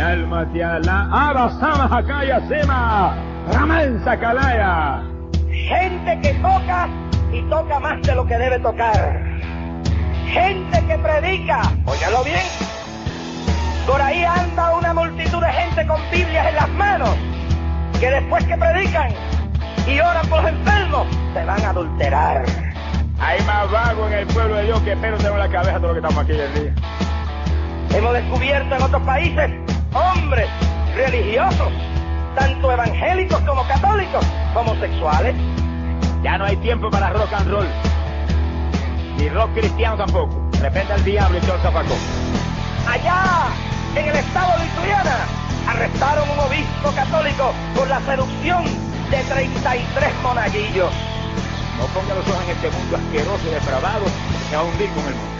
Mi alma te ala, abasama hakaya sema, ramansa kalaya. Gente que toca y toca más de lo que debe tocar. Gente que predica, óyalo bien. Por ahí anda una multitud de gente con Biblias en las manos, que después que predican y oran por los enfermos, se van a adulterar. Hay más vago en el pueblo de Dios que pero en la cabeza todo lo que estamos aquí el día. Hemos descubierto en otros países hombres religiosos, tanto evangélicos como católicos, homosexuales. Ya no hay tiempo para rock and roll. Ni rock cristiano tampoco. Repente al diablo y todo el. Allá, en el estado de Lituania, arrestaron un obispo católico por la seducción de 33 monaguillos. No ponga los ojos en este mundo asqueroso y depravado que va a hundir con el mundo.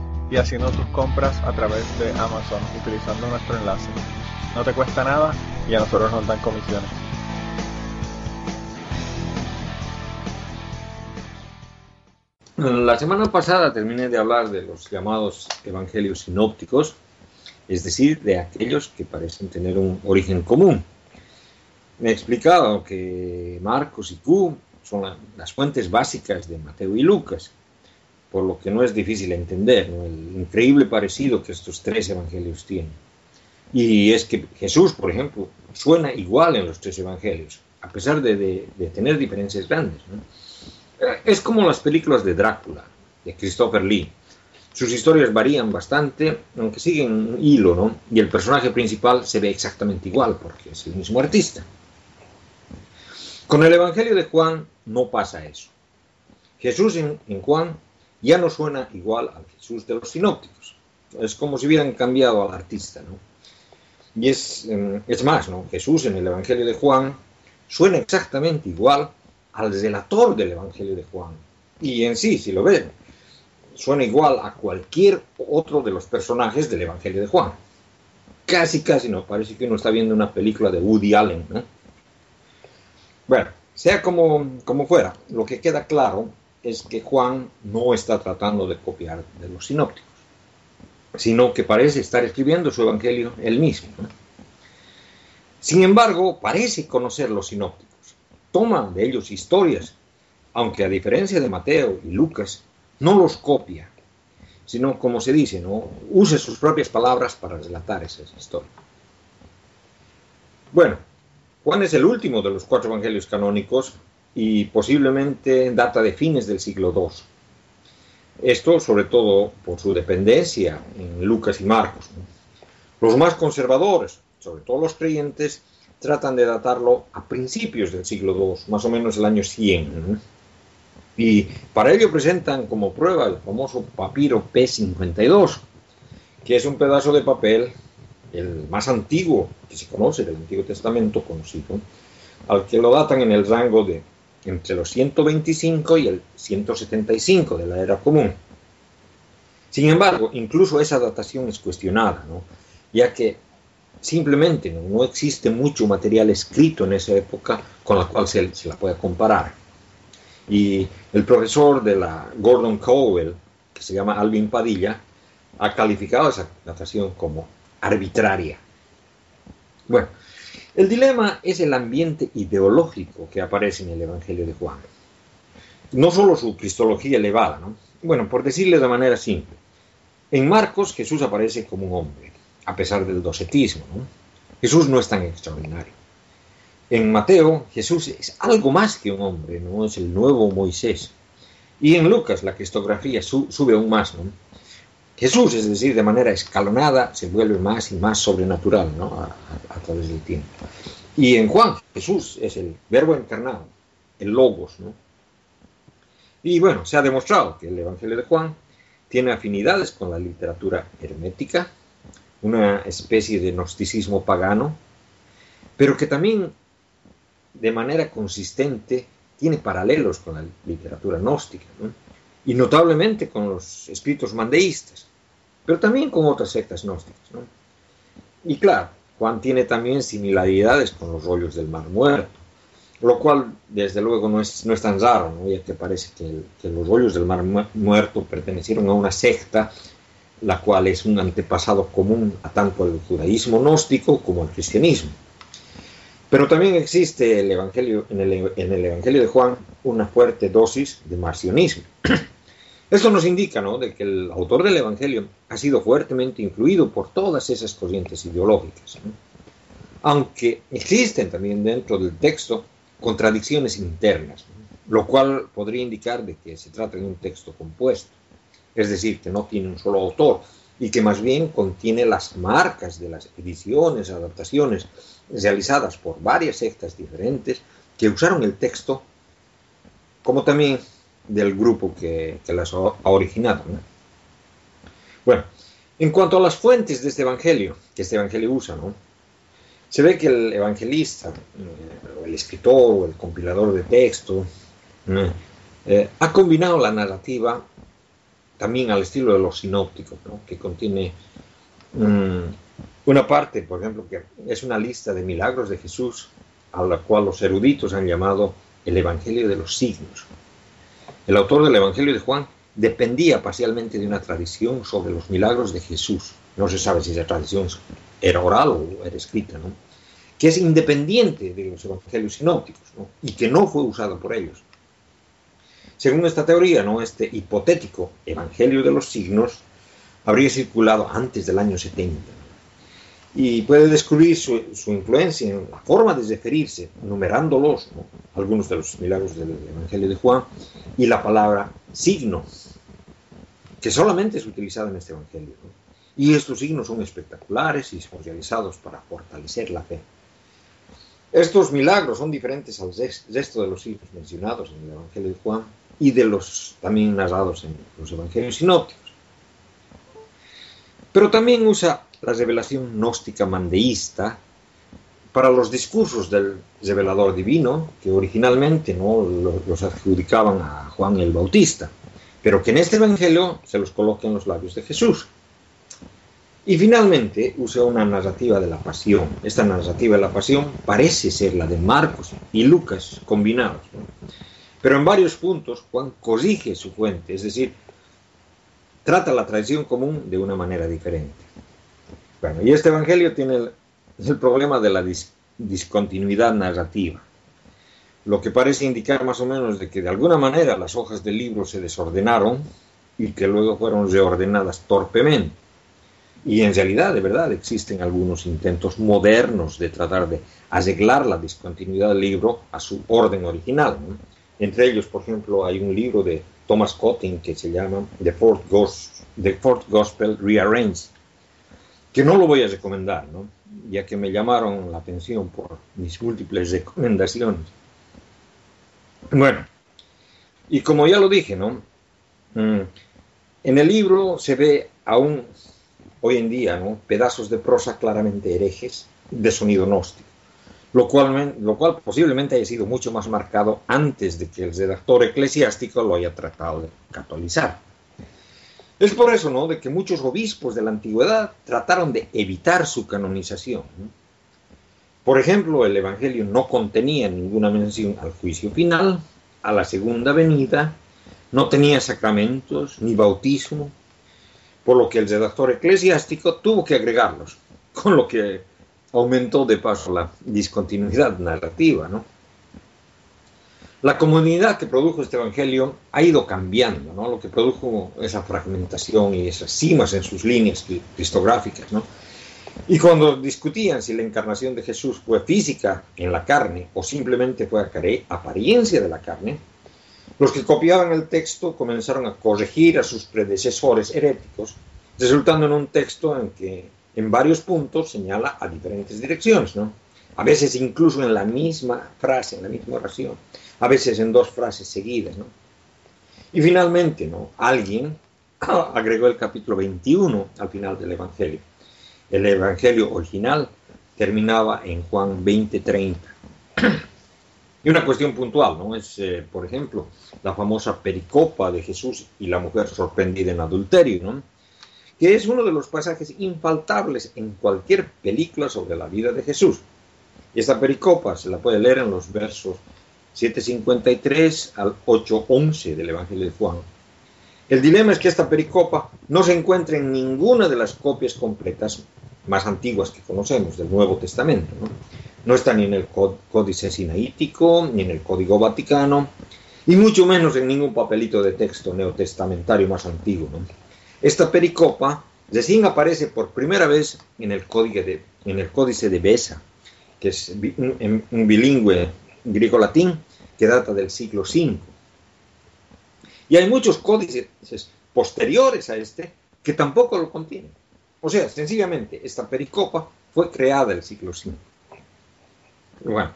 y haciendo tus compras a través de Amazon utilizando nuestro enlace. No te cuesta nada y a nosotros nos dan comisiones. La semana pasada terminé de hablar de los llamados evangelios sinópticos, es decir, de aquellos que parecen tener un origen común. Me he explicado que Marcos y Q son la, las fuentes básicas de Mateo y Lucas, por lo que no es difícil entender el increíble parecido que estos tres evangelios tienen. Y es que Jesús, por ejemplo, suena igual en los tres evangelios, a pesar de, tener diferencias grandes. Es como las películas de Drácula, de Christopher Lee. Sus historias varían bastante, aunque siguen un hilo. Y el personaje principal se ve exactamente igual, porque es el mismo artista. Con el Evangelio de Juan no pasa eso. Jesús en Juan ya no suena igual al Jesús de los sinópticos. Es como si hubieran cambiado al artista, ¿no? Y es, es más, ¿no? Jesús en el Evangelio de Juan suena exactamente igual al relator del Evangelio de Juan. Y en sí, si lo ven, suena igual a cualquier otro de los personajes del Evangelio de Juan. Casi, casi no, parece que uno está viendo una película de Woody Allen. ¿no? Bueno, sea como, como fuera, lo que queda claro es que Juan no está tratando de copiar de los sinópticos, sino que parece estar escribiendo su Evangelio él mismo. Sin embargo, parece conocer los sinópticos toma de ellos historias, aunque a diferencia de Mateo y Lucas, no los copia, sino como se dice, ¿no? use sus propias palabras para relatar esas historias. Bueno, Juan es el último de los cuatro evangelios canónicos y posiblemente data de fines del siglo II. Esto sobre todo por su dependencia en Lucas y Marcos. Los más conservadores, sobre todo los creyentes, tratan de datarlo a principios del siglo II, más o menos el año 100. ¿no? Y para ello presentan como prueba el famoso papiro P52, que es un pedazo de papel, el más antiguo que se conoce del Antiguo Testamento conocido, al que lo datan en el rango de entre los 125 y el 175 de la era común. Sin embargo, incluso esa datación es cuestionada, ya que simplemente no, no, existe mucho material escrito en esa época con la cual se, se, la pueda comparar. Y el profesor de la Gordon Cowell, que se llama Alvin Padilla, ha calificado esa datación como arbitraria. Bueno, el dilema es el ambiente ideológico que aparece en el Evangelio de Juan. No solo su cristología elevada, ¿no? Bueno, por decirle de manera simple, en Marcos Jesús aparece como un hombre, a pesar del docetismo. ¿no? Jesús no es tan extraordinario. En Mateo, Jesús es algo más que un hombre, no es el nuevo Moisés. Y en Lucas, la cristografía su, sube aún más. ¿no? Jesús, es decir, de manera escalonada, se vuelve más y más sobrenatural ¿no? a, través del tiempo. Y en Juan, Jesús es el verbo encarnado, el logos. ¿no? Y bueno, se ha demostrado que el Evangelio de Juan tiene afinidades con la literatura hermética, una especie de gnosticismo pagano, pero que también de manera consistente tiene paralelos con la literatura gnóstica, y notablemente con los escritos mandeístas, pero también con otras sectas gnósticas. Y claro, Juan tiene también similaridades con los rollos del Mar Muerto, lo cual desde luego no es, no es tan raro, ya que parece que, los rollos del Mar Muerto pertenecieron a una secta, la cual es un antepasado común a tanto al judaísmo gnóstico como al cristianismo. Pero también existe el evangelio, en, el, en el Evangelio de Juan una fuerte dosis de marcionismo. Esto nos indica ¿no? de que el autor del Evangelio ha sido fuertemente influido por todas esas corrientes ideológicas. Aunque existen también dentro del texto contradicciones internas, lo cual podría indicar de que se trata de un texto compuesto, es decir, que no tiene un solo autor y que más bien contiene las marcas de las ediciones, adaptaciones realizadas por varias sectas diferentes que usaron el texto, como también del grupo que, las ha originado. ¿no? Bueno, en cuanto a las fuentes de este evangelio, que este evangelio usa, se ve que el evangelista, eh, el escritor el compilador de texto, eh, ha combinado la narrativa también al estilo de los sinópticos, ¿no? que contiene um, una parte, por ejemplo, que es una lista de milagros de Jesús, a la cual los eruditos han llamado el Evangelio de los signos. El autor del Evangelio de Juan dependía parcialmente de una tradición sobre los milagros de Jesús. No se sabe si esa tradición era oral o era escrita, ¿no? que es independiente de los evangelios sinópticos y que no fue usado por ellos. Según esta teoría, ¿no? este hipotético Evangelio de los signos habría circulado antes del año 70 y puede descubrir su, su, influencia en la forma de referirse, numerándolos, ¿no? algunos de los milagros del Evangelio de Juan, y la palabra signo, que solamente es utilizada en este Evangelio. Y estos signos son espectaculares y son realizados para fortalecer la fe. Estos milagros son diferentes al resto de los signos mencionados en el Evangelio de Juan y de los también narrados en los Evangelios sinópticos. Pero también usa la revelación gnóstica mandeísta para los discursos del revelador divino, que originalmente no los adjudicaban a Juan el Bautista, pero que en este Evangelio se los coloca en los labios de Jesús. Y finalmente usa una narrativa de la pasión. Esta narrativa de la pasión parece ser la de Marcos y Lucas combinados. Pero en varios puntos Juan corrige su fuente, es decir, trata la tradición común de una manera diferente. Bueno, y este Evangelio tiene el, problema de la dis, discontinuidad narrativa, lo que parece indicar más o menos de que de alguna manera las hojas del libro se desordenaron y que luego fueron reordenadas torpemente. Y en realidad, de verdad, existen algunos intentos modernos de tratar de arreglar la discontinuidad del libro a su orden original. Entre ellos, por ejemplo, hay un libro de Thomas Cotting que se llama The Fourth Gospel Rearranged, que no lo voy a recomendar, ya que me llamaron la atención por mis múltiples recomendaciones. Bueno, y como ya lo dije, ¿no? Mm, en el libro se ve aún hoy en día ¿no? pedazos de prosa claramente herejes de sonido gnóstico lo cual, lo cual posiblemente haya sido mucho más marcado antes de que el redactor eclesiástico lo haya tratado de catolizar. Es por eso, ¿no?, de que muchos obispos de la antigüedad trataron de evitar su canonización. ¿no? Por ejemplo, el Evangelio no contenía ninguna mención al juicio final, a la segunda venida, no tenía sacramentos ni bautismo, por lo que el redactor eclesiástico tuvo que agregarlos, con lo que aumentó de paso la discontinuidad narrativa, ¿no? La comunidad que produjo este evangelio ha ido cambiando, ¿no? Lo que produjo esa fragmentación y esas cimas en sus líneas cristográficas, ¿no? Y cuando discutían si la encarnación de Jesús fue física en la carne o simplemente fue apariencia de la carne, los que copiaban el texto comenzaron a corregir a sus predecesores heréticos, resultando en un texto en que en varios puntos señala a diferentes direcciones, ¿no? A veces incluso en la misma frase, en la misma oración, a veces en dos frases seguidas, ¿no? Y finalmente, ¿no? Alguien agregó el capítulo 21 al final del Evangelio. El Evangelio original terminaba en Juan 20:30. Y una cuestión puntual, ¿no? Es, eh, por ejemplo, la famosa pericopa de Jesús y la mujer sorprendida en adulterio, ¿no? Que es uno de los pasajes infaltables en cualquier película sobre la vida de Jesús. Y esta pericopa se la puede leer en los versos 7.53 al 8.11 del Evangelio de Juan. El dilema es que esta pericopa no se encuentra en ninguna de las copias completas más antiguas que conocemos del Nuevo Testamento. No, está ni en el Códice Sinaítico, ni en el Código Vaticano, y mucho menos en ningún papelito de texto neotestamentario más antiguo. Esta pericopa recién aparece por primera vez en el, códice de, en el Códice de Besa, que es un bilingüe griego-latín que data del siglo V. Y hay muchos códices posteriores a este que tampoco lo contienen. O sea, sencillamente, esta pericopa fue creada el siglo V. Bueno,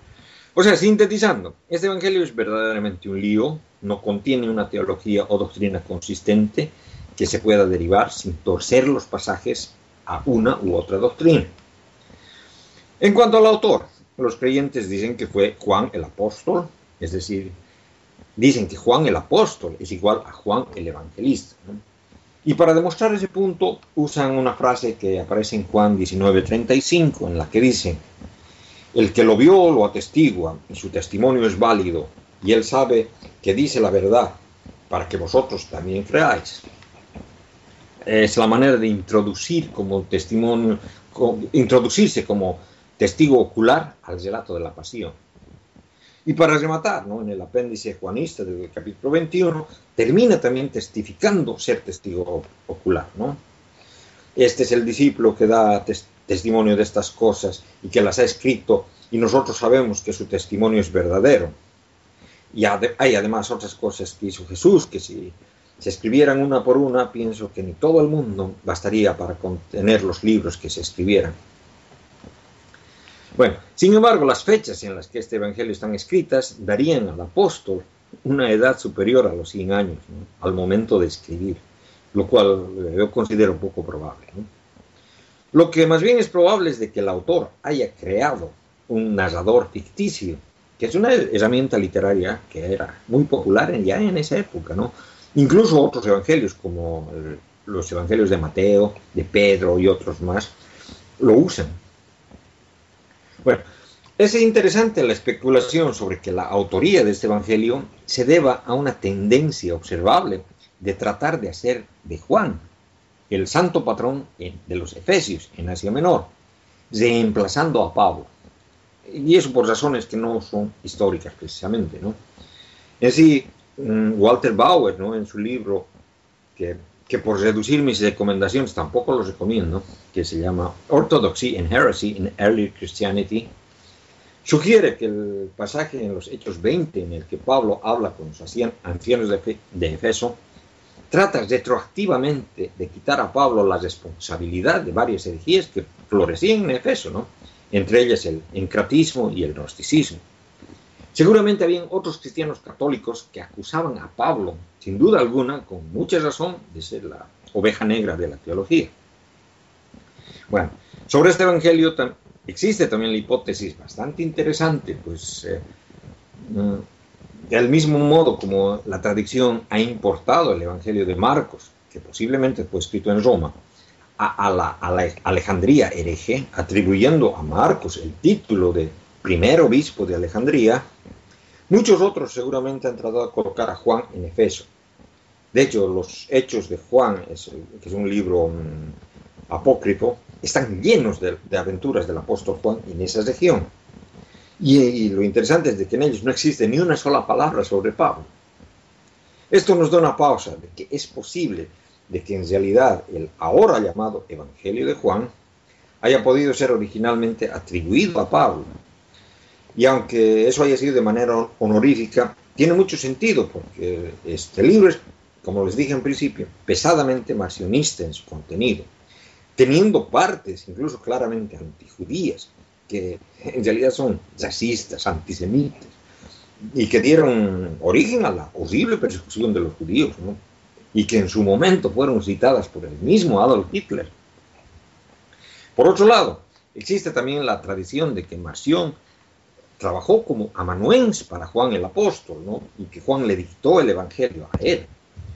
o sea, sintetizando, este evangelio es verdaderamente un lío, no contiene una teología o doctrina consistente que se pueda derivar sin torcer los pasajes a una u otra doctrina. En cuanto al autor, los creyentes dicen que fue Juan el apóstol, es decir, dicen que Juan el apóstol es igual a Juan el evangelista. Y para demostrar ese punto usan una frase que aparece en Juan 19:35, en la que dice, el que lo vio lo atestigua y su testimonio es válido y él sabe que dice la verdad para que vosotros también creáis. Es la manera de introducir como testimonio, introducirse como testigo ocular al relato de la pasión. Y para rematar, ¿no? en el apéndice juanista del capítulo 21, termina también testificando ser testigo ocular. ¿no? Este es el discípulo que da testimonio de estas cosas y que las ha escrito y nosotros sabemos que su testimonio es verdadero. Y hay además otras cosas que hizo Jesús, que si se escribieran una por una, pienso que ni todo el mundo bastaría para contener los libros que se escribieran. Bueno, sin embargo, las fechas en las que este Evangelio están escritas darían al apóstol una edad superior a los 100 años al momento de escribir, lo cual yo considero poco probable. Lo que más bien es probable es de que el autor haya creado un narrador ficticio, que es una herramienta literaria que era muy popular ya en esa época, ¿no? Incluso otros evangelios, como los evangelios de Mateo, de Pedro y otros más, lo usan bueno, es interesante la especulación sobre que la autoría de este Evangelio se deba a una tendencia observable de tratar de hacer de Juan el santo patrón de los Efesios en Asia Menor, reemplazando a Pablo. Y eso por razones que no son históricas precisamente. ¿no? En sí, mm, Walter Bauer, ¿no? en su libro, que, que por reducir mis recomendaciones tampoco lo recomiendo, que se llama Orthodoxy and Heresy in Early Christianity, sugiere que el pasaje en los Hechos 20 en el que Pablo habla con los ancianos de, de Efeso trata retroactivamente de quitar a Pablo la responsabilidad de varias herejías que florecían en Efeso, ¿no? entre ellas el encratismo y el gnosticismo. Seguramente habían otros cristianos católicos que acusaban a Pablo, sin duda alguna, con mucha razón, de ser la oveja negra de la teología. Bueno, sobre este Evangelio existe también la hipótesis bastante interesante, pues eh, mm, del mismo modo como la tradición ha importado el Evangelio de Marcos, que posiblemente fue escrito en Roma, a, la, Alejandría hereje, atribuyendo a Marcos el título de primer obispo de Alejandría, muchos otros seguramente han tratado de colocar a Juan en Efeso. De hecho, los Hechos de Juan, que es un libro mm, apócrifo, están llenos de, aventuras del apóstol Juan en esa región. Y, lo interesante es de que en ellos no existe ni una sola palabra sobre Pablo. Esto nos da una pausa de que es posible de que en realidad el ahora llamado Evangelio de Juan haya podido ser originalmente atribuido a Pablo. Y aunque eso haya sido de manera honorífica, tiene mucho sentido porque este libro es, como les dije en principio, pesadamente masionista en su contenido teniendo partes incluso claramente antijudías, que en realidad son racistas, antisemitas, y que dieron origen a la horrible persecución de los judíos, y que en su momento fueron citadas por el mismo Adolf Hitler. Por otro lado, existe también la tradición de que Marción trabajó como amanuense para Juan el apóstol, ¿no? y que Juan le dictó el Evangelio a él.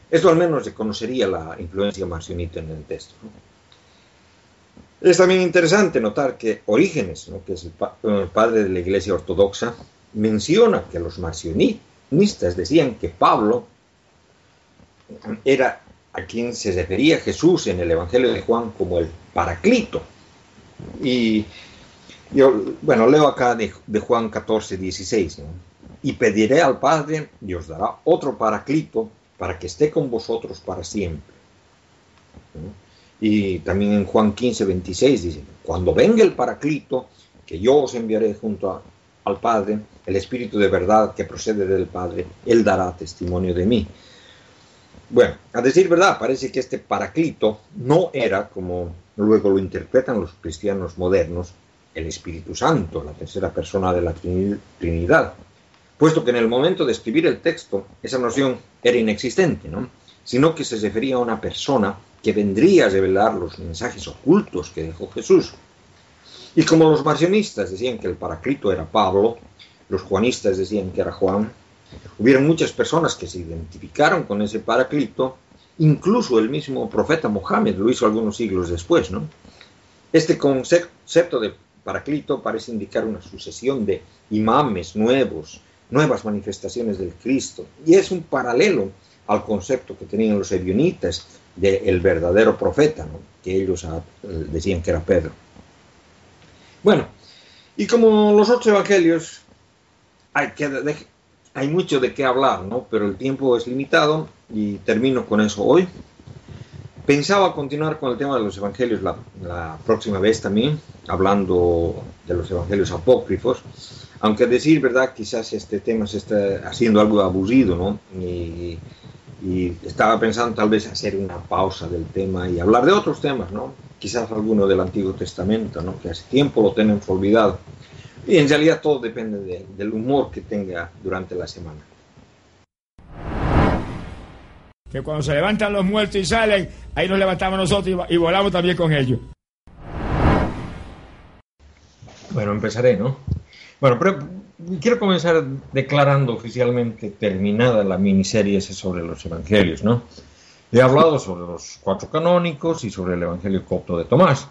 Esto al menos reconocería la influencia marcionita en el texto. Es también interesante notar que Orígenes, que es el, padre de la Iglesia Ortodoxa, menciona que los marcionistas decían que Pablo era a quien se refería Jesús en el Evangelio de Juan como el Paraclito. Y bueno, leo acá de, Juan 14, 16, y pediré al Padre y os dará otro Paraclito para que esté con vosotros para siempre. Y también en Juan 15, 26 dice, cuando venga el Paraclito, que yo os enviaré junto al Padre, el Espíritu de verdad que procede del Padre, Él dará testimonio de mí. Bueno, a decir verdad, parece que este Paraclito no era, como luego lo interpretan los cristianos modernos, el Espíritu Santo, la tercera persona de la Trinidad, puesto que en el momento de escribir el texto esa noción era inexistente, ¿no? sino que se refería a una persona que vendría a revelar los mensajes ocultos que dejó Jesús. Y como los marcionistas decían que el Paraclito era Pablo, los juanistas decían que era Juan, hubieron muchas personas que se identificaron con ese Paraclito, incluso el mismo profeta Mohammed lo hizo algunos siglos después. Este concepto de Paraclito parece indicar una sucesión de imames nuevos, nuevas manifestaciones del Cristo. Y es un paralelo al concepto que tenían los ebionitas del verdadero profeta, que ellos ah, decían que era Pedro. Bueno, y como los otros evangelios, hay, hay mucho de qué hablar, ¿no? pero el tiempo es limitado y termino con eso hoy. Pensaba continuar con el tema de los evangelios la, próxima vez también, hablando de los evangelios apócrifos, aunque decir verdad, quizás este tema se está haciendo algo aburrido, ¿no? Y, estaba pensando tal vez hacer una pausa del tema y hablar de otros temas, ¿no? Quizás alguno del Antiguo Testamento, ¿no? Que hace tiempo lo tenemos olvidado. Y en realidad todo depende del humor que tenga durante la semana. Que cuando se levantan los muertos y salen, ahí nos levantamos nosotros y volamos también con ellos. Bueno, empezaré, ¿no? Bueno, pero quiero comenzar declarando oficialmente terminada la miniserie sobre los evangelios, ¿no? He hablado sobre los cuatro canónicos y sobre el evangelio copto de Tomás.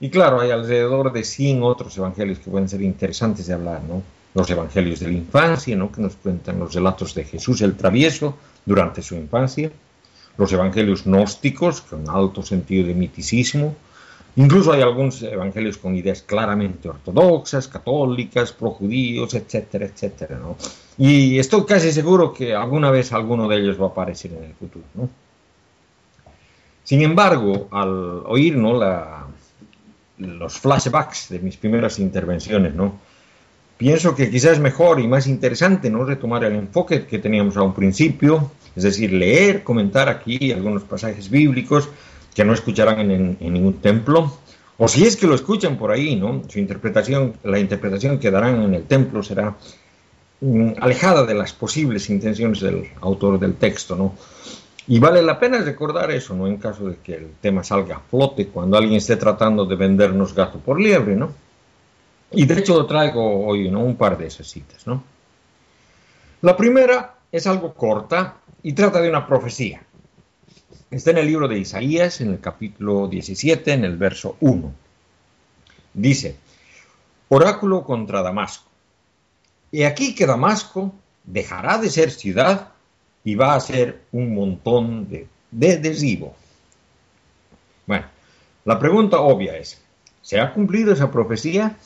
Y claro, hay alrededor de 100 otros evangelios que pueden ser interesantes de hablar, ¿no? Los evangelios de la infancia, ¿no? Que nos cuentan los relatos de Jesús el travieso durante su infancia. Los evangelios gnósticos, con alto sentido de miticismo, Incluso hay algunos evangelios con ideas claramente ortodoxas, católicas, projudíos, etcétera, etcétera, ¿no? Y estoy casi seguro que alguna vez alguno de ellos va a aparecer en el futuro, ¿no? Sin embargo, al oír ¿no? Los flashbacks de mis primeras intervenciones, ¿no? Pienso que quizás es mejor y más interesante ¿no? retomar el enfoque que teníamos a un principio, es decir, leer, comentar aquí algunos pasajes bíblicos que no escucharán en, ningún templo, o si es que lo escuchan por ahí, ¿no? Su interpretación, la interpretación que darán en el templo será mm, alejada de las posibles intenciones del autor del texto, ¿no? Y vale la pena recordar eso, ¿no? En caso de que el tema salga a flote cuando alguien esté tratando de vendernos gato por liebre, ¿no? Y de hecho traigo hoy, ¿no? Un par de esas citas, ¿no? La primera es algo corta y trata de una profecía. Está en el libro de Isaías, en el capítulo 17, en el verso 1. Dice, oráculo contra Damasco. He aquí que Damasco dejará de ser ciudad y va a ser un montón de, de Bueno, la pregunta obvia es, ¿se ha cumplido esa profecía?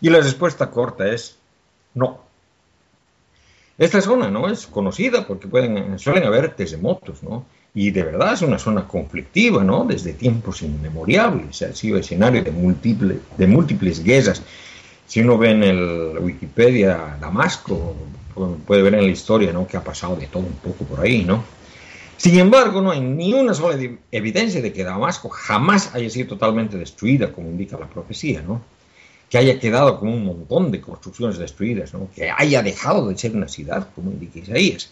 Y la respuesta corta es, no. Esta zona no es conocida porque pueden, suelen haber terremotos, ¿no? Y de verdad es una zona conflictiva, ¿no? Desde tiempos inmemoriales. Ha sido escenario de, múltiples, de múltiples guerras. Si uno ve en el Wikipedia Damasco, puede ver en la historia, ¿no? Que ha pasado de todo un poco por ahí, ¿no? Sin embargo, no hay ni una sola evidencia de que Damasco jamás haya sido totalmente destruida, como indica la profecía, ¿no? Que haya quedado como un montón de construcciones destruidas, ¿no? Que haya dejado de ser una ciudad, como indica Isaías.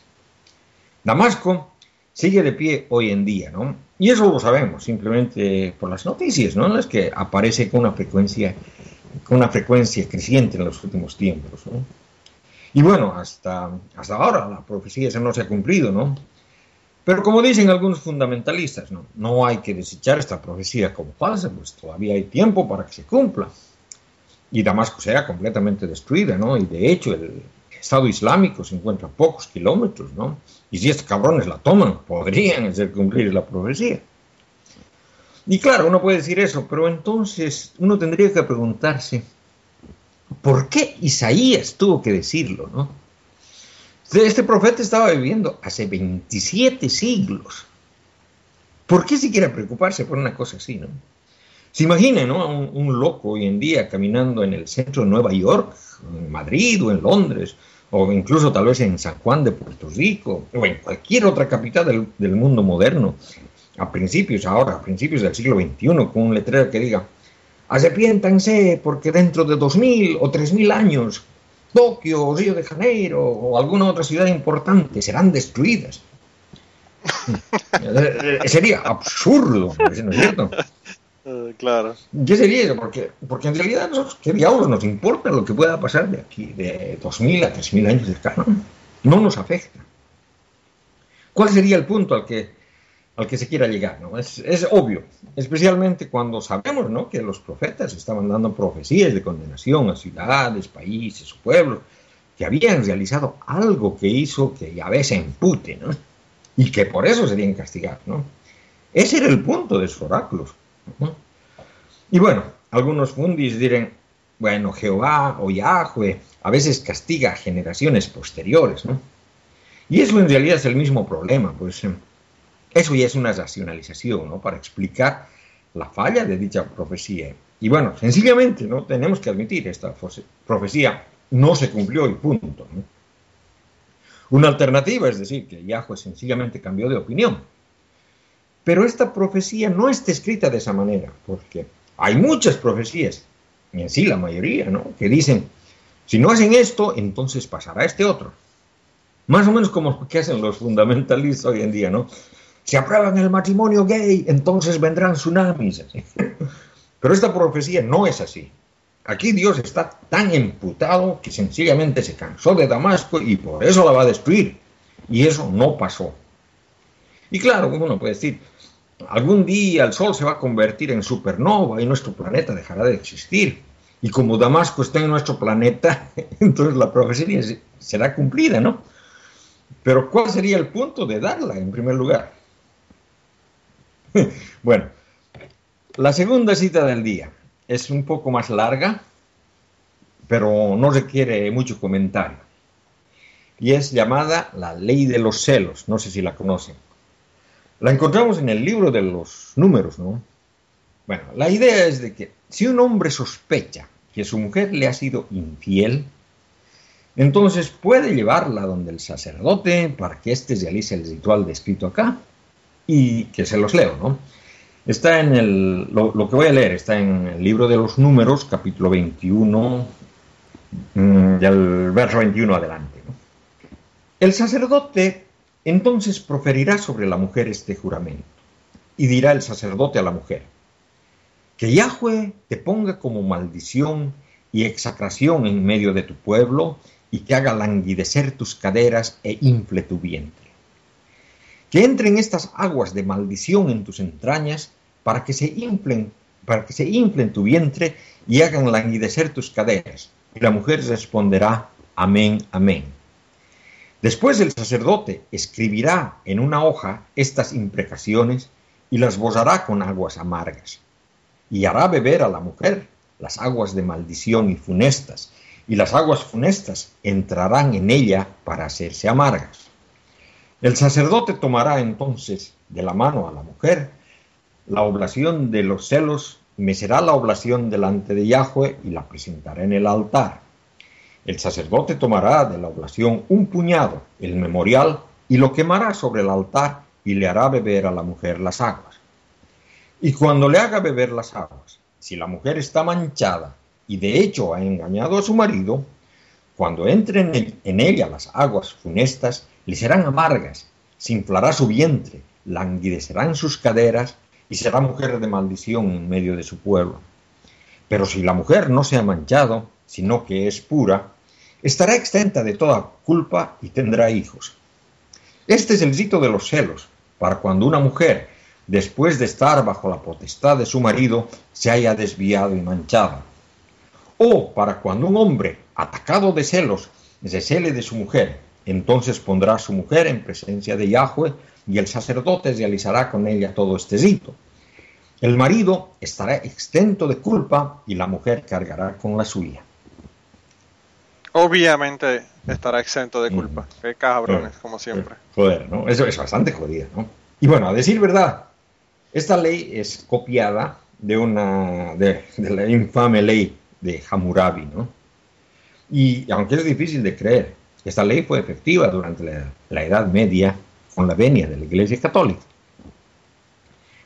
Damasco sigue de pie hoy en día, ¿no? Y eso lo sabemos simplemente por las noticias, ¿no? Las que aparece con una frecuencia, con una frecuencia creciente en los últimos tiempos. Y bueno, hasta, hasta ahora la profecía no se ha cumplido, ¿no? Pero como dicen algunos fundamentalistas, ¿no? no hay que desechar esta profecía como falsa, pues todavía hay tiempo para que se cumpla. Y Damasco sea completamente destruida, ¿no? Y de hecho el Estado Islámico se encuentra a pocos kilómetros, ¿no? Y si estos cabrones la toman, podrían hacer cumplir la profecía. Y claro, uno puede decir eso, pero entonces uno tendría que preguntarse, ¿por qué Isaías tuvo que decirlo, no? Este profeta estaba viviendo hace 27 siglos. ¿Por qué siquiera preocuparse por una cosa así, no? Se imagina, ¿no? Un, loco hoy en día caminando en el centro de Nueva York, en Madrid o en Londres, o incluso tal vez en San Juan de Puerto Rico, o en cualquier otra capital del, mundo moderno, a principios, ahora, a principios del siglo XXI, con un letrero que diga, arrepiéntanse porque dentro de 2.000 o 3.000 años Tokio, Río de Janeiro o alguna otra ciudad importante serán destruidas. sería absurdo, ¿no es cierto? Claro. ¿Qué sería eso? Porque, porque en realidad nosotros, ¿qué diablos nos importa lo que pueda pasar de aquí, de 2.000 a 3.000 años de acá? No nos afecta. ¿Cuál sería el punto al que al que se quiera llegar. ¿no? Es, es, obvio, especialmente cuando sabemos ¿no? que los profetas estaban dando profecías de condenación a ciudades, países pueblos que habían realizado algo que hizo que Yahvé se empute ¿no? y que por eso serían castigados. ¿no? Ese era el punto de sus oráculos. Y bueno, algunos fundis dirán, bueno, Jehová o Yahweh a veces castiga a generaciones posteriores. ¿no? Y eso en realidad es el mismo problema, pues eso ya es una racionalización, ¿no? Para explicar la falla de dicha profecía. Y bueno, sencillamente, ¿no? Tenemos que admitir, esta profecía no se cumplió y punto. Una alternativa es decir que Yahweh sencillamente cambió de opinión. Pero esta profecía no está escrita de esa manera, porque hay muchas profecías, y en sí la mayoría, ¿no? Que dicen, si no hacen esto, entonces pasará este otro. Más o menos como lo que hacen los fundamentalistas hoy en día, ¿no? si aprueban el matrimonio gay, entonces vendrán tsunamis. Pero esta profecía no es así. Aquí Dios está tan emputado que sencillamente se cansó de Damasco y por eso la va a destruir. Y eso no pasó. Y claro, uno puede decir, algún día el Sol se va a convertir en supernova y nuestro planeta dejará de existir. Y como Damasco está en nuestro planeta, entonces la profecía será cumplida, ¿no? Pero ¿cuál sería el punto de darla en primer lugar? bueno, la segunda cita del día es un poco más larga, pero no requiere mucho comentario. Y es llamada la ley de los celos. No sé si la conocen. La encontramos en el libro de los números, ¿no? Bueno, la idea es de que si un hombre sospecha que su mujer le ha sido infiel, entonces puede llevarla donde el sacerdote para que éste realice el ritual descrito acá y que se los leo, ¿no? Está en el, lo, que voy a leer está en el libro de los números, capítulo 21, mm, del verso 21 adelante. ¿no? El sacerdote entonces proferirá sobre la mujer este juramento, y dirá el sacerdote a la mujer, que Yahweh te ponga como maldición y execración en medio de tu pueblo, y que haga languidecer tus caderas e infle tu vientre que entren estas aguas de maldición en tus entrañas para que se inflen, para que se inflen tu vientre y hagan languidecer tus caderas. Y la mujer responderá, amén, amén. Después el sacerdote escribirá en una hoja estas imprecaciones y las bozará con aguas amargas. Y hará beber a la mujer las aguas de maldición y funestas, y las aguas funestas entrarán en ella para hacerse amargas. El sacerdote tomará entonces de la mano a la mujer la oblación de los celos, mecerá la oblación delante de Yahweh y la presentará en el altar. El sacerdote tomará de la oblación un puñado, el memorial, y lo quemará sobre el altar y le hará beber a la mujer las aguas. Y cuando le haga beber las aguas, si la mujer está manchada y de hecho ha engañado a su marido, cuando entren en ella las aguas funestas, le serán amargas, se inflará su vientre, languidecerán sus caderas y será mujer de maldición en medio de su pueblo. Pero si la mujer no se ha manchado, sino que es pura, estará exenta de toda culpa y tendrá hijos. Este es el sitio de los celos, para cuando una mujer, después de estar bajo la potestad de su marido, se haya desviado y manchado. O para cuando un hombre, atacado de celos, se cele de su mujer, entonces pondrá a su mujer en presencia de Yahweh y el sacerdote realizará con ella todo este rito. El marido estará exento de culpa y la mujer cargará con la suya. Obviamente estará exento de culpa. Mm. Qué cabrones, como siempre. Joder, ¿no? Eso es bastante jodido, ¿no? Y bueno, a decir verdad, esta ley es copiada de una de, la infame ley de Hammurabi, ¿no? Y aunque es difícil de creer, esta ley fue efectiva durante la, la Edad Media con la venia de la Iglesia Católica.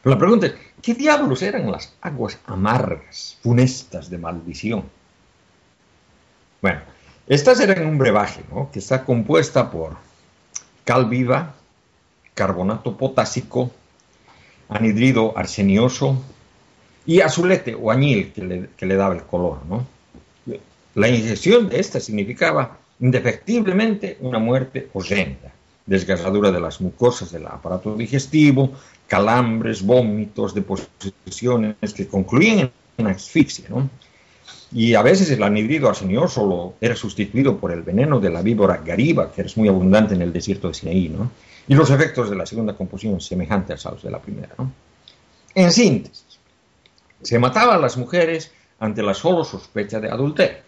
Pero la pregunta es, ¿qué diablos eran las aguas amargas, funestas de maldición? Bueno, estas eran un brebaje, ¿no? Que está compuesta por cal viva, carbonato potásico, anhidrido arsenioso y azulete o añil que le, daba el color, ¿no? La ingestión de esta significaba indefectiblemente una muerte horrenda, desgarradura de las mucosas del aparato digestivo, calambres, vómitos, deposiciones que concluían en asfixia, ¿no? Y a veces el anhidrido arsenioso solo era sustituido por el veneno de la víbora gariba, que es muy abundante en el desierto de Sinaí, ¿no? Y los efectos de la segunda composición semejantes a los de la primera. En síntesis, se mataba a las mujeres ante la solo sospecha de adulterio.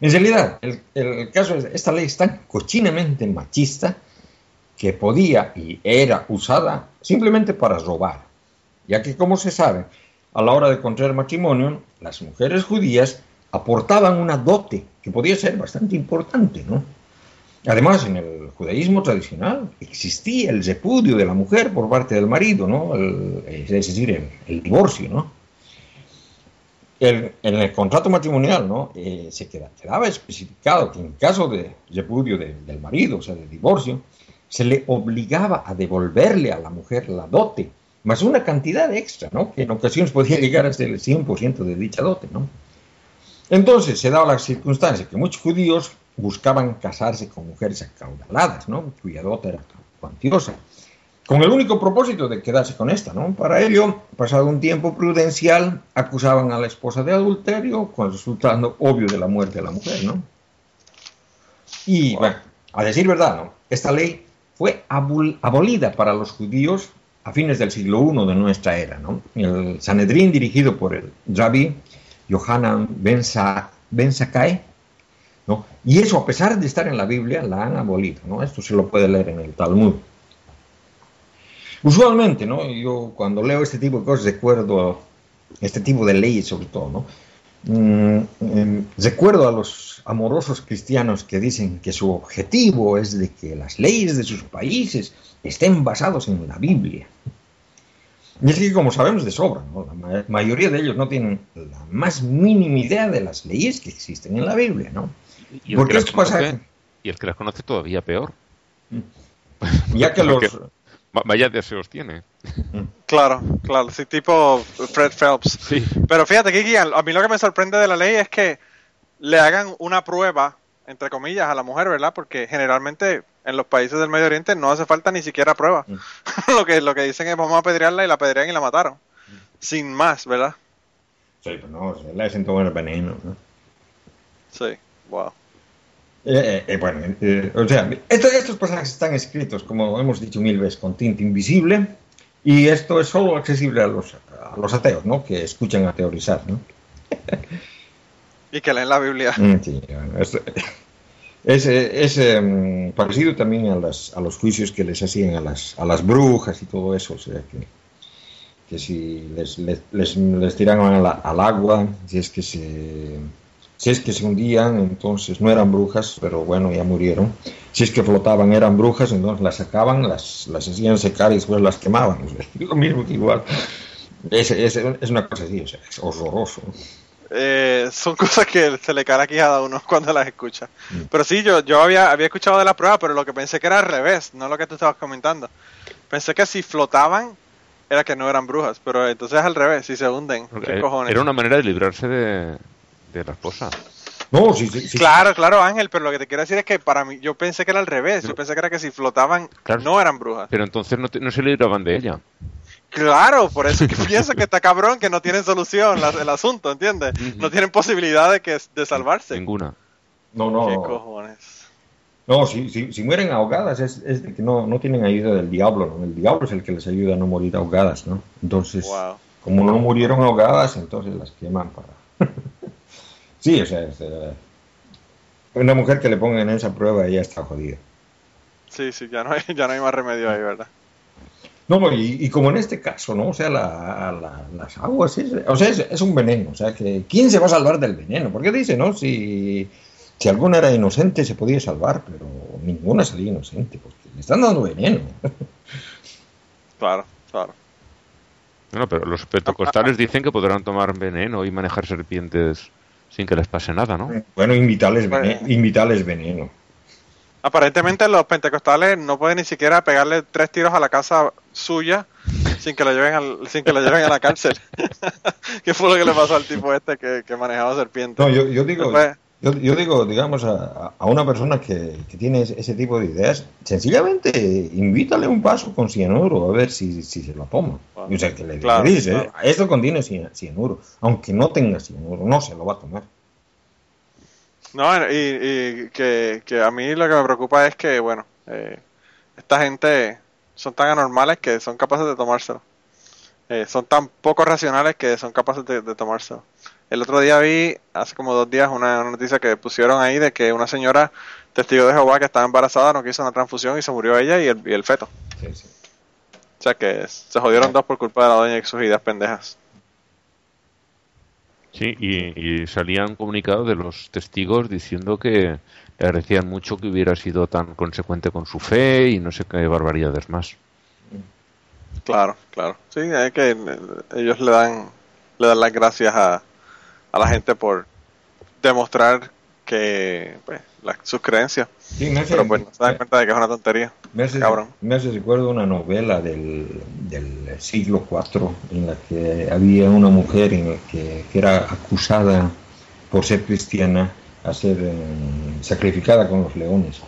En realidad, el, el caso es, esta ley es tan cochinamente machista que podía y era usada simplemente para robar, ya que, como se sabe, a la hora de contraer matrimonio, las mujeres judías aportaban una dote que podía ser bastante importante, ¿no? Además, en el judaísmo tradicional existía el repudio de la mujer por parte del marido, ¿no? es decir, el, divorcio, ¿no? en el contrato matrimonial, ¿no? Eh, se quedaba, especificado que en caso de repudio del marido, o sea, de divorcio, se le obligaba a devolverle a la mujer la dote más una cantidad extra, ¿no? que en ocasiones podía llegar hasta el 100% de dicha dote. ¿no? Entonces se daba la circunstancia que muchos judíos buscaban casarse con mujeres acaudaladas, ¿no? cuya dote era cuantiosa, con el único propósito de quedarse con esta. ¿no? Para ello, pasado un tiempo prudencial, acusaban a la esposa de adulterio, con resultando obvio de la muerte de la mujer. ¿no? Y bueno, a decir verdad, ¿no? esta ley fue abolida para los judíos a fines del siglo I de nuestra era. ¿no? El Sanedrín, dirigido por el Rabbi Yohanan Ben, Sakai, ¿no? y eso a pesar de estar en la Biblia, la han abolido. ¿no? Esto se lo puede leer en el Talmud. Usualmente, ¿no? yo cuando leo este tipo de cosas recuerdo este tipo de leyes sobre todo, ¿no? Mm, em, recuerdo a los amorosos cristianos que dicen que su objetivo es de que las leyes de sus países estén basados en la Biblia. Y es que, como sabemos de sobra, la mayoría de ellos no tienen la más mínima idea de las leyes que existen en la Biblia, ¿no? Y el, que, las conoce, y el que las conoce todavía peor. Ya que los... Vaya deseos tiene. Claro, claro, sí, tipo Fred Phelps. Sí. Pero fíjate, Kiki, a mí lo que me sorprende de la ley es que le hagan una prueba, entre comillas, a la mujer, ¿verdad? Porque generalmente en los países del Medio Oriente no hace falta ni siquiera prueba. Mm. lo, que, lo que dicen es vamos a apedrearla y la apedrean y la mataron. Mm. Sin más, ¿verdad? Sí, pues no, le hacen tomar el veneno, ¿no? Sí, wow. Eh, eh, bueno, eh, o sea, estos, pasajes están escritos, como hemos dicho mil veces, con tinta invisible, y esto es solo accesible a los, a los ateos, ¿no? Que escuchan a teorizar, ¿no? y que leen la Biblia. Mm, sí, es, es, em, parecido también a, los juicios que les hacían a las, a las brujas y todo eso, o sea, que, si les, les, tiraban al agua, si es que se si es que se hundían, entonces no eran brujas, pero bueno, ya murieron. Si es que flotaban, eran brujas, entonces las sacaban, las, las hacían secar y después las quemaban. lo mismo que igual. Es, es, es, una cosa así, o es horroroso. Eh, son cosas que se le quijada a uno cuando las escucha. Pero sí, yo, yo había, había escuchado de la prueba, pero lo que pensé que era al revés, no lo que tú estabas comentando. Pensé que si flotaban era que no eran brujas, pero entonces es al revés, si se hunden. ¿qué Eh, cojones? Era una manera de librarse de, de la esposa. No, sí, sí, sí. Claro, claro, Ángel, pero lo que te quiero decir es que para mí, yo pensé que era al revés, yo pensé que era que si flotaban Claro. no eran brujas. Pero entonces no, te- no se libraban de ella. Claro, por eso es que pienso que está cabrón que no tienen solución la- el asunto, ¿entiendes? No tienen posibilidad de, que, de salvarse. Ninguna. No, ¿Qué no. cojones? No, si, si, si mueren ahogadas es, es de que no, no tienen ayuda del diablo, ¿no? El diablo es el que les ayuda a no morir ahogadas, ¿no? Entonces, Wow. como no murieron ahogadas, entonces las queman para... sí, o sea, es, eh, una mujer que le pongan en esa prueba ella está jodida. Sí, sí, ya no hay, ya no hay más remedio ahí, ¿verdad? No, y, y como en este caso, ¿no? O sea, la- la- las aguas, es, o sea, es, es un veneno. O sea, que ¿quién se va a salvar del veneno? Porque dice, ¿no? Si, si alguna era inocente se podía salvar, pero ninguna salía inocente, porque le están dando veneno. Claro, claro. No, pero los pentecostales dicen que podrán tomar veneno y manejar serpientes sin que les pase nada, ¿no? Bueno, invitarles Bueno. veneno. Invitarles veneno. Aparentemente los pentecostales no pueden ni siquiera pegarle tres tiros a la casa suya sin que lo lleven al, sin que lo lleven a la cárcel. ¿Qué fue lo que le pasó al tipo este que, que manejaba serpientes? No, yo, yo digo, Después- yo, yo digo, digamos, a, a una persona que, que tiene ese, tipo de ideas, sencillamente invítale un vaso con cianuro a ver si, si se lo toma. O sea, que le, le Claro, dice, claro. esto contiene cianuro, aunque no tenga cianuro, no se lo va a tomar. No, y, y que, que a mí lo que me preocupa es que, bueno, eh, esta gente son tan anormales que son capaces de tomárselo. Eh, son tan poco racionales que son capaces de, de tomárselo. El otro día vi, hace como dos días, una, una noticia que pusieron ahí de que una señora testigo de Jehová que estaba embarazada no quiso una transfusión y se murió ella y el, y el feto. Sí, sí. O sea que se jodieron dos por culpa de la doña y sus ideas pendejas. Sí, y, y salían comunicados de los testigos diciendo que le agradecían mucho que hubiera sido tan consecuente con su fe y no sé qué barbaridades más. Claro, claro. Sí, es que eh, ellos le dan, le dan las gracias a, a la gente por demostrar que pues, la- sus creencias. Sí, me hace, Pero pues no se dan cuenta de que es una tontería. me hace- cabrón. me hace recuerdo una novela del, del siglo IV en la que había una mujer en la que, que era acusada por ser cristiana a ser eh, sacrificada con los leones.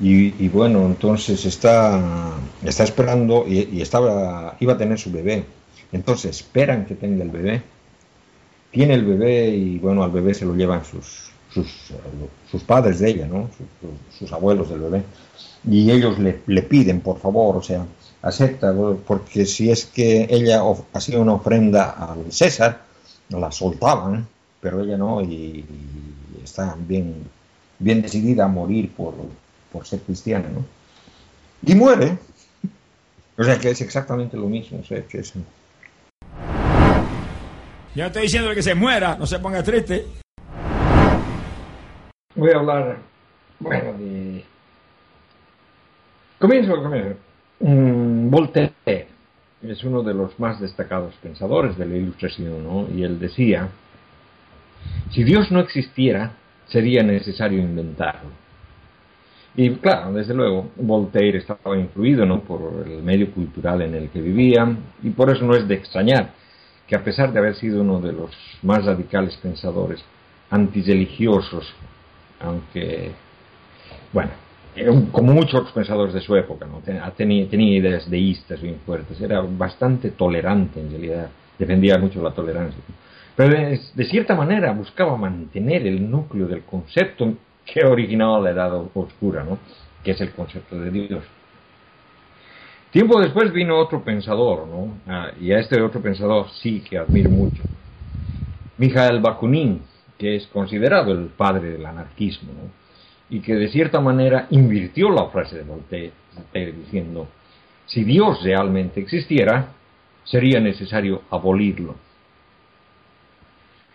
Y, bueno, entonces está, está esperando y, estaba, iba a tener su bebé. Entonces esperan que tenga el bebé. Tiene el bebé y bueno, al bebé se lo llevan sus, sus, sus padres de ella, ¿no? Sus, abuelos del bebé. Y ellos le, le piden, por favor, o sea, acepta, porque si es que ella hacía una ofrenda al César, la soltaban, pero ella no, y, y está bien, bien decidida a morir por, por ser cristiana, ¿no? Y muere. O sea que es exactamente lo mismo, o sea que es... Yo no estoy diciendo que se muera, no se ponga triste. Voy a hablar, bueno, de... Comienzo, comienzo. Mm, Voltaire es uno de los más destacados pensadores de la Ilustración, ¿no? Y él decía, si Dios no existiera, sería necesario inventarlo. Y claro, desde luego, Voltaire estaba influido ¿no? por el medio cultural en el que vivía, y por eso no es de extrañar que a pesar de haber sido uno de los más radicales pensadores antirreligiosos, aunque, bueno, como muchos pensadores de su época, ¿no? Ten- tenía, tenía ideas deístas bien fuertes, era bastante tolerante en realidad, defendía mucho la tolerancia. Pero de, cierta manera buscaba mantener el núcleo del concepto que originaba la Edad Oscura, ¿no? que es el concepto de Dios. Tiempo después vino otro pensador, ¿no? Ah, y a este otro pensador sí que admiro mucho. Mikhail Bakunin, que es considerado el padre del anarquismo, ¿no? y que de cierta manera invirtió la frase de Voltaire diciendo, si Dios realmente existiera, sería necesario abolirlo.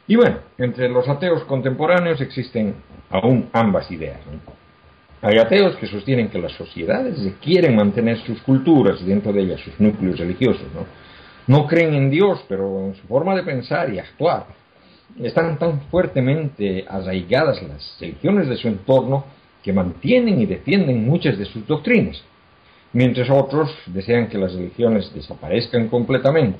Y bueno, entre los ateos contemporáneos existen aún ambas ideas. Hay ateos que sostienen que las sociedades quieren mantener sus culturas y dentro de ellas sus núcleos religiosos. ¿no? no creen en Dios, pero en su forma de pensar y actuar. están tan fuertemente arraigadas las religiones de su entorno que mantienen y defienden muchas de sus doctrinas, mientras otros desean que las religiones desaparezcan completamente.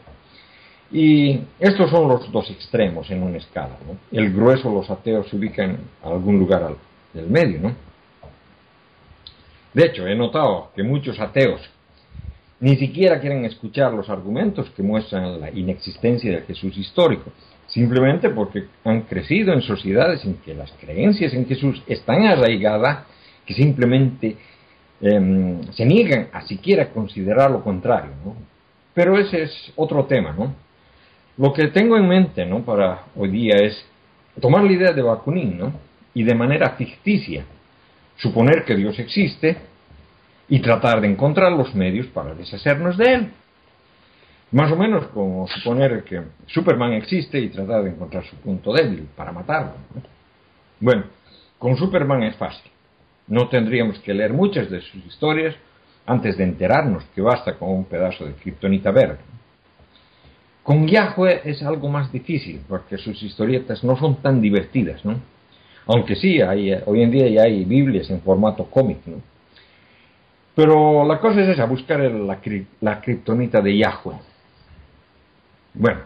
Y estos son los dos extremos en una escala. El grueso, los ateos, se ubican en algún lugar del medio. ¿no? De hecho, he notado que muchos ateos ni siquiera quieren escuchar los argumentos que muestran la inexistencia del Jesús histórico, simplemente porque han crecido en sociedades en que las creencias en Jesús están arraigadas que simplemente em, se niegan a siquiera considerar lo contrario. ¿no? Pero ese es otro tema. ¿no? Lo que tengo en mente ¿no? para hoy día es tomar la idea de Bakunin ¿no? y de manera ficticia suponer que Dios existe y tratar de encontrar los medios para deshacernos de él. Más o menos como suponer que Superman existe y tratar de encontrar su punto débil para matarlo. Bueno, con Superman es fácil. No tendríamos que leer muchas de sus historias antes de enterarnos que basta con un pedazo de kriptonita verde. Con Yahweh es algo más difícil porque sus historietas no son tan divertidas, ¿no? Aunque sí, hay, hoy en día ya hay Biblias en formato cómic, ¿no? Pero la cosa es esa, buscar la, la de Yahweh. Bueno,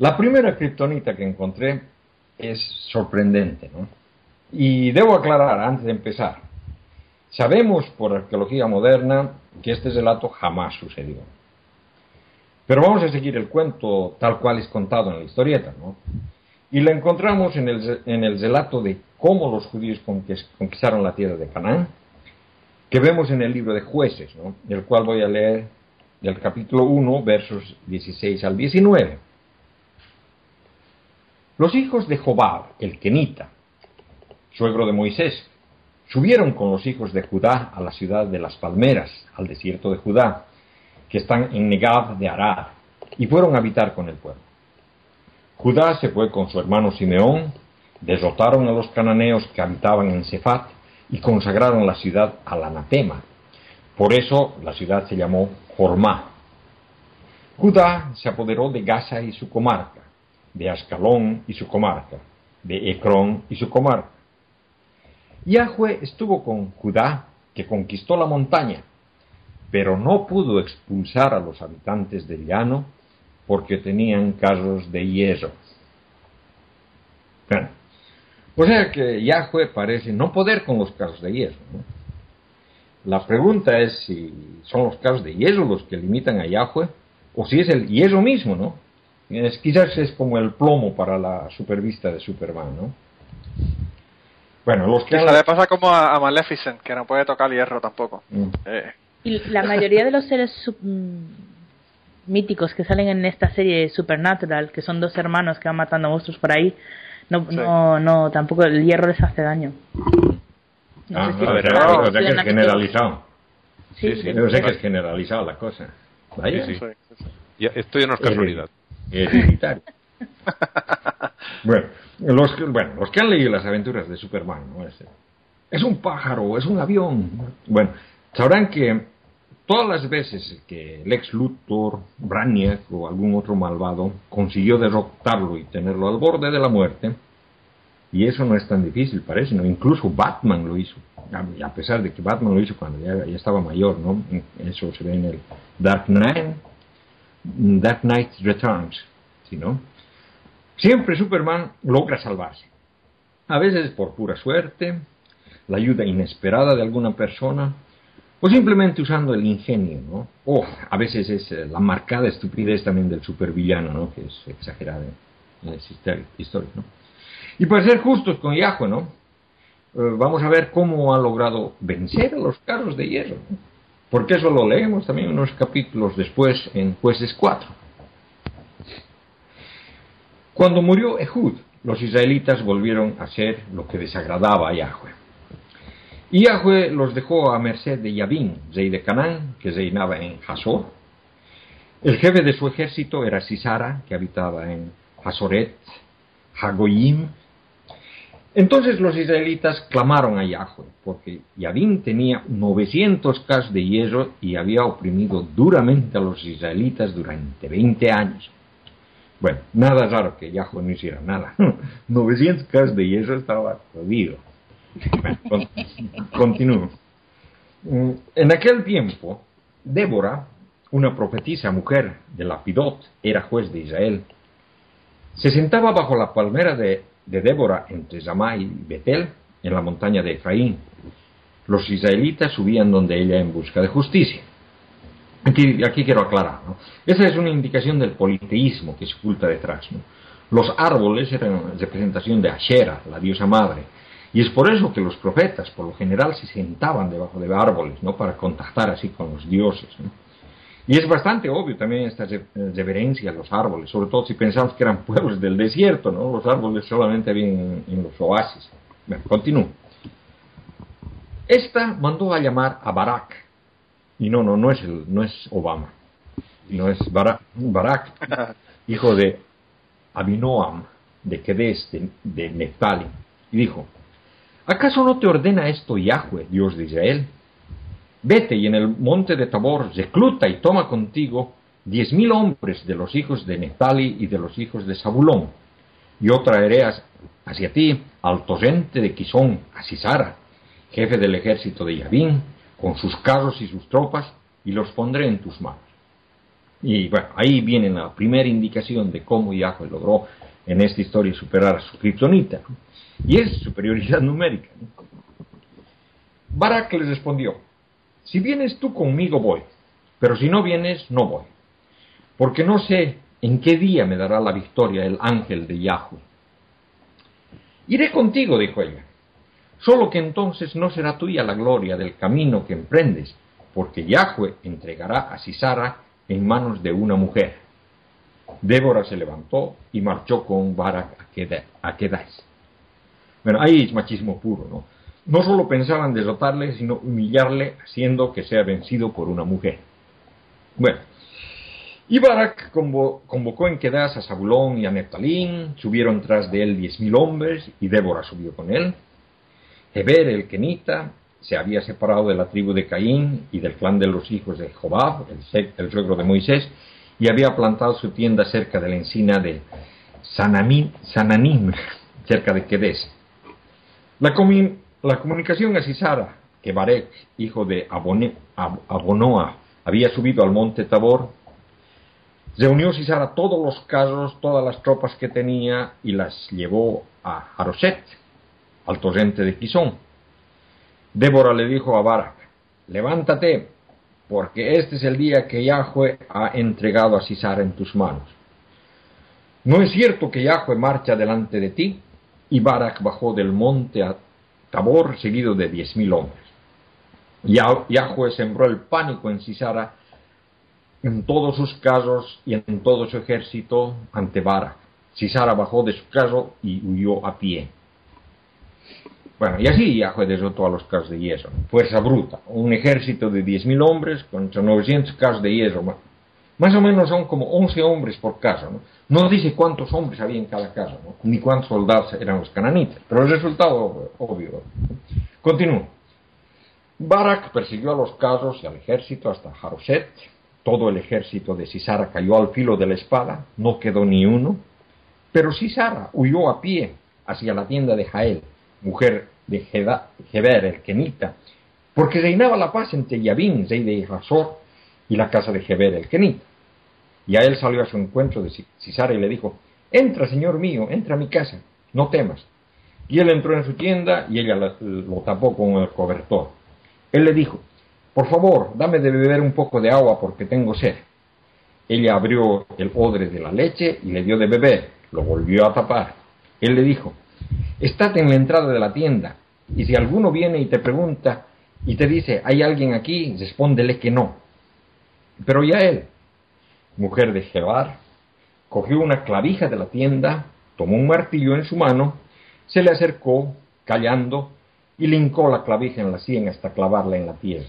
la primera kriptonita que encontré es sorprendente, ¿no? Y debo aclarar antes de empezar, sabemos por arqueología moderna que este relato jamás sucedió. Pero vamos a seguir el cuento tal cual es contado en la historieta, ¿no? Y la encontramos en el, en el relato de cómo los judíos conquistaron la tierra de Canaán, que vemos en el libro de jueces, ¿no? el cual voy a leer del capítulo 1, versos 16 al 19. Los hijos de Jobab, el Kenita, suegro de Moisés, subieron con los hijos de Judá a la ciudad de las palmeras, al desierto de Judá, que están en Negab de Arad, y fueron a habitar con el pueblo. Judá se fue con su hermano Simeón, derrotaron a los cananeos que habitaban en Sefat y consagraron la ciudad al anatema. Por eso la ciudad se llamó Jormá. Judá se apoderó de Gaza y su comarca, de Ascalón y su comarca, de Ecrón y su comarca. Yahweh estuvo con Judá, que conquistó la montaña, pero no pudo expulsar a los habitantes del llano porque tenían carros de hierro. o sea que Yahweh parece no poder con los carros de hierro. La pregunta es si son los carros de hierro los que limitan a Yahweh o si es el hierro mismo, ¿no? Es, quizás es como el plomo para la supervista de Superman, ¿no? Bueno, los que... Le pasa como a, Maleficent, que no puede tocar hierro tampoco. Mm. Eh. Y la mayoría de los seres mm, míticos que salen en esta serie Supernatural, que son dos hermanos que van matando monstruos por ahí, no, no, no, tampoco el hierro les hace daño. No ah, sé si no, o sea que es generalizado. Sí, sí, Yo sé que es generalizado la cosa. Vaya. Sí, Ya, esto ya no es casualidad. Hereditario. bueno, los que, bueno, los que han leído las aventuras de Superman, ¿no? es, es un pájaro, es un avión. Bueno, sabrán que Todas las veces que Lex Luthor, Brainiac o algún otro malvado consiguió derrotarlo y tenerlo al borde de la muerte, y eso no es tan difícil, parece, ¿no? Incluso Batman lo hizo, a pesar de que Batman lo hizo cuando ya, estaba mayor, ¿no? Eso se ve en el Dark Knight, Dark Knight Returns, ¿sí, no? Siempre Superman logra salvarse. A veces por pura suerte, la ayuda inesperada de alguna persona, o simplemente usando el ingenio, ¿no? O a veces es eh, la marcada estupidez también del supervillano, ¿no? Que es exagerada en la historia, ¿no? Y para ser justos con Yahweh, ¿no? Eh, vamos a ver cómo ha logrado vencer a los carros de hierro, ¿no? Porque eso lo leemos también unos capítulos después en Jueces 4. Cuando murió Ehud, los israelitas volvieron a hacer lo que desagradaba a Yahweh. Y Yahweh los dejó a merced de Yabín, rey de Canaán, que reinaba en Hazor. El jefe de su ejército era Sisara, que habitaba en Hazoret, Hagoyim. Entonces los israelitas clamaron a Yahweh, porque Yabín tenía 900 cas de hierro y había oprimido duramente a los israelitas durante 20 años. Bueno, nada raro que Yahweh no hiciera nada. 900 casas de hierro estaba jodido. Continúo. Mm, en aquel tiempo, Débora, una profetisa mujer de Lapidot, era juez de Israel. Se sentaba bajo la palmera de, Débora entre Zamá y Betel, en la montaña de Efraín. Los israelitas subían donde ella en busca de justicia. Aquí, aquí quiero aclarar, ¿no? Esa es una indicación del politeísmo que se oculta detrás, ¿no? Los árboles eran representación de Ashera, la diosa madre, y es por eso que los profetas, por lo general, se sentaban debajo de árboles, ¿no? Para contactar así con los dioses, ¿no? Y es bastante obvio también esta reverencia a los árboles, sobre todo si pensamos que eran pueblos del desierto, ¿no? Los árboles solamente habían en, los oasis. Bueno, continúo. Esta mandó a llamar a Barak, y no, no, no es, el, no es Obama. No es Barak, hijo de Abinoam, de Kedes, de, de Y dijo, ¿acaso no te ordena esto Yahweh, Dios de Israel? Vete y en el monte de Tabor recluta y toma contigo diez mil hombres de los hijos de Neftali y de los hijos de Zabulón. Yo traeré hacia ti al torrente de Quisón, a Sisara, jefe del ejército de Yabín, con sus carros y sus tropas, y los pondré en tus manos. Y bueno, ahí viene la primera indicación de cómo Yahweh logró en esta historia superar a su kriptonita. Y es superioridad numérica. Barak les respondió, si vienes tú conmigo voy, pero si no vienes no voy, porque no sé en qué día me dará la victoria el ángel de Yahweh. Iré contigo, dijo ella, Solo que entonces no será tuya la gloria del camino que emprendes, porque Yahweh entregará a Sisara en manos de una mujer. Débora se levantó y marchó con Barak a Kedas. Bueno, ahí es machismo puro, ¿no? No solo pensaban derrotarle, sino humillarle, haciendo que sea vencido por una mujer. Bueno, y Barak convocó en Kedas a Zabulón y a Neftalín, subieron tras de él diez mil hombres, y Débora subió con él. Heber el Kenita se había separado de la tribu de Caín y del clan de los hijos de Jobab, el, suegro de Moisés, y había plantado su tienda cerca de la encina de Sananim, cerca de Kedes. La, comunicación a Sisara, que Barek, hijo de Abonoa, había subido al monte Tabor, reunió Sisara todos los carros, todas las tropas que tenía y las llevó a Aroset, al torrente de Quisón. Débora le dijo a Barak, levántate, porque este es el día que Yahweh ha entregado a Sisara en tus manos. ¿No es cierto que Yahweh marcha delante de ti? Y Barak bajó del monte a Tabor seguido de diez mil hombres. Yahweh sembró el pánico en Sisara en todos sus carros y en todo su ejército ante Barak. Sisara bajó de su carro y huyó a pie. Bueno, y así Yahweh derrotó a los carros de hierro. Fuerza bruta. Un ejército de 10.000 hombres contra 900 carros de hierro. Más o menos son como 11 hombres por caso. ¿no? no dice cuántos hombres había en cada caso, ni cuántos soldados eran los cananitas. Pero el resultado, obvio. Continúo. Barak persiguió a los carros y al ejército hasta Jaroset. Todo el ejército de Sisara cayó al filo de la espada. No quedó ni uno. Pero Sisara huyó a pie hacia la tienda de Jael, mujer de Heber el Kenita, porque reinaba la paz entre Yabín, rey de Razor, y la casa de Heber el Kenita. Y a él salió a su encuentro de Cisara y le dijo, entra, señor mío, entra a mi casa, no temas. Y él entró en su tienda y ella lo tapó con el cobertor. Él le dijo, por favor, dame de beber un poco de agua porque tengo sed. Ella abrió el odre de la leche y le dio de beber, lo volvió a tapar. Él le dijo, estate en la entrada de la tienda y si alguno viene y te pregunta y te dice, ¿hay alguien aquí? Respóndele que no. Pero ya él, mujer de Jebar, cogió una clavija de la tienda, tomó un martillo en su mano, se le acercó, callando, y le hincó la clavija en la sien hasta clavarla en la tierra.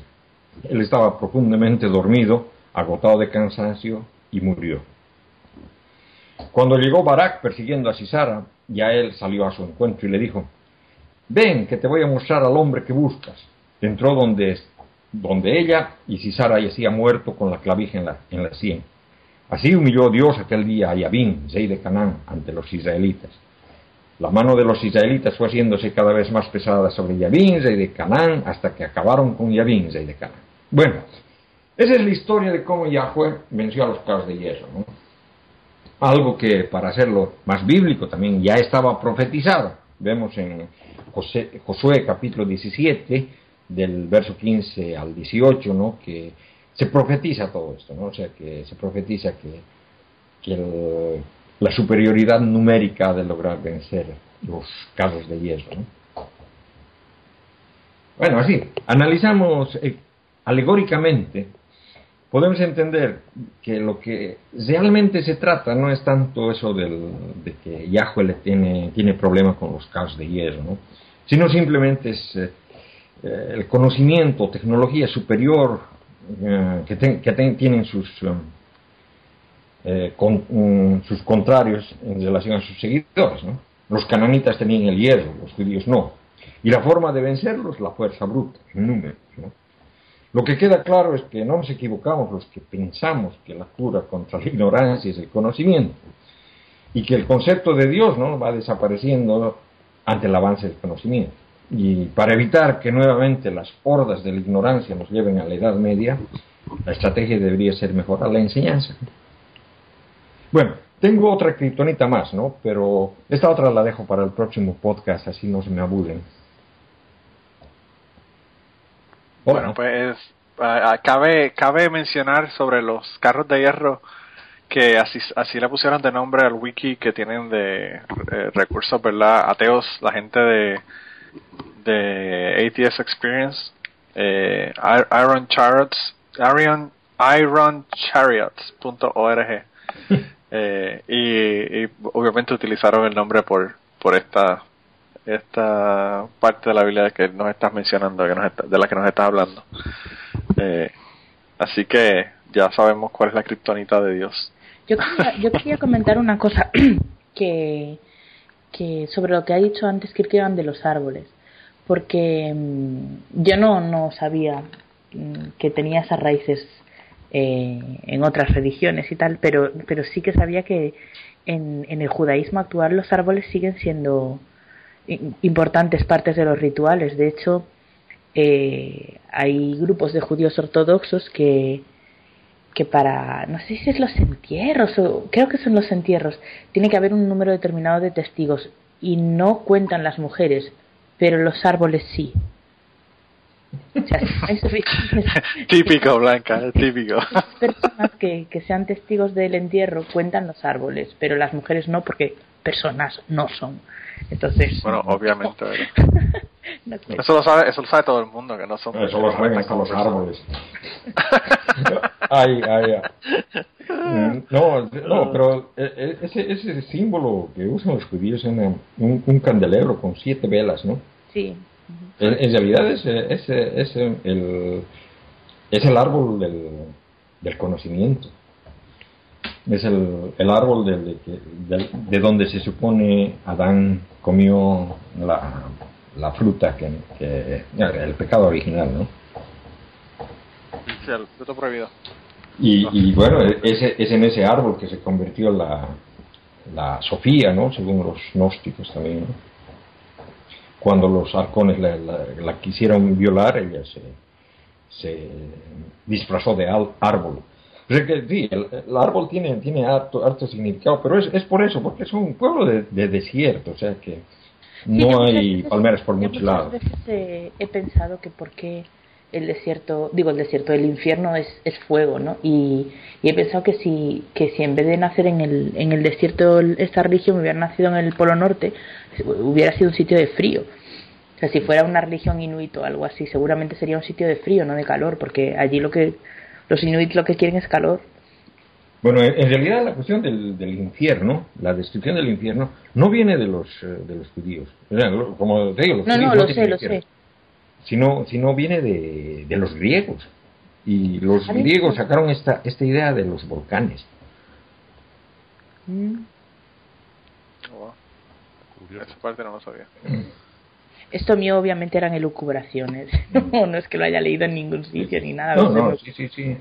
Él estaba profundamente dormido, agotado de cansancio, y murió. Cuando llegó Barak persiguiendo a Sisara, ya él salió a su encuentro y le dijo, ven que te voy a mostrar al hombre que buscas. Entró donde, donde ella y Sisara yacía muerto con la clavija en la, en la sien. Así humilló Dios aquel día a Yabín, rey de Canaán, ante los israelitas. La mano de los israelitas fue haciéndose cada vez más pesada sobre Yabín, rey de Canaán, hasta que acabaron con Yabín, rey de Canaán. Bueno, esa es la historia de cómo Yahweh venció a los caos de hierro. ¿no? Algo que, para hacerlo más bíblico, también ya estaba profetizado. Vemos en Josué capítulo 17, del verso 15 al 18, ¿no? que se profetiza todo esto, ¿no? o sea, que se profetiza que, la superioridad numérica de lograr vencer los casos de hierro. ¿no? Bueno, así, analizamos eh, alegóricamente, podemos entender que lo que realmente se trata no es tanto eso del, de que Yahweh tiene, problemas con los casos de hierro, ¿no? sino simplemente es eh, eh, el conocimiento, tecnología superior eh, que, tienen um, sus contrarios en relación a sus seguidores. Los cananitas tenían el hierro, los judíos no. Y la forma de vencerlos, la fuerza bruta, en número. ¿no? Lo que queda claro es que no nos equivocamos los que pensamos que la cura contra la ignorancia es el conocimiento y que el concepto de Dios ¿no? va desapareciendo ante el avance del conocimiento. Y para evitar que nuevamente las hordas de la ignorancia nos lleven a la Edad Media, la estrategia debería ser mejorar la enseñanza. Bueno, tengo otra criptonita más, ¿no? Pero esta otra la dejo para el próximo podcast, así no se me aburren. Bueno, pues cabe, cabe mencionar sobre los carros de hierro que así, así le pusieron de nombre al wiki que tienen de eh, recursos, ¿verdad? Ateos, la gente de, de ATS Experience, eh, Iron Chariots, Iron, ironchariots.org. eh, y, y obviamente utilizaron el nombre por, por esta esta parte de la Biblia que nos estás mencionando, que de la que nos estás hablando. Eh, así que ya sabemos cuál es la kriptonita de Dios. Yo quería, comentar una cosa que, que sobre lo que ha dicho antes Kierkegaard de los árboles, porque mm, yo no, no sabía mm, que tenía esas raíces eh, en otras religiones y tal, pero, pero sí que sabía que en el judaísmo actual los árboles siguen siendo importantes partes de los rituales. De hecho, eh, hay grupos de judíos ortodoxos que, que para, no sé si es los entierros, o creo que son los entierros, tiene que haber un número determinado de testigos y no cuentan las mujeres, pero los árboles sí. típico, Blanca, típico. Las personas que, que sean testigos del entierro cuentan los árboles, pero las mujeres no, porque personas no son. Entonces. Bueno, obviamente. eso, lo sabe, eso lo sabe todo el mundo, que no son. Eso lo saben hasta los árboles. ay, ay, ay. No, no, pero e, e, ese, ese símbolo que usan los judíos es un, un, candelero con siete velas, ¿no? Sí. En, realidad es, es, es, el, es el árbol del, del conocimiento es el, el árbol de, de, de, donde se supone Adán comió la, la fruta, que, que, el pecado original, ¿no? Sí, el fruto prohibido. Y, y bueno, es, es, en ese árbol que se convirtió la, la Sofía, ¿no? Según los gnósticos también, ¿no? Cuando los arcones la, la, quisieron violar, ella se, se disfrazó de árbol sí, el, árbol tiene, tiene harto, harto significado, pero es, es por eso, porque es un pueblo de, de desierto, o sea que no hay palmeras por muchos lados. veces eh, he pensado que por qué el desierto, digo el desierto, el infierno es, es fuego, ¿no? Y, y, he pensado que si, que si en vez de nacer en el, en el desierto esta religión hubiera nacido en el Polo Norte, hubiera sido un sitio de frío. O sea, si fuera una religión inuit o algo así, seguramente sería un sitio de frío, no de calor, porque allí lo que los inuit lo que quieren es calor. Bueno, en realidad la cuestión del, del infierno, la destrucción del infierno, no viene de los, eh, de los judíos. Como te digo, los no, judíos no, lo sé, lo sé. Sino, sino viene de, de los griegos. Y los griegos sacaron esta, esta idea de los volcanes. Mm. Oh, Esa parte no lo sabía. Esto mío obviamente eran elucubraciones. no, no es que lo haya leído en ningún sitio ni nada. No, no, sí, sí, sí.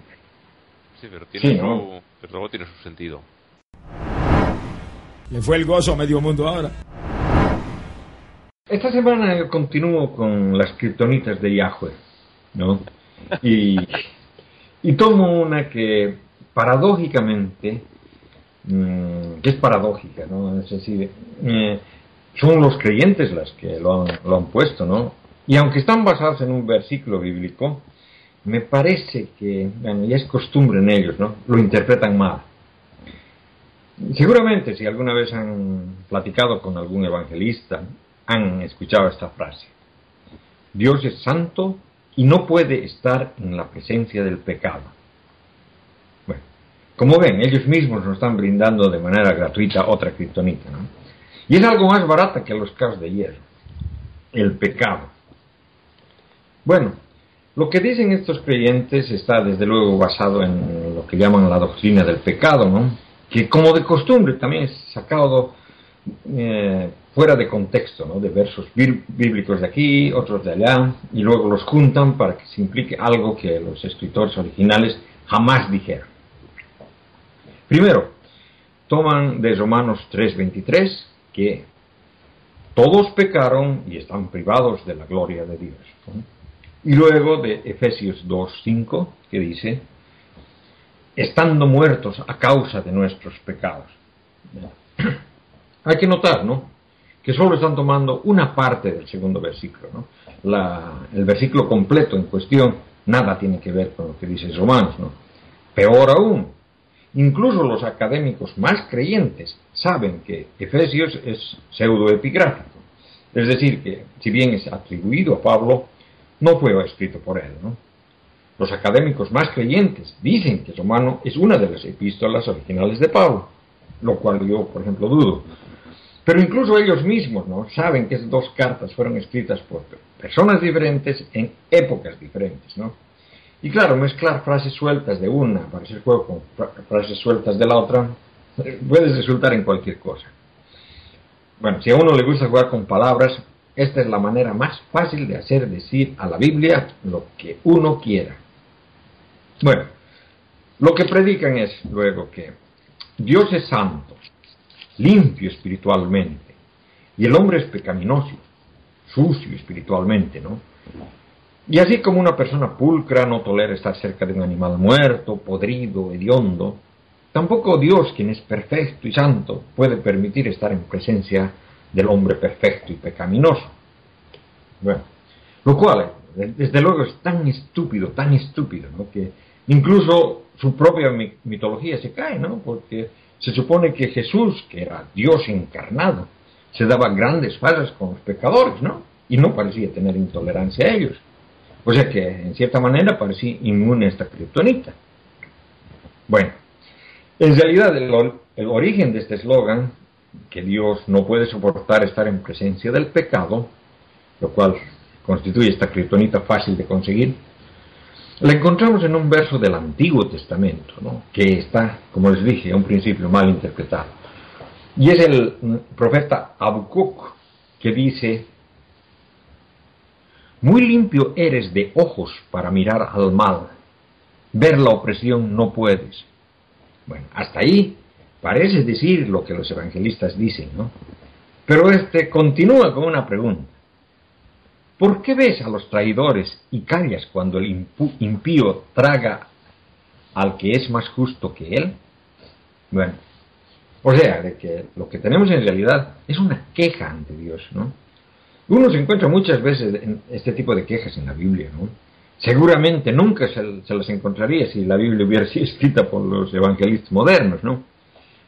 Sí, pero tiene Sí, su, ¿no? desde luego tiene su sentido. Le fue el gozo a medio mundo ahora. Esta semana continúo con las kriptonitas de Yahweh, ¿no? Y, y tomo una que paradójicamente, mm, que es paradójica, ¿no? Es decir, eh, son los creyentes las que lo han, lo han puesto, ¿no? Y aunque están basados en un versículo bíblico, me parece que, bueno, es costumbre en ellos, ¿no? Lo interpretan mal. Seguramente, si alguna vez han platicado con algún evangelista, han escuchado esta frase. Dios es santo y no puede estar en la presencia del pecado. Bueno, como ven, ellos mismos nos están brindando de manera gratuita otra kriptonita, ¿no? Y es algo más barata que los caos de hierro. El pecado. Bueno, lo que dicen estos creyentes está desde luego basado en lo que llaman la doctrina del pecado, ¿no? Que como de costumbre también es sacado eh, fuera de contexto, ¿no? De versos bí- bíblicos de aquí, otros de allá, y luego los juntan para que se implique algo que los escritores originales jamás dijeron. Primero, toman de Romanos 3:23 que todos pecaron y están privados de la gloria de Dios. Y luego de Efesios 2.5, que dice, estando muertos a causa de nuestros pecados. Hay que notar, ¿no? Que solo están tomando una parte del segundo versículo, ¿no? El versículo completo en cuestión nada tiene que ver con lo que dice Romanos, ¿no? Peor aún, incluso los académicos más creyentes saben que Efesios es pseudoepigráfico. Es decir, que si bien es atribuido a Pablo, no fue escrito por él. Los académicos más creyentes dicen que Romano es una de las epístolas originales de Pablo, lo cual yo, por ejemplo, dudo. Pero incluso ellos mismos ¿no? saben que esas dos cartas fueron escritas por personas diferentes en épocas diferentes. ¿no? Y claro, mezclar frases sueltas de una para hacer juego con fra- frases sueltas de la otra eh, puede resultar en cualquier cosa. Bueno, si a uno le gusta jugar con palabras, esta es la manera más fácil de hacer decir a la Biblia lo que uno quiera. Bueno, lo que predican es luego que Dios es santo, limpio espiritualmente, y el hombre es pecaminoso, sucio espiritualmente, ¿no? Y así como una persona pulcra no tolera estar cerca de un animal muerto, podrido, hediondo, tampoco Dios, quien es perfecto y santo, puede permitir estar en presencia del hombre perfecto y pecaminoso. Bueno, lo cual, eh, desde luego, es tan estúpido, tan estúpido, ¿no? que incluso su propia mi- mitología se cae, ¿no? Porque se supone que Jesús, que era Dios encarnado, se daba grandes fallas con los pecadores, ¿no? Y no parecía tener intolerancia a ellos. O sea que, en cierta manera, parecía inmune a esta kriptonita. Bueno, en realidad el, or- el origen de este eslogan, que Dios no puede soportar estar en presencia del pecado, lo cual constituye esta kriptonita fácil de conseguir, la encontramos en un verso del Antiguo Testamento, ¿no? que está, como les dije a un principio, mal interpretado. Y es el mm, profeta Habacuc que dice, muy limpio eres de ojos para mirar al mal, ver la opresión no puedes. Bueno, hasta ahí parece decir lo que los evangelistas dicen, ¿no? Pero este continúa con una pregunta. ¿Por qué ves a los traidores y callas cuando el impío traga al que es más justo que él? Bueno, o sea, de que lo que tenemos en realidad es una queja ante Dios, ¿no? Uno se encuentra muchas veces en este tipo de quejas en la Biblia, ¿no? Seguramente nunca se, las encontraría si la Biblia hubiera sido escrita por los evangelistas modernos, ¿no?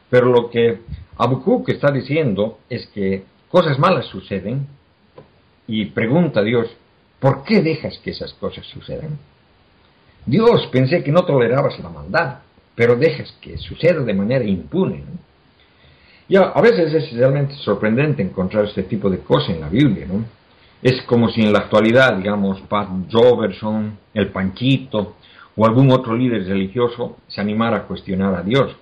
Pero lo que Habacuc está diciendo es que cosas malas suceden y pregunta a Dios, ¿por qué dejas que esas cosas sucedan? Dios, pensé que no tolerabas la maldad, pero dejas que suceda de manera impune. ¿no? Y a, a veces es realmente sorprendente encontrar este tipo de cosas en la Biblia, ¿no? Es como si en la actualidad, digamos, Pat Robertson, el Panchito o algún otro líder religioso se animara a cuestionar a Dios.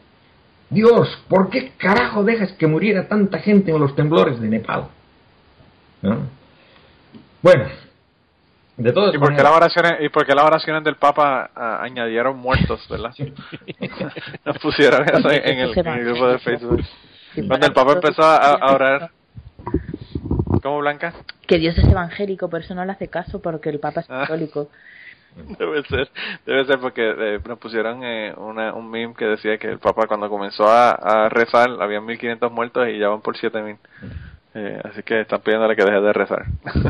Dios, ¿por qué carajo dejas que muriera tanta gente en los temblores de Nepal? ¿No? Bueno, de todas ¿Y por, qué oraciones, ¿Y por qué las oraciones del Papa ah, añadieron muertos, verdad? Nos pusieron eso en, en el, en el grupo de Facebook. Cuando el Papa empezó a, a orar. ¿Cómo, Blanca? Que Dios es evangélico, por eso no le hace caso, porque el Papa es Ah. católico. Debe ser, debe ser porque eh, nos pusieron eh, una, un meme que decía que el Papa cuando comenzó a, a rezar había 1500 muertos y ya van por 7000. Eh, así que están pidiéndole que deje de rezar.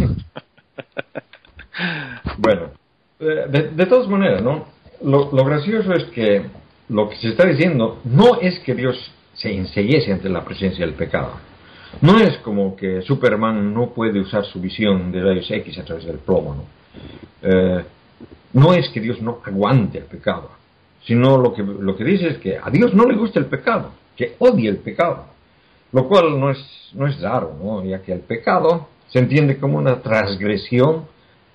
Bueno, de, de todas maneras, ¿no? Lo, lo gracioso es que lo que se está diciendo no es que Dios se enseguiese ante la presencia del pecado. No es como que Superman no puede usar su visión de rayos X a través del plomo, ¿no? Eh, no es que Dios no aguante el pecado, sino lo que, lo que dice es que a Dios no le gusta el pecado, que odia el pecado, lo cual no es, no es raro, ya que el pecado se entiende como una transgresión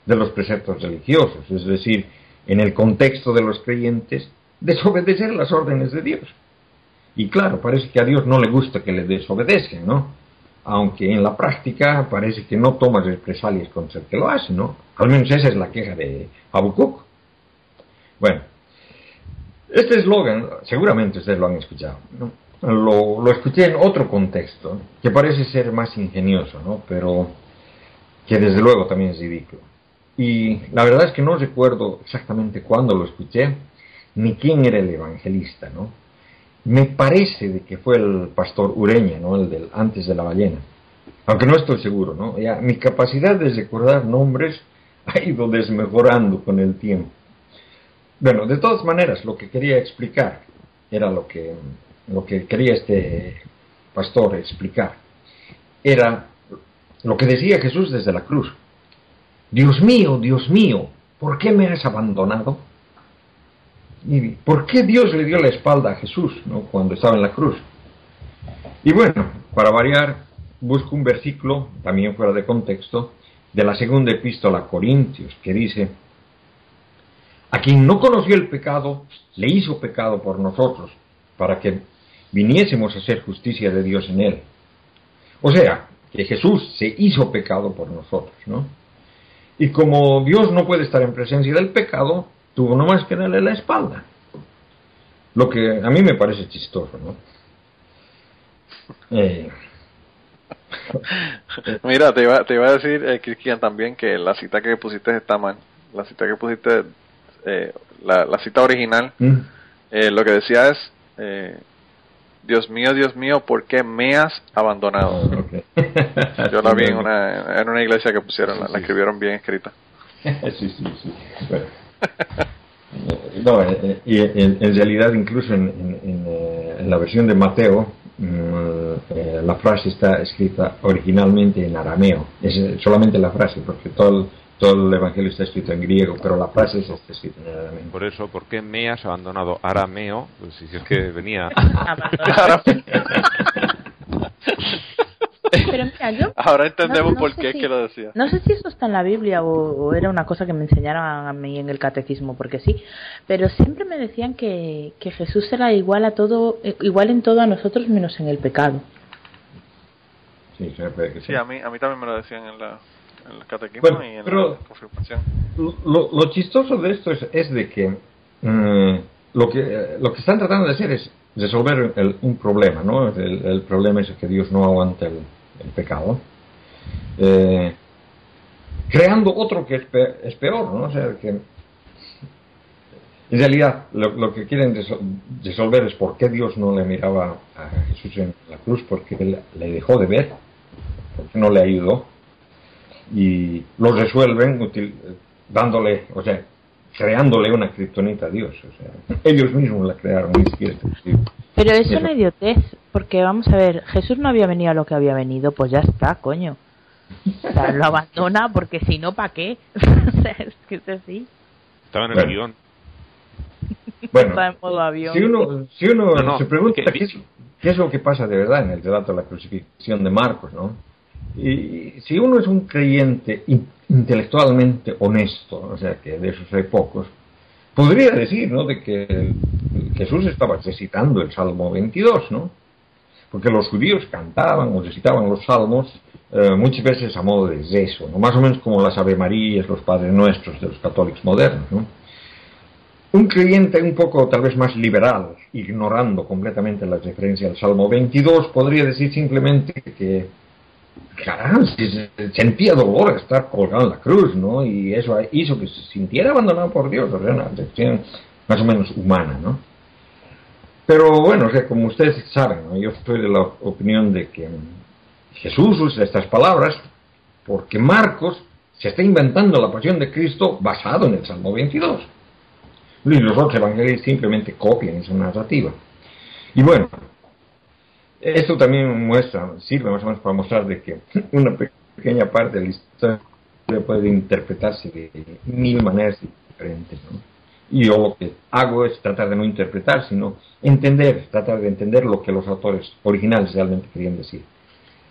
de los preceptos religiosos, es decir, en el contexto de los creyentes, desobedecer las órdenes de Dios. Y claro, parece que a Dios no le gusta que le desobedezcan, ¿no? Aunque en la práctica parece que no toma represalias contra el que lo hace, ¿no? Al menos esa es la queja de Habacuc. Bueno, este eslogan, seguramente ustedes lo han escuchado, ¿no? Lo, lo escuché en otro contexto, que parece ser más ingenioso, ¿no? Pero que desde luego también es ridículo. Y la verdad es que no recuerdo exactamente cuándo lo escuché, ni quién era el evangelista, ¿no? Me parece de que fue el pastor Ureña, ¿no? El del antes de la ballena. Aunque no estoy seguro, ¿no? Ya, mi capacidad de recordar nombres ha ido desmejorando con el tiempo. Bueno, de todas maneras, lo que quería explicar era lo que, lo que quería este pastor explicar. Era lo que decía Jesús desde la cruz. Dios mío, Dios mío, ¿por qué me has abandonado? ¿Y por qué Dios le dio la espalda a Jesús ¿no? cuando estaba en la cruz? Y bueno, para variar, busco un versículo, también fuera de contexto, de la segunda epístola a Corintios, que dice, a quien no conoció el pecado, le hizo pecado por nosotros, para que viniésemos a hacer justicia de Dios en él. O sea, que Jesús se hizo pecado por nosotros, ¿no? Y como Dios no puede estar en presencia del pecado, tuvo nomás que darle la espalda. Lo que a mí me parece chistoso, ¿no? Eh, Mira, te iba, te iba a decir, eh, Cristian, también que la cita que pusiste está mal. La cita que pusiste, eh, la, la cita original, ¿Mm? eh, lo que decía es, eh, Dios mío, Dios mío, ¿por qué me has abandonado? Yo la vi en una, en una iglesia que pusieron, la, la escribieron bien escrita. sí, sí, sí. Bueno. Eh, No, eh, eh, y en, en realidad incluso en, en- en, eh, en la versión de Mateo mm, eh, la frase está escrita originalmente en arameo. Es eh, solamente la frase, porque todo el, todo el evangelio está escrito en griego, pero la frase está escrita en arameo. Por eso, ¿por qué me has abandonado arameo? Pues si es que venía. Yo Ahora entendemos no- no por sé qué si- que lo decía. No sé si eso está en la Biblia o, o era una cosa que me enseñaron a mí en el catecismo, porque sí, pero siempre me decían que, que Jesús era igual a todo, eh, igual en todo a nosotros menos en el pecado. Sí, se me puede que Sí, a mí, a mí también me lo decían en, la, en el catequismo Bueno, y en pero- la confirmación. Lo, lo chistoso de esto es, es de que mm, lo que eh, lo que están tratando de hacer es resolver el- un problema, ¿no? El, el problema es que Dios no aguanta el, el pecado, eh, creando otro que es, pe- es peor, ¿no? O sea, que en realidad lo, lo que quieren resol- resolver es por qué Dios no le miraba a Jesús en la cruz, porque él le dejó de ver, porque no le ayudó y lo resuelven util- dándole, o sea, creándole una kriptonita a Dios. O sea, ellos mismos la crearon, ni siquiera. Pero es una idiotez, porque vamos a ver, Jesús no había venido a lo que había venido, pues ya está, coño. O sea, lo abandona porque si no, ¿para qué? o sea, es que es así. Estaba en el Bueno. guion. Bueno, Está en modo avión. si uno, si uno No, no, se pregunta que- qué es, qué es lo que pasa de verdad en el relato de la crucifixión de Marcos, ¿no? Y si uno es un creyente in- intelectualmente honesto, o sea, que de esos hay pocos, podría decir, ¿no?, de que Jesús estaba recitando el Salmo 22, ¿no? Porque los judíos cantaban o recitaban los salmos eh, muchas veces a modo de rezo, ¿no? más o menos como las Ave Marías, los Padres Nuestros de los católicos modernos. ¿no? Un creyente un poco tal vez más liberal, ignorando completamente la referencia al Salmo 22, podría decir simplemente que, caramba, sentía dolor estar colgado en la cruz, ¿no? Y eso hizo que se sintiera abandonado por Dios, o sea, una reacción más o menos humana, ¿no? Pero bueno, como ustedes saben, yo estoy de la opinión de que Jesús usa estas palabras porque Marcos se está inventando la pasión de Cristo basado en el Salmo 22 y los otros evangelios simplemente copian esa narrativa. Y bueno, esto también muestra, sirve más o menos para mostrar de que una pequeña parte de la historia puede interpretarse de mil maneras diferentes. Y yo lo que hago es tratar de no interpretar, sino entender, tratar de entender lo que los autores originales realmente querían decir.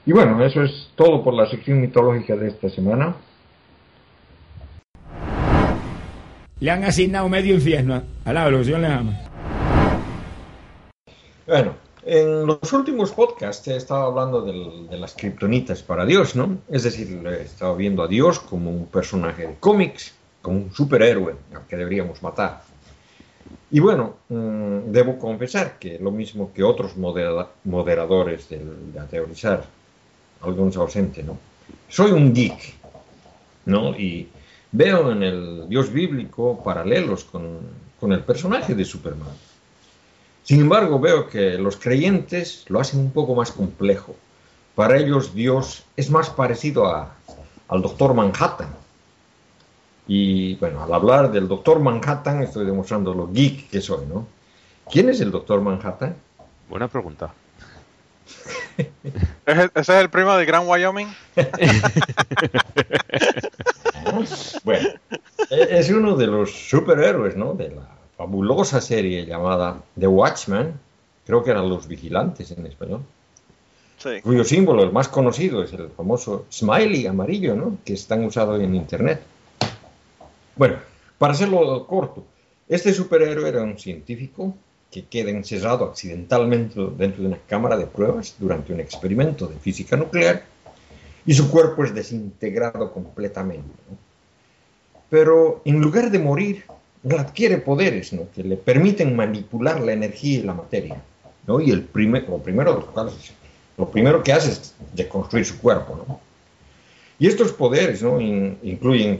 Y bueno, eso es todo por la sección mitológica de esta semana. le han asignado medio infierno a la evolución le ama. Bueno, en los últimos podcasts he estado hablando de las kriptonitas para Dios, ¿no? Es decir, he estado viendo a Dios como un personaje de cómics, como un superhéroe al que deberíamos matar. Y bueno, mm, debo confesar que lo mismo que otros moderadores de, de teorizar, algunos ausentes, ¿no? Soy un geek, ¿no? Y veo en el Dios bíblico paralelos con, el personaje de Superman. Sin embargo, veo que los creyentes lo hacen un poco más complejo. Para ellos Dios es más parecido a, al Doctor Manhattan. Y bueno, al hablar del Doctor Manhattan estoy demostrando lo geek que soy, ¿no? ¿Quién es el Doctor Manhattan? Buena pregunta. ¿Ese es el primo de Gran Wyoming? bueno, e-, es uno de los superhéroes, ¿no? De la fabulosa serie llamada The Watchmen, creo que eran los vigilantes en español. Sí. Cuyo símbolo, el más conocido, es el famoso smiley amarillo, ¿no? Que están usados en internet. Bueno, para hacerlo corto, este superhéroe era un científico que queda encerrado accidentalmente dentro de una cámara de pruebas durante un experimento de física nuclear y su cuerpo es desintegrado completamente. Pero en lugar de morir, adquiere poderes ¿no? que le permiten manipular la energía y la materia. ¿no? Y el primer, lo, primero, lo primero que hace es deconstruir su cuerpo. Y estos poderes ¿no? incluyen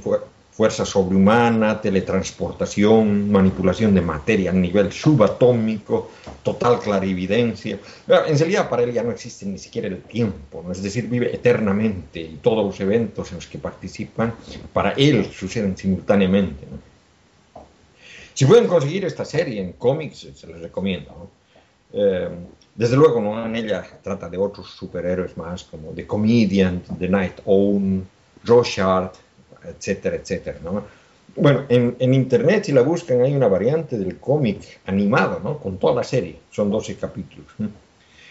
fuerza sobrehumana, teletransportación, manipulación de materia a nivel subatómico, total clarividencia. En realidad para él ya no existe ni siquiera el tiempo, ¿no? es decir, vive eternamente y todos los eventos en los que participan para él suceden simultáneamente. Si pueden conseguir esta serie en cómics, se les recomiendo. Eh, desde luego, ¿no? en ella trata de otros superhéroes más, como The Comedian, The Night Owl, Rorschach, etcétera, etcétera, ¿no? Bueno, en, internet si la buscan hay una variante del cómic animado, ¿no? Con toda la serie, son 12 capítulos.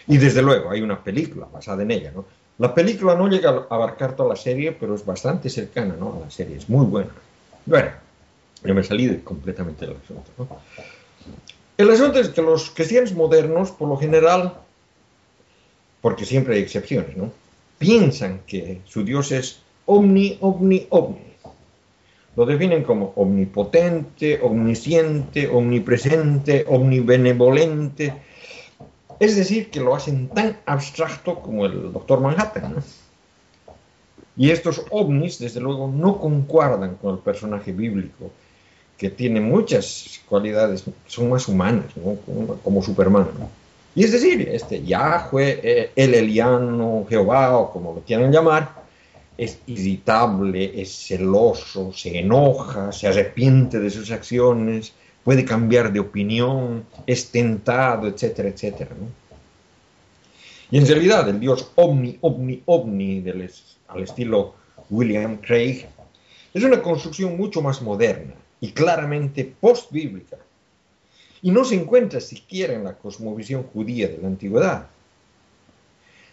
Y desde luego hay una película basada en ella, ¿no? La película no llega a abarcar toda la serie, pero es bastante cercana, ¿no? A la serie, es muy buena. Bueno, yo me salí completamente del asunto, ¿no? El asunto es que los cristianos modernos, por lo general, porque siempre hay excepciones, ¿no? Piensan que su Dios es omni, omni, omni. Lo definen como omnipotente, omnisciente, omnipresente, omnibenevolente. Es decir, que lo hacen tan abstracto como el doctor Manhattan. Y estos ovnis, desde luego, no concuerdan con el personaje bíblico, que tiene muchas cualidades, son más humanas, como, Superman. Y es decir, este Yahweh, eh, el Eliano, Jehová, o como lo quieran llamar, es irritable, es celoso, se enoja, se arrepiente de sus acciones, puede cambiar de opinión, es tentado, etcétera, etcétera. Y en realidad el Dios omni, omni, del, al estilo William Craig, es una construcción mucho más moderna y claramente post-bíblica. Y no se encuentra siquiera en la cosmovisión judía de la antigüedad.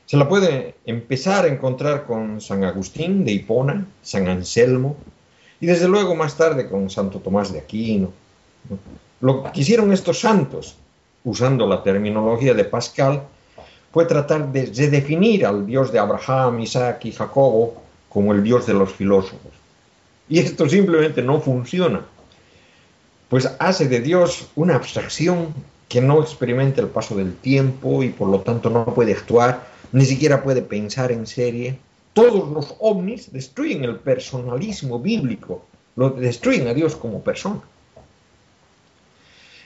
Se la puede empezar a encontrar con San Agustín de Hipona, San Anselmo y desde luego más tarde con Santo Tomás de Aquino. Lo que hicieron estos santos, usando la terminología de Pascal, fue tratar de redefinir al Dios de Abraham, Isaac y Jacobo como el Dios de los filósofos. Y esto simplemente no funciona, pues hace de Dios una abstracción que no experimenta el paso del tiempo y por lo tanto no puede actuar, ni siquiera puede pensar en serie. Todos los ovnis destruyen el personalismo bíblico, lo destruyen a Dios como persona.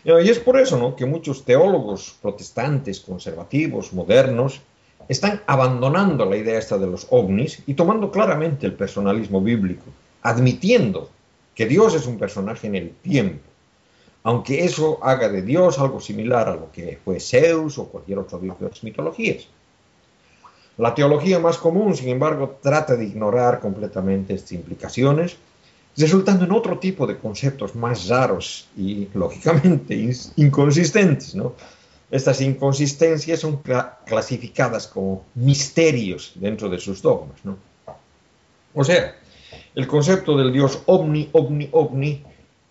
Y es por eso ¿no? que muchos teólogos protestantes, conservativos, modernos, están abandonando la idea esta de los ovnis y tomando claramente el personalismo bíblico, admitiendo que Dios es un personaje en el tiempo, aunque eso haga de Dios algo similar a lo que fue Zeus o cualquier otro dios de las mitologías. La teología más común, sin embargo, trata de ignorar completamente estas implicaciones, resultando en otro tipo de conceptos más raros y, lógicamente, inconsistentes. Estas inconsistencias son clasificadas como misterios dentro de sus dogmas. O sea, el concepto del Dios omni, omni, omni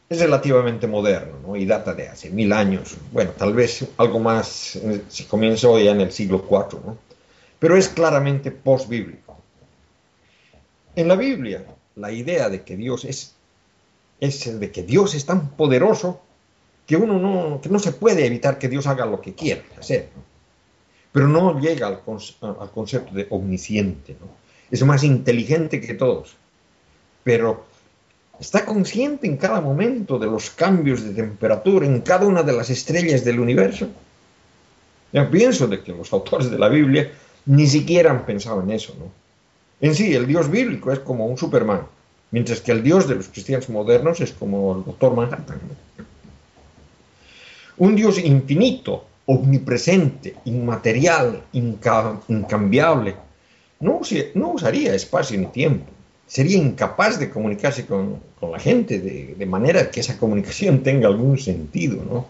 es relativamente moderno y data de hace mil años. Bueno, tal vez algo más eh, se comenzó ya en el siglo IV, pero es claramente postbíblico. En la Biblia, la idea de que Dios es, es de que Dios es tan poderoso que uno no, que no se puede evitar que Dios haga lo que quiera hacer. Pero no llega al, al concepto de omnisciente. Es más inteligente que todos. Pero está consciente en cada momento de los cambios de temperatura en cada una de las estrellas del universo. Yo pienso de que los autores de la Biblia ni siquiera han pensado en eso, ¿no? En sí, el Dios bíblico es como un Superman, mientras que el Dios de los cristianos modernos es como el Doctor Manhattan. Un Dios infinito, omnipresente, inmaterial, incambiable, no, usaría espacio ni tiempo sería incapaz de comunicarse con, la gente de, manera que esa comunicación tenga algún sentido, ¿no?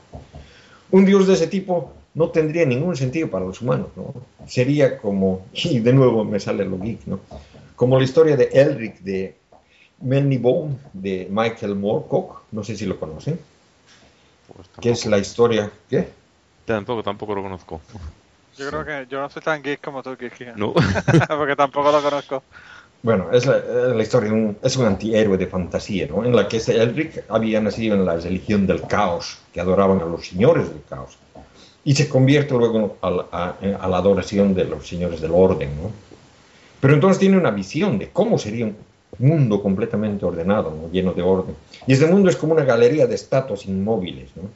Un Dios de ese tipo no tendría ningún sentido para los humanos, ¿no? Sería como, y de nuevo me sale lo geek, ¿no? Como la historia de Elric de Melny Bone de Michael Moorcock, no sé si lo conocen, pues que es la historia, ¿qué? Tampoco, tampoco lo conozco. Yo creo que yo no soy tan geek como tú. No. Porque tampoco lo conozco. Bueno, es la, historia, de un, es un antihéroe de fantasía, ¿no? En la que este Elric había nacido en la religión del caos, que adoraban a los señores del caos, y se convierte luego a, la adoración de los señores del orden, ¿no? Pero entonces tiene una visión de cómo sería un mundo completamente ordenado, ¿no? lleno de orden. Y este mundo es como una galería de estatuas inmóviles, ¿no?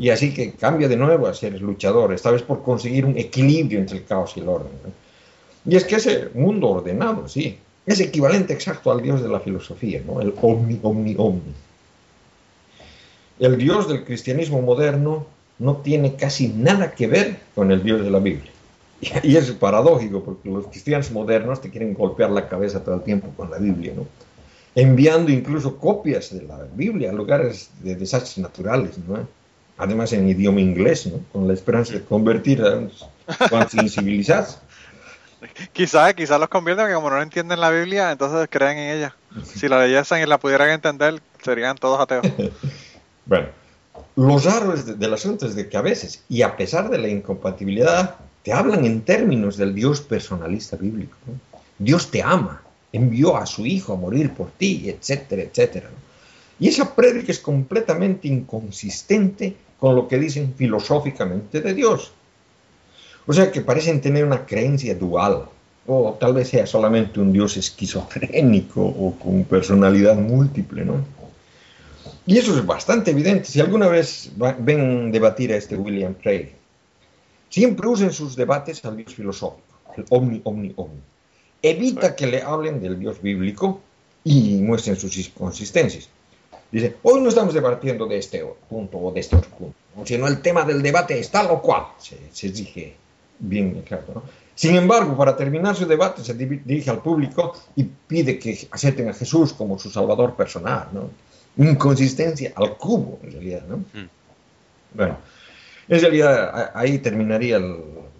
Y así que cambia de nuevo a ser luchador, esta vez por conseguir un equilibrio entre el caos y el orden. Y es que ese mundo ordenado, sí, es equivalente exacto al Dios de la filosofía, ¿no? el omni, omni, omni. El Dios del cristianismo moderno no tiene casi nada que ver con el Dios de la Biblia. Y es paradójico porque los cristianos modernos te quieren golpear la cabeza todo el tiempo con la Biblia, ¿no? enviando incluso copias de la Biblia a lugares de desastres naturales, ¿no? además en idioma inglés, ¿no? con la esperanza de convertir a los incivilizados. Quizás, quizás los convierten porque como no entienden la Biblia, entonces creen en ella. Si la leyesen y la pudieran entender, serían todos ateos. bueno, lo raro es del asunto es de que a veces, y a pesar de la incompatibilidad, te hablan en términos del Dios personalista bíblico. Dios te ama, envió a su Hijo a morir por ti, etcétera, etcétera. Y esa prédica es completamente inconsistente con lo que dicen filosóficamente de Dios. O sea que parecen tener una creencia dual, o tal vez sea solamente un dios esquizofrénico o con personalidad múltiple, ¿no? Y eso es bastante evidente. Si alguna vez ven debatir a este William Craig, siempre usen sus debates al dios filosófico, el omni, omni, omni. Evita que le hablen del dios bíblico y muestren sus inconsistencias. Dice, hoy no estamos debatiendo de este punto o de este otro punto, sino el tema del debate está lo cual, se, se exige bien claro. Sin embargo, para terminar su debate, se dirige al público y pide que acepten a Jesús como su salvador personal. ¿no? Inconsistencia al cubo, en realidad. ¿no? Mm. Bueno, en realidad ahí terminaría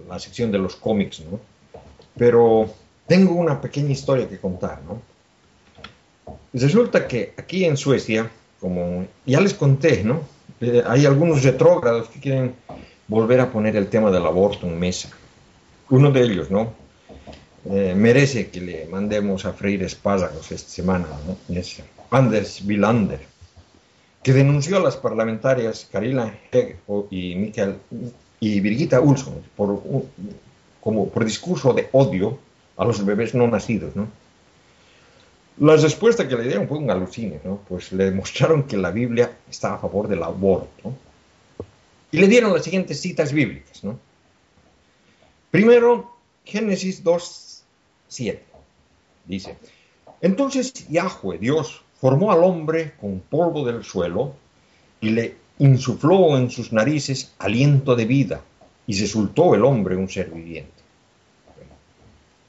la sección de los cómics. ¿no? Pero tengo una pequeña historia que contar. ¿no? Resulta que aquí en Suecia, como ya les conté, ¿no? Eh, hay algunos retrógrados que quieren volver a poner el tema del aborto en mesa. uno de ellos, ¿no? Eh, merece que le mandemos a freír espárragos esta semana, ¿no? Es Anders Wilander, que denunció a las parlamentarias Karina Heg y, y Birgitta Ulsson por, como por discurso de odio a los bebés no nacidos, ¿no? La respuesta que le dieron fue un alucine, ¿no? Pues le demostraron que la Biblia está a favor del aborto. Y le dieron las siguientes citas bíblicas, ¿no? Primero, Génesis 2, 7. Dice, entonces Yahweh, Dios, formó al hombre con polvo del suelo y le insufló en sus narices aliento de vida y resultó el hombre un ser viviente.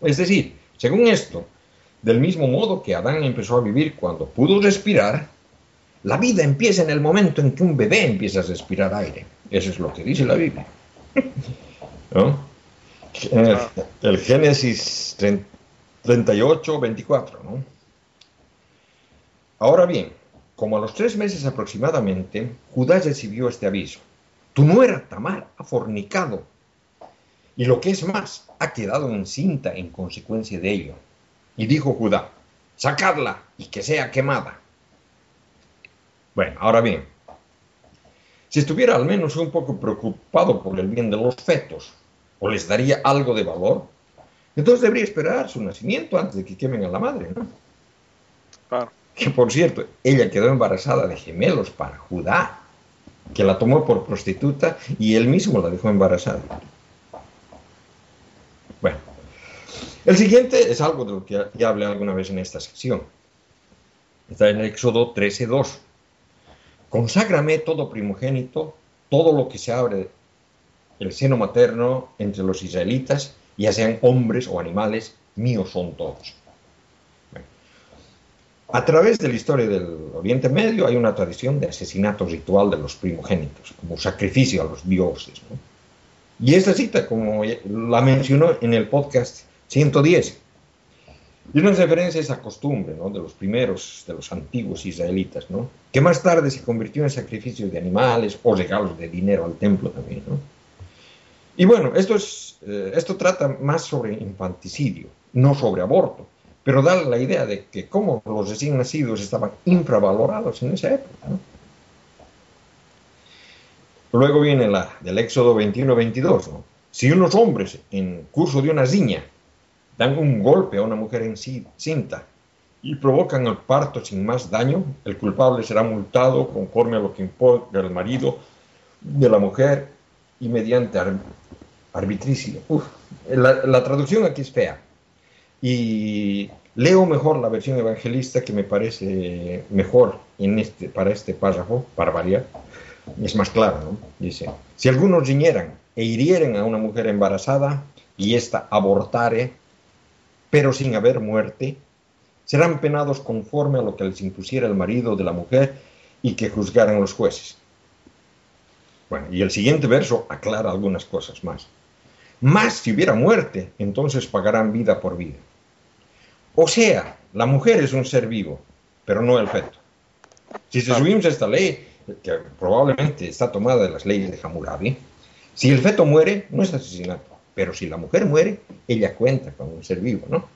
Es decir, según esto, del mismo modo que Adán empezó a vivir cuando pudo respirar, la vida empieza en el momento en que un bebé empieza a respirar aire. Eso es lo que dice la Biblia. El, Génesis 38, 24. ¿no? Ahora bien, como a los tres meses aproximadamente, Judá recibió este aviso. Tu nuera Tamar ha fornicado. Y lo que es más, ha quedado encinta en consecuencia de ello. Y dijo Judá, sacadla y que sea quemada. Bueno, ahora bien, si estuviera al menos un poco preocupado por el bien de los fetos, o les daría algo de valor, entonces debería esperar su nacimiento antes de que quemen a la madre, ¿no? Claro. Que por cierto, ella quedó embarazada de gemelos para Judá, que la tomó por prostituta y él mismo la dejó embarazada. Bueno, el siguiente es algo de lo que ya hablé alguna vez en esta sección. Está en Éxodo 13.2. Conságrame todo primogénito, todo lo que se abre el seno materno entre los israelitas, ya sean hombres o animales, míos son todos. A través de la historia del Oriente Medio hay una tradición de asesinato ritual de los primogénitos, como sacrificio a los dioses. Y esta cita, como la mencionó en el podcast 110. Y una referencia a esa costumbre ¿no? de los primeros, de los antiguos israelitas, ¿no? que más tarde se convirtió en sacrificio de animales o regalos de dinero al templo también. ¿no? Y bueno, esto, es, eh, esto trata más sobre infanticidio, no sobre aborto, pero da la idea de que cómo los recién nacidos estaban infravalorados en esa época. Luego viene la del Éxodo 21-22. ¿no? Si unos hombres en curso de una riña dan un golpe a una mujer en cinta y provocan el parto sin más daño, el culpable será multado conforme a lo que importa el marido de la mujer y mediante arbitricio. la, traducción aquí es fea. Y leo mejor la versión evangelista que me parece mejor en este, para este párrafo, para variar. Es más claro, ¿no? Dice, si algunos riñeran e hirieren a una mujer embarazada y ésta abortare, pero sin haber muerte, serán penados conforme a lo que les impusiera el marido de la mujer y que juzgaran los jueces. Bueno, y el siguiente verso aclara algunas cosas más. Más si hubiera muerte, entonces pagarán vida por vida. O sea, la mujer es un ser vivo, pero no el feto. Si se subimos a esta ley, que probablemente está tomada de las leyes de Hammurabi, si el feto muere, no es asesinato. Pero si la mujer muere, ella cuenta con un ser vivo, ¿no?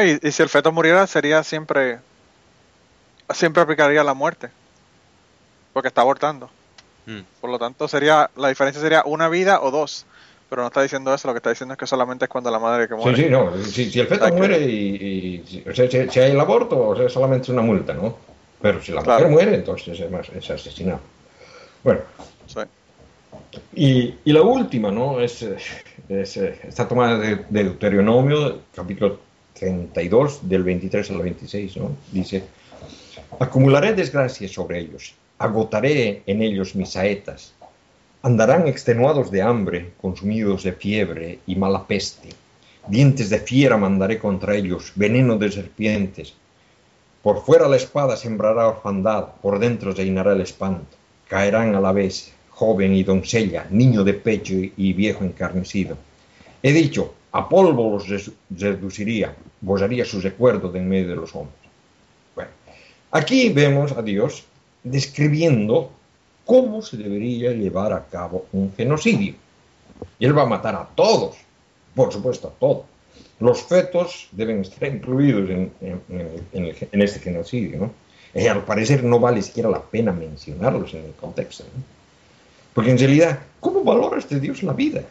y, si el feto muriera, sería siempre. Siempre aplicaría la muerte. Porque está abortando. Mm. Por lo tanto, sería la diferencia sería una vida o dos. Pero no está diciendo eso, lo que está diciendo es que solamente es cuando la madre que muere. Sí, sí, no. Si, el feto muere y, o sea, si, hay el aborto, o sea, solamente es una multa, ¿no? Pero si la mujer muere, entonces es, más, es asesinado. Bueno. Sí. Y, la última, ¿no? Es, está tomada de, Deuteronomio, capítulo 32, del 23 al 26, ¿no? Dice, acumularé desgracias sobre ellos, agotaré en ellos mis saetas, andarán extenuados de hambre, consumidos de fiebre y mala peste, dientes de fiera mandaré contra ellos, veneno de serpientes, por fuera la espada sembrará orfandad, por dentro reinará el espanto, caerán a la vez joven y doncella, niño de pecho y viejo encarnecido. He dicho, a polvo los reduciría, borraría su recuerdo de en medio de los hombres. Bueno, aquí vemos a Dios describiendo cómo se debería llevar a cabo un genocidio. Y él va a matar a todos, por supuesto, a todos. Los fetos deben estar incluidos en, en, este genocidio, ¿no? Y al parecer no vale siquiera la pena mencionarlos en el contexto, ¿no? Porque en realidad, ¿cómo valora este Dios la vida?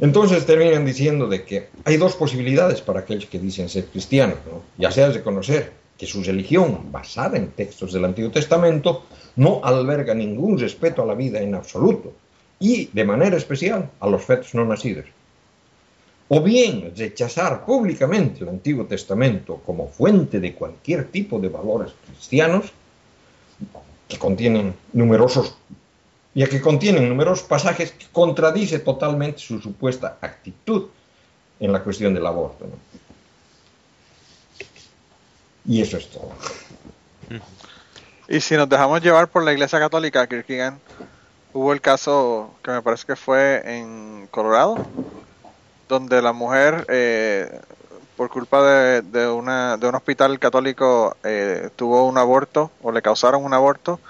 Entonces terminan diciendo de que hay dos posibilidades para aquellos que dicen ser cristianos, ¿no? ya sea reconocer que su religión, basada en textos del Antiguo Testamento, no alberga ningún respeto a la vida en absoluto, y de manera especial a los fetos no nacidos. O bien rechazar públicamente el Antiguo Testamento como fuente de cualquier tipo de valores cristianos, que contienen numerosos ya que contienen numerosos pasajes que contradice totalmente su supuesta actitud en la cuestión del aborto. Y eso es todo. Y si nos dejamos llevar por la Iglesia Católica, Kierkegaard, hubo el caso que me parece que fue en Colorado, donde la mujer, eh, por culpa de, una, de un hospital católico, eh, tuvo un aborto o le causaron un aborto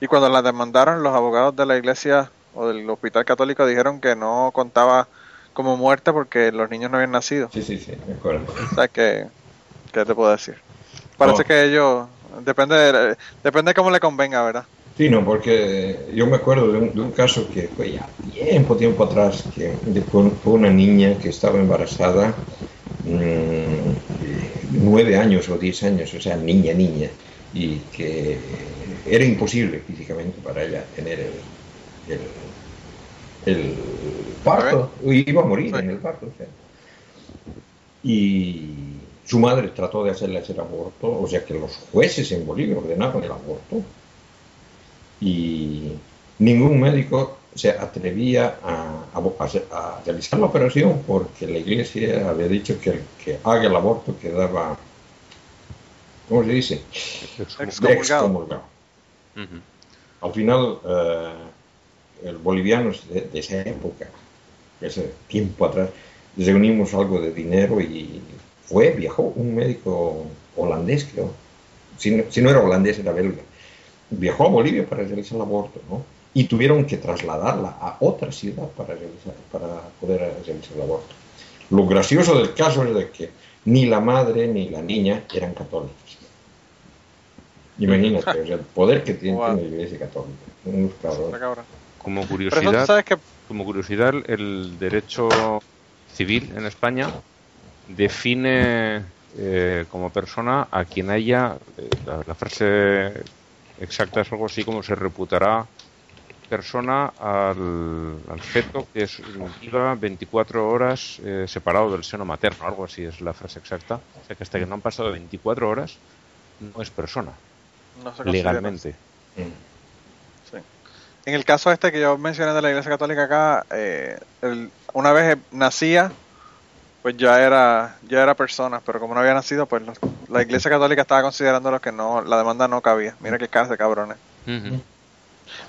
y cuando la demandaron, los abogados de la iglesia o del hospital católico dijeron que no contaba como muerte porque los niños no habían nacido. Sí, sí, sí, me acuerdo. O sea, que, ¿qué te puedo decir? Parece que ellos, depende de, depende de cómo le convenga, ¿verdad? Sí, no, porque yo me acuerdo de un, caso que fue ya tiempo, tiempo atrás, que de, con, una niña que estaba embarazada, mmm, nueve años o diez años, o sea, niña, niña, y que era imposible físicamente para ella tener el, el, parto, iba a morir en el parto. Y su madre trató de hacerle hacer aborto, o sea que los jueces en Bolivia ordenaron el aborto y ningún médico se atrevía a, a, realizar la operación porque la iglesia había dicho que el que haga el aborto quedaba, ¿cómo se dice? Excomulgado. Al final, eh, el bolivianos de, esa época, ese tiempo atrás, reunimos algo de dinero y fue, viajó un médico holandés, creo. Si no, era holandés, era belga. Viajó a Bolivia para realizar el aborto, ¿no? Y tuvieron que trasladarla a otra ciudad para, realizar, para poder realizar el aborto. Lo gracioso del caso es de que ni la madre ni la niña eran católicos. Imagínate, el poder que tiene la Iglesia Católica. Como curiosidad, como curiosidad, el derecho civil en España define eh, como persona a quien haya, eh, la, frase exacta es algo así como se reputará persona al, feto que es viva 24 horas eh, separado del seno materno, algo así es la frase exacta. O sea que hasta que no han pasado 24 horas no es persona legalmente. En el caso este que yo mencioné de la Iglesia Católica acá, eh, una vez nacía, pues ya era ya era persona, pero como no había nacido, pues la Iglesia Católica estaba considerando que no la demanda no cabía. Mira qué cara de cabrones.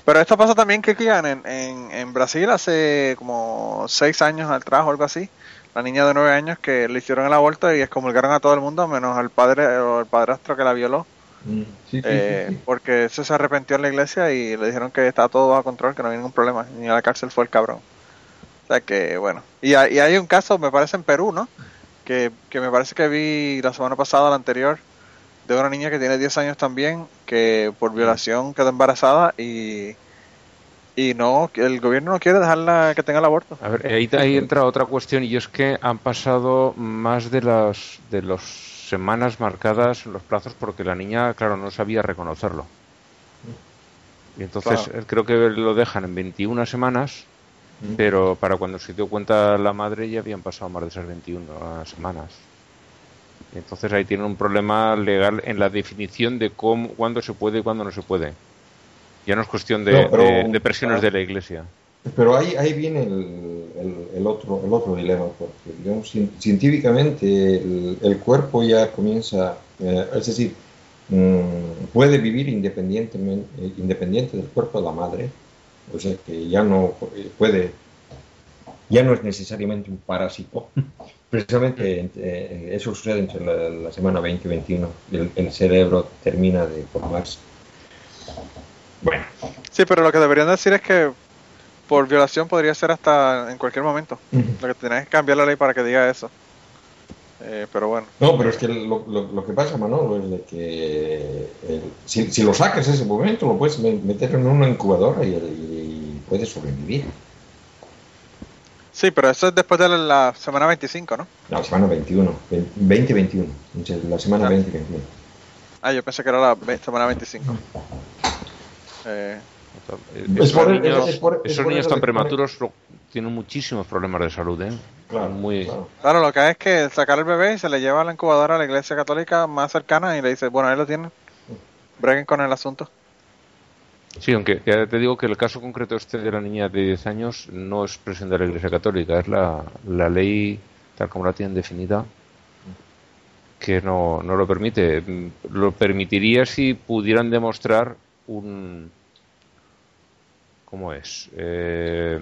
Pero esto pasa también que en, en, en Brasil hace como seis años atrás o algo así, la niña de nueve años que le hicieron el aborto y excomulgaron a todo el mundo menos al padre o el padrastro que la violó. Mm, eh, porque ese se arrepintió en la iglesia y le dijeron que estaba todo bajo control, que no había ningún problema. Ni a la cárcel fue el cabrón. O sea que, bueno. Y, hay un caso, me parece en Perú, ¿no? Que, me parece que vi la semana pasada, la anterior, de una niña que tiene 10 años también, que por violación quedó embarazada y, y no, el gobierno no quiere dejarla que tenga el aborto. A ver, ahí, ahí entra otra cuestión y es que han pasado más de las de los semanas marcadas los plazos porque la niña, claro, no sabía reconocerlo. Y entonces eh, creo que lo dejan en 21 semanas. Pero para cuando se dio cuenta la madre ya habían pasado más de esas 21 semanas. Entonces ahí tiene un problema legal en la definición de cómo, cuándo se puede y cuándo no se puede. Ya no es cuestión de, presiones de la iglesia. Pero ahí, ahí viene el, el, otro, el otro dilema, porque científicamente el, cuerpo ya comienza, eh, es decir, mm, puede vivir independientemente, independiente del cuerpo de la madre, o sea que ya no puede, ya no es necesariamente un parásito. Precisamente eh, eso sucede entre la, la semana 20 y 21, el, el cerebro termina de formarse. Bueno. Sí, pero lo que deberían decir es que por violación podría ser hasta en cualquier momento. Lo que tenés que cambiar la ley para que diga eso. Eh, pero bueno. No, pero es que lo, lo, que pasa, Manolo, es de que si, si, lo sacas ese momento, lo puedes meter en una incubadora y, y puedes sobrevivir. Sí, pero eso es después de la, semana 25, ¿no? La semana 21, 20-21, la semana 20-21. Ah, yo pensé que era la semana 25. Eh, esos, niños, tan prematuros tienen muchísimos problemas de salud, ¿eh? Claro, Muy... claro. lo que hay es que sacar el bebé y se le lleva a la incubadora a la iglesia católica más cercana y le dice, bueno, ahí lo tienen, breguen con el asunto. Sí, aunque ya te digo que el caso concreto este de la niña de 10 años no es presión de la Iglesia Católica, es la, la ley tal como la tienen definida que no, no lo permite. Lo permitiría si pudieran demostrar un... ¿Cómo es? Eh,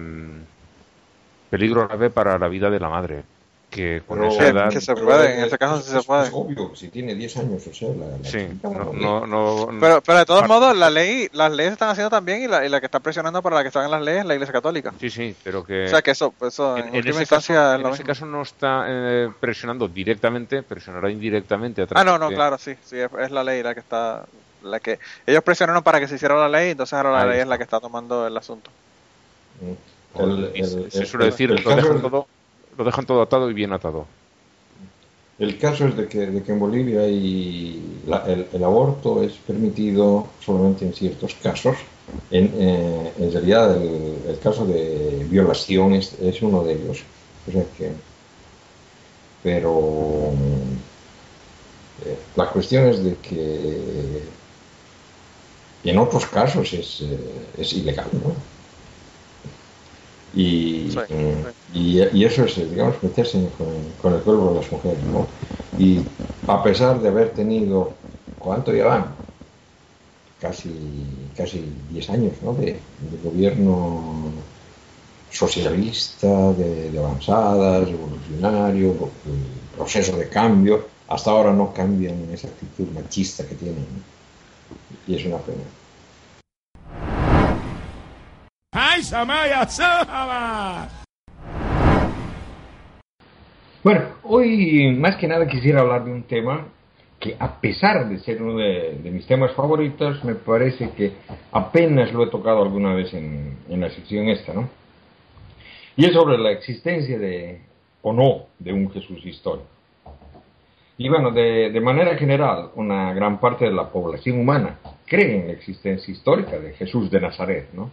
peligro grave para la vida de la madre que con esa edad... Que se puede, en ese caso sí se puede. Es obvio, si tiene 10 años, o sea, la, sí, no, no, pero, pero de todos modos, la ley, las leyes están haciendo también y la, y la que está presionando para la que están en las leyes es la Iglesia Católica. Sí, sí, pero que... O sea, que eso, eso en, en, ese caso, en ese caso no está eh, presionando directamente, presionará indirectamente a través Ah, no, no, claro, sí, sí, es, la ley la que está... la que Ellos presionaron para que se hiciera la ley, entonces ahora la ley es la que está tomando el asunto. se suele decir, lo dejan todo lo dejan todo atado y bien atado. El caso es de que, de que en Bolivia hay el, aborto es permitido solamente en ciertos casos. En, eh, en realidad el, caso de violación es, uno de ellos. que, pero eh, la cuestión es de que en otros casos es, eh, es ilegal, ¿no? Y, y, eso es, digamos, meterse con, el cuerpo de las mujeres, ¿no? Y a pesar de haber tenido, ¿cuánto llevan? Casi, casi 10 años, ¿no? De, gobierno socialista, de, avanzadas, revolucionario, proceso de cambio, hasta ahora no cambian esa actitud machista que tienen. Y es una pena. Bueno, hoy más que nada quisiera hablar de un tema que a pesar de ser uno de, mis temas favoritos, me parece que apenas lo he tocado alguna vez en, la sección esta, ¿no? Y es sobre la existencia de, o no, de un Jesús histórico. Y bueno, de, de, manera general, una gran parte de la población humana cree en la existencia histórica de Jesús de Nazaret, ¿no?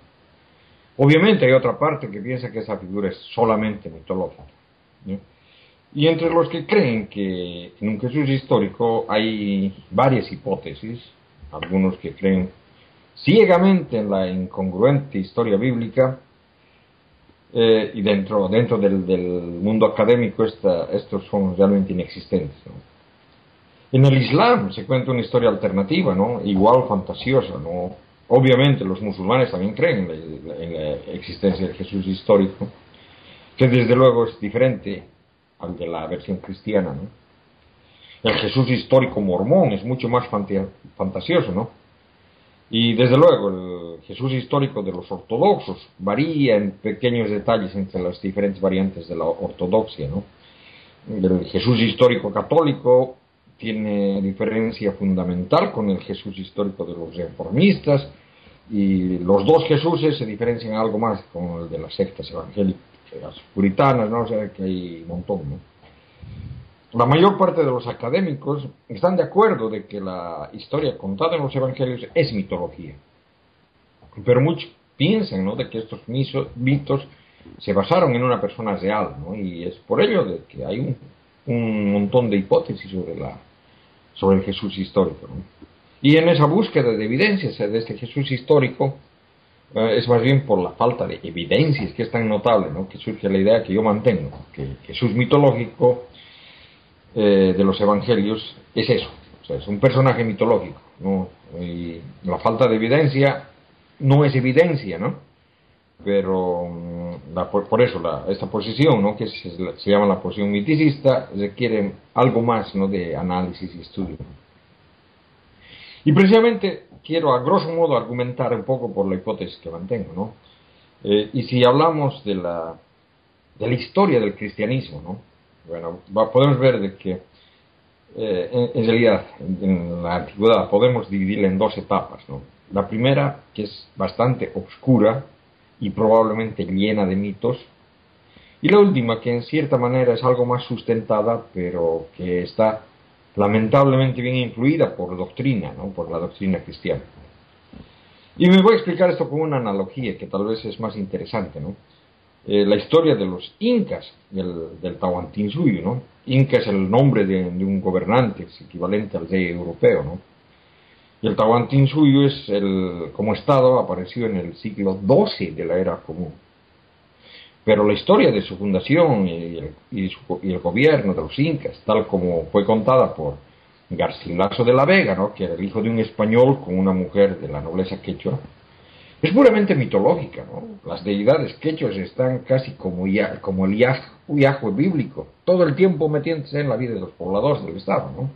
Obviamente hay otra parte que piensa que esa figura es solamente mitológica. Y entre los que creen que en un Jesús histórico hay varias hipótesis, algunos que creen ciegamente en la incongruente historia bíblica, eh, y dentro, dentro del, mundo académico estos son realmente inexistentes. En el Islam se cuenta una historia alternativa, ¿no? igual fantasiosa, ¿no? Obviamente los musulmanes también creen en la, existencia del Jesús histórico, que desde luego es diferente al de la versión cristiana. ¿no? El Jesús histórico mormón es mucho más fantasioso, ¿no? Y desde luego el Jesús histórico de los ortodoxos varía en pequeños detalles entre las diferentes variantes de la ortodoxia, ¿no? El Jesús histórico católico tiene diferencia fundamental con el Jesús histórico de los reformistas y los dos Jesuses se diferencian algo más con el de las sectas evangélicas puritanas, ¿no? O sea que hay un montón, ¿no? La mayor parte de los académicos están de acuerdo de que la historia contada en los evangelios es mitología. Pero muchos piensan, ¿no? De que estos mitos se basaron en una persona real, ¿no? Y es por ello de que hay un, un montón de hipótesis sobre la sobre el Jesús histórico. Y en esa búsqueda de evidencias de este Jesús histórico, es más bien por la falta de evidencias que es tan notable, ¿no? que surge la idea que yo mantengo, que Jesús mitológico eh, de los evangelios es eso, o sea, es un personaje mitológico. ¿no? Y la falta de evidencia no es evidencia, ¿no? pero mm, por, eso esta posición, ¿no? que se, llama la posición miticista, requiere algo más ¿no? de análisis y estudio. Y precisamente quiero a grosso modo argumentar un poco por la hipótesis que mantengo. ¿no? Eh, y si hablamos de la, de la historia del cristianismo, ¿no? Bueno, podemos ver de que eh, en, realidad en, la antigüedad podemos dividirla en dos etapas, ¿no? La primera, que es bastante oscura y probablemente llena de mitos, y la última, que en cierta manera es algo más sustentada, pero que está lamentablemente bien influida por doctrina, ¿no? por la doctrina cristiana. Y me voy a explicar esto con una analogía que tal vez es más interesante, ¿no? Eh, la historia de los incas del, del Tahuantinsuyo, ¿no? Inca es el nombre de, un gobernante, es equivalente al rey europeo, ¿no? Y el Tahuantinsuyo es el, como estado apareció en el siglo XII de la era común. Pero la historia de su fundación y el, gobierno de los incas, tal como fue contada por Garcilaso de la Vega, ¿no? que era el hijo de un español con una mujer de la nobleza quechua, es puramente mitológica. ¿no? Las deidades quechuas están casi como, ya, como el Yahweh bíblico, todo el tiempo metiéndose en la vida de los pobladores del Estado. ¿no?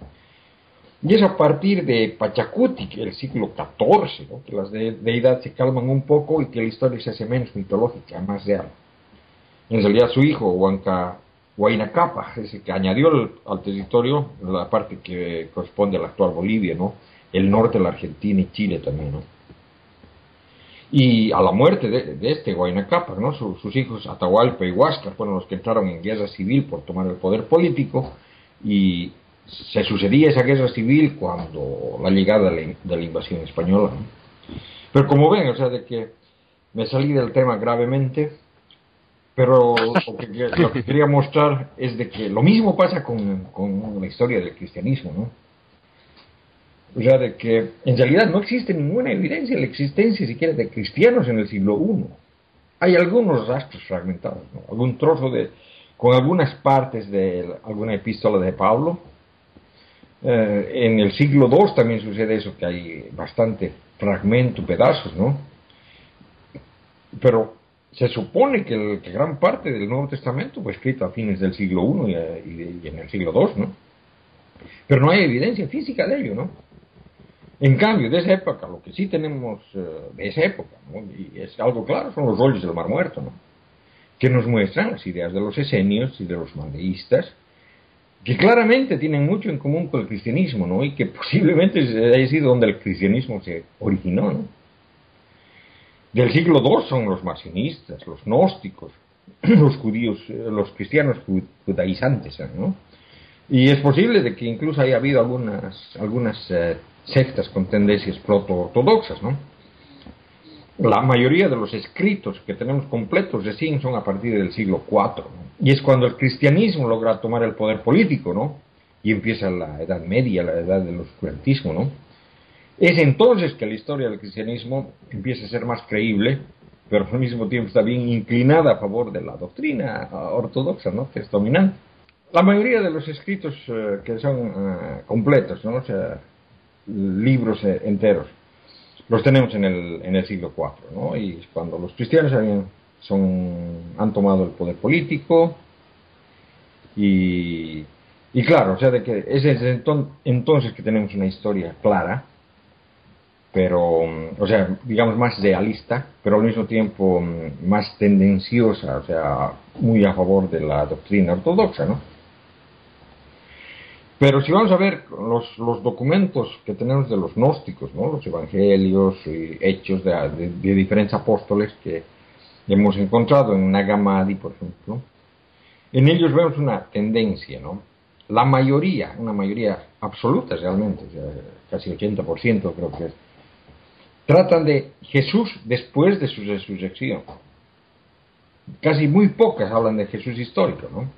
Y es a partir de Pachacuti, el siglo XIV, que las deidades se calman un poco y que la historia se hace menos mitológica, más real. En realidad su hijo, Huanca Huayna Capa, ese que añadió al territorio la parte que corresponde a la actual Bolivia, ¿no? El norte de la Argentina y Chile también, ¿no? Y a la muerte de, este Huayna Capa, ¿no? sus hijos Atahualpa y Huáscar fueron los que entraron en guerra civil por tomar el poder político y se sucedía esa guerra civil cuando la llegada de la, invasión española. Pero como ven, o sea, de que me salí del tema gravemente, pero lo que, quería mostrar es de que lo mismo pasa con, con, la historia del cristianismo, ¿no? O sea, de que en realidad no existe ninguna evidencia de la existencia siquiera de cristianos en el siglo I. Hay algunos rastros fragmentados, ¿no? algún trozo de, con algunas partes de alguna epístola de Pablo. Eh, en el siglo II también sucede eso, que hay bastante fragmento, pedazos, ¿no? Pero se supone que, gran parte del Nuevo Testamento fue escrito a fines del siglo I y, en el siglo II, ¿no? Pero no hay evidencia física de ello, ¿no? En cambio, de esa época, lo que sí tenemos eh, de esa época, ¿no? y es algo claro, son los rollos del Mar Muerto, ¿no? que nos muestran las ideas de los esenios y de los mandeístas, que claramente tienen mucho en común con el cristianismo, ¿no? y que posiblemente haya sido donde el cristianismo se originó. ¿no? Del siglo II son los marcionistas, los gnósticos, los judíos, eh, los cristianos judaizantes, ¿no? Y es posible de que incluso haya habido algunas, algunas eh, sectas con tendencias proto-ortodoxas, ¿no? La mayoría de los escritos que tenemos completos recién son a partir del siglo IV, y es cuando el cristianismo logra tomar el poder político, ¿no? Y empieza la Edad Media, la Edad del oscurantismo, ¿no? Es entonces que la historia del cristianismo empieza a ser más creíble, pero al mismo tiempo está bien inclinada a favor de la doctrina ortodoxa, ¿no? que es dominante. La mayoría de los escritos eh, que son eh, completos, ¿no? o sea, libros eh, enteros, los tenemos en el, en el siglo IV, ¿no? y cuando los cristianos son, han tomado el poder político, y, y claro, o sea, de que es entonces que tenemos una historia clara pero, o sea, digamos más realista, pero al mismo tiempo mm, más tendenciosa, o sea, muy a favor de la doctrina ortodoxa, ¿no? Pero si vamos a ver los, los documentos que tenemos de los gnósticos, ¿no? Los evangelios y hechos de, de, diferentes apóstoles que hemos encontrado en Nagamadi, por ejemplo, en ellos vemos una tendencia, ¿no? La mayoría, una mayoría absoluta realmente, o sea, casi 80% creo que es, tratan de Jesús después de su resurrección. Casi muy pocas hablan de Jesús histórico, ¿no?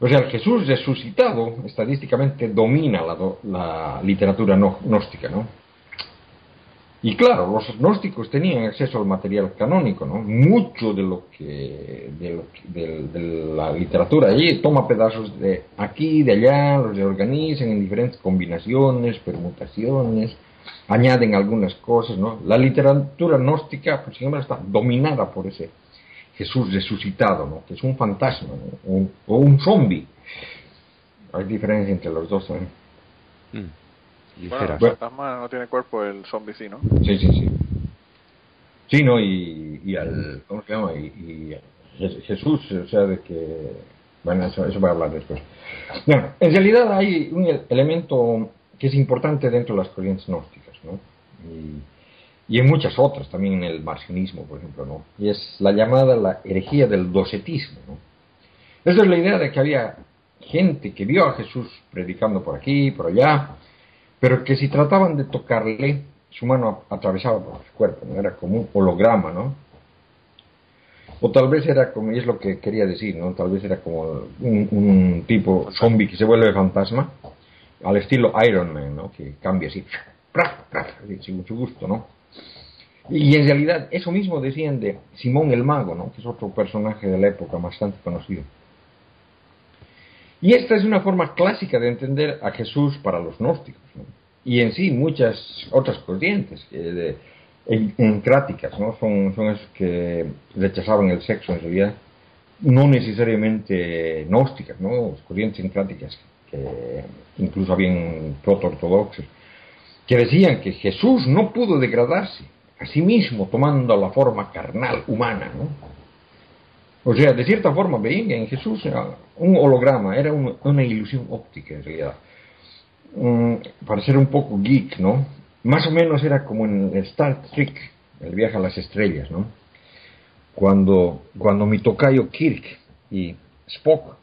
O sea, el Jesús resucitado estadísticamente domina la, literatura gnóstica, ¿no? Y claro, los gnósticos tenían acceso al material canónico, ¿no? Mucho de lo que de, de la literatura allí toma pedazos de aquí, de allá, los reorganizan en diferentes combinaciones, permutaciones, añaden algunas cosas, ¿no? La literatura gnóstica, por ejemplo, está dominada por ese Jesús resucitado, ¿no? Que es un fantasma, o un zombie. Hay diferencia entre los dos, ¿no? Mm. Bueno, el fantasma no tiene cuerpo, el zombie sí, ¿no? Sí, sí, sí. Sí, ¿no? Y, y al, ¿cómo se llama? Y, y Jesús, o sea, de que, bueno, eso, eso voy a hablar después. Bueno, en realidad hay un elemento que es importante dentro de las corrientes gnósticas, ¿no? Y, y en muchas otras, también en el marcionismo, por ejemplo, ¿no? Y es la llamada la herejía del docetismo, ¿no? Esa es la idea de que había gente que vio a Jesús predicando por aquí, por allá, pero que si trataban de tocarle, su mano atravesaba por su cuerpo, ¿no? era como un holograma, ¿no? O tal vez era como, y es lo que quería decir, ¿no? Tal vez era como un, tipo zombie que se vuelve fantasma, al estilo Iron Man, ¿no? Que cambia así, sin mucho gusto, ¿no? Y en realidad eso mismo decían de Simón el Mago, ¿no? Que es otro personaje de la época bastante conocido. Y esta es una forma clásica de entender a Jesús para los gnósticos. Y en sí muchas otras corrientes eh, encráticas, ¿no? Son, son esos que rechazaban el sexo en realidad, no necesariamente gnósticas, ¿no? Corrientes encráticas que incluso habían proto-ortodoxos, que decían que Jesús no pudo degradarse a sí mismo tomando la forma carnal humana. O sea, de cierta forma veían en Jesús un holograma, era una ilusión óptica en realidad. Mm, para ser un poco geek, ¿no? Más o menos era como en Star Trek, el viaje a las estrellas, ¿no? Cuando, cuando mi tocayo Kirk y Spock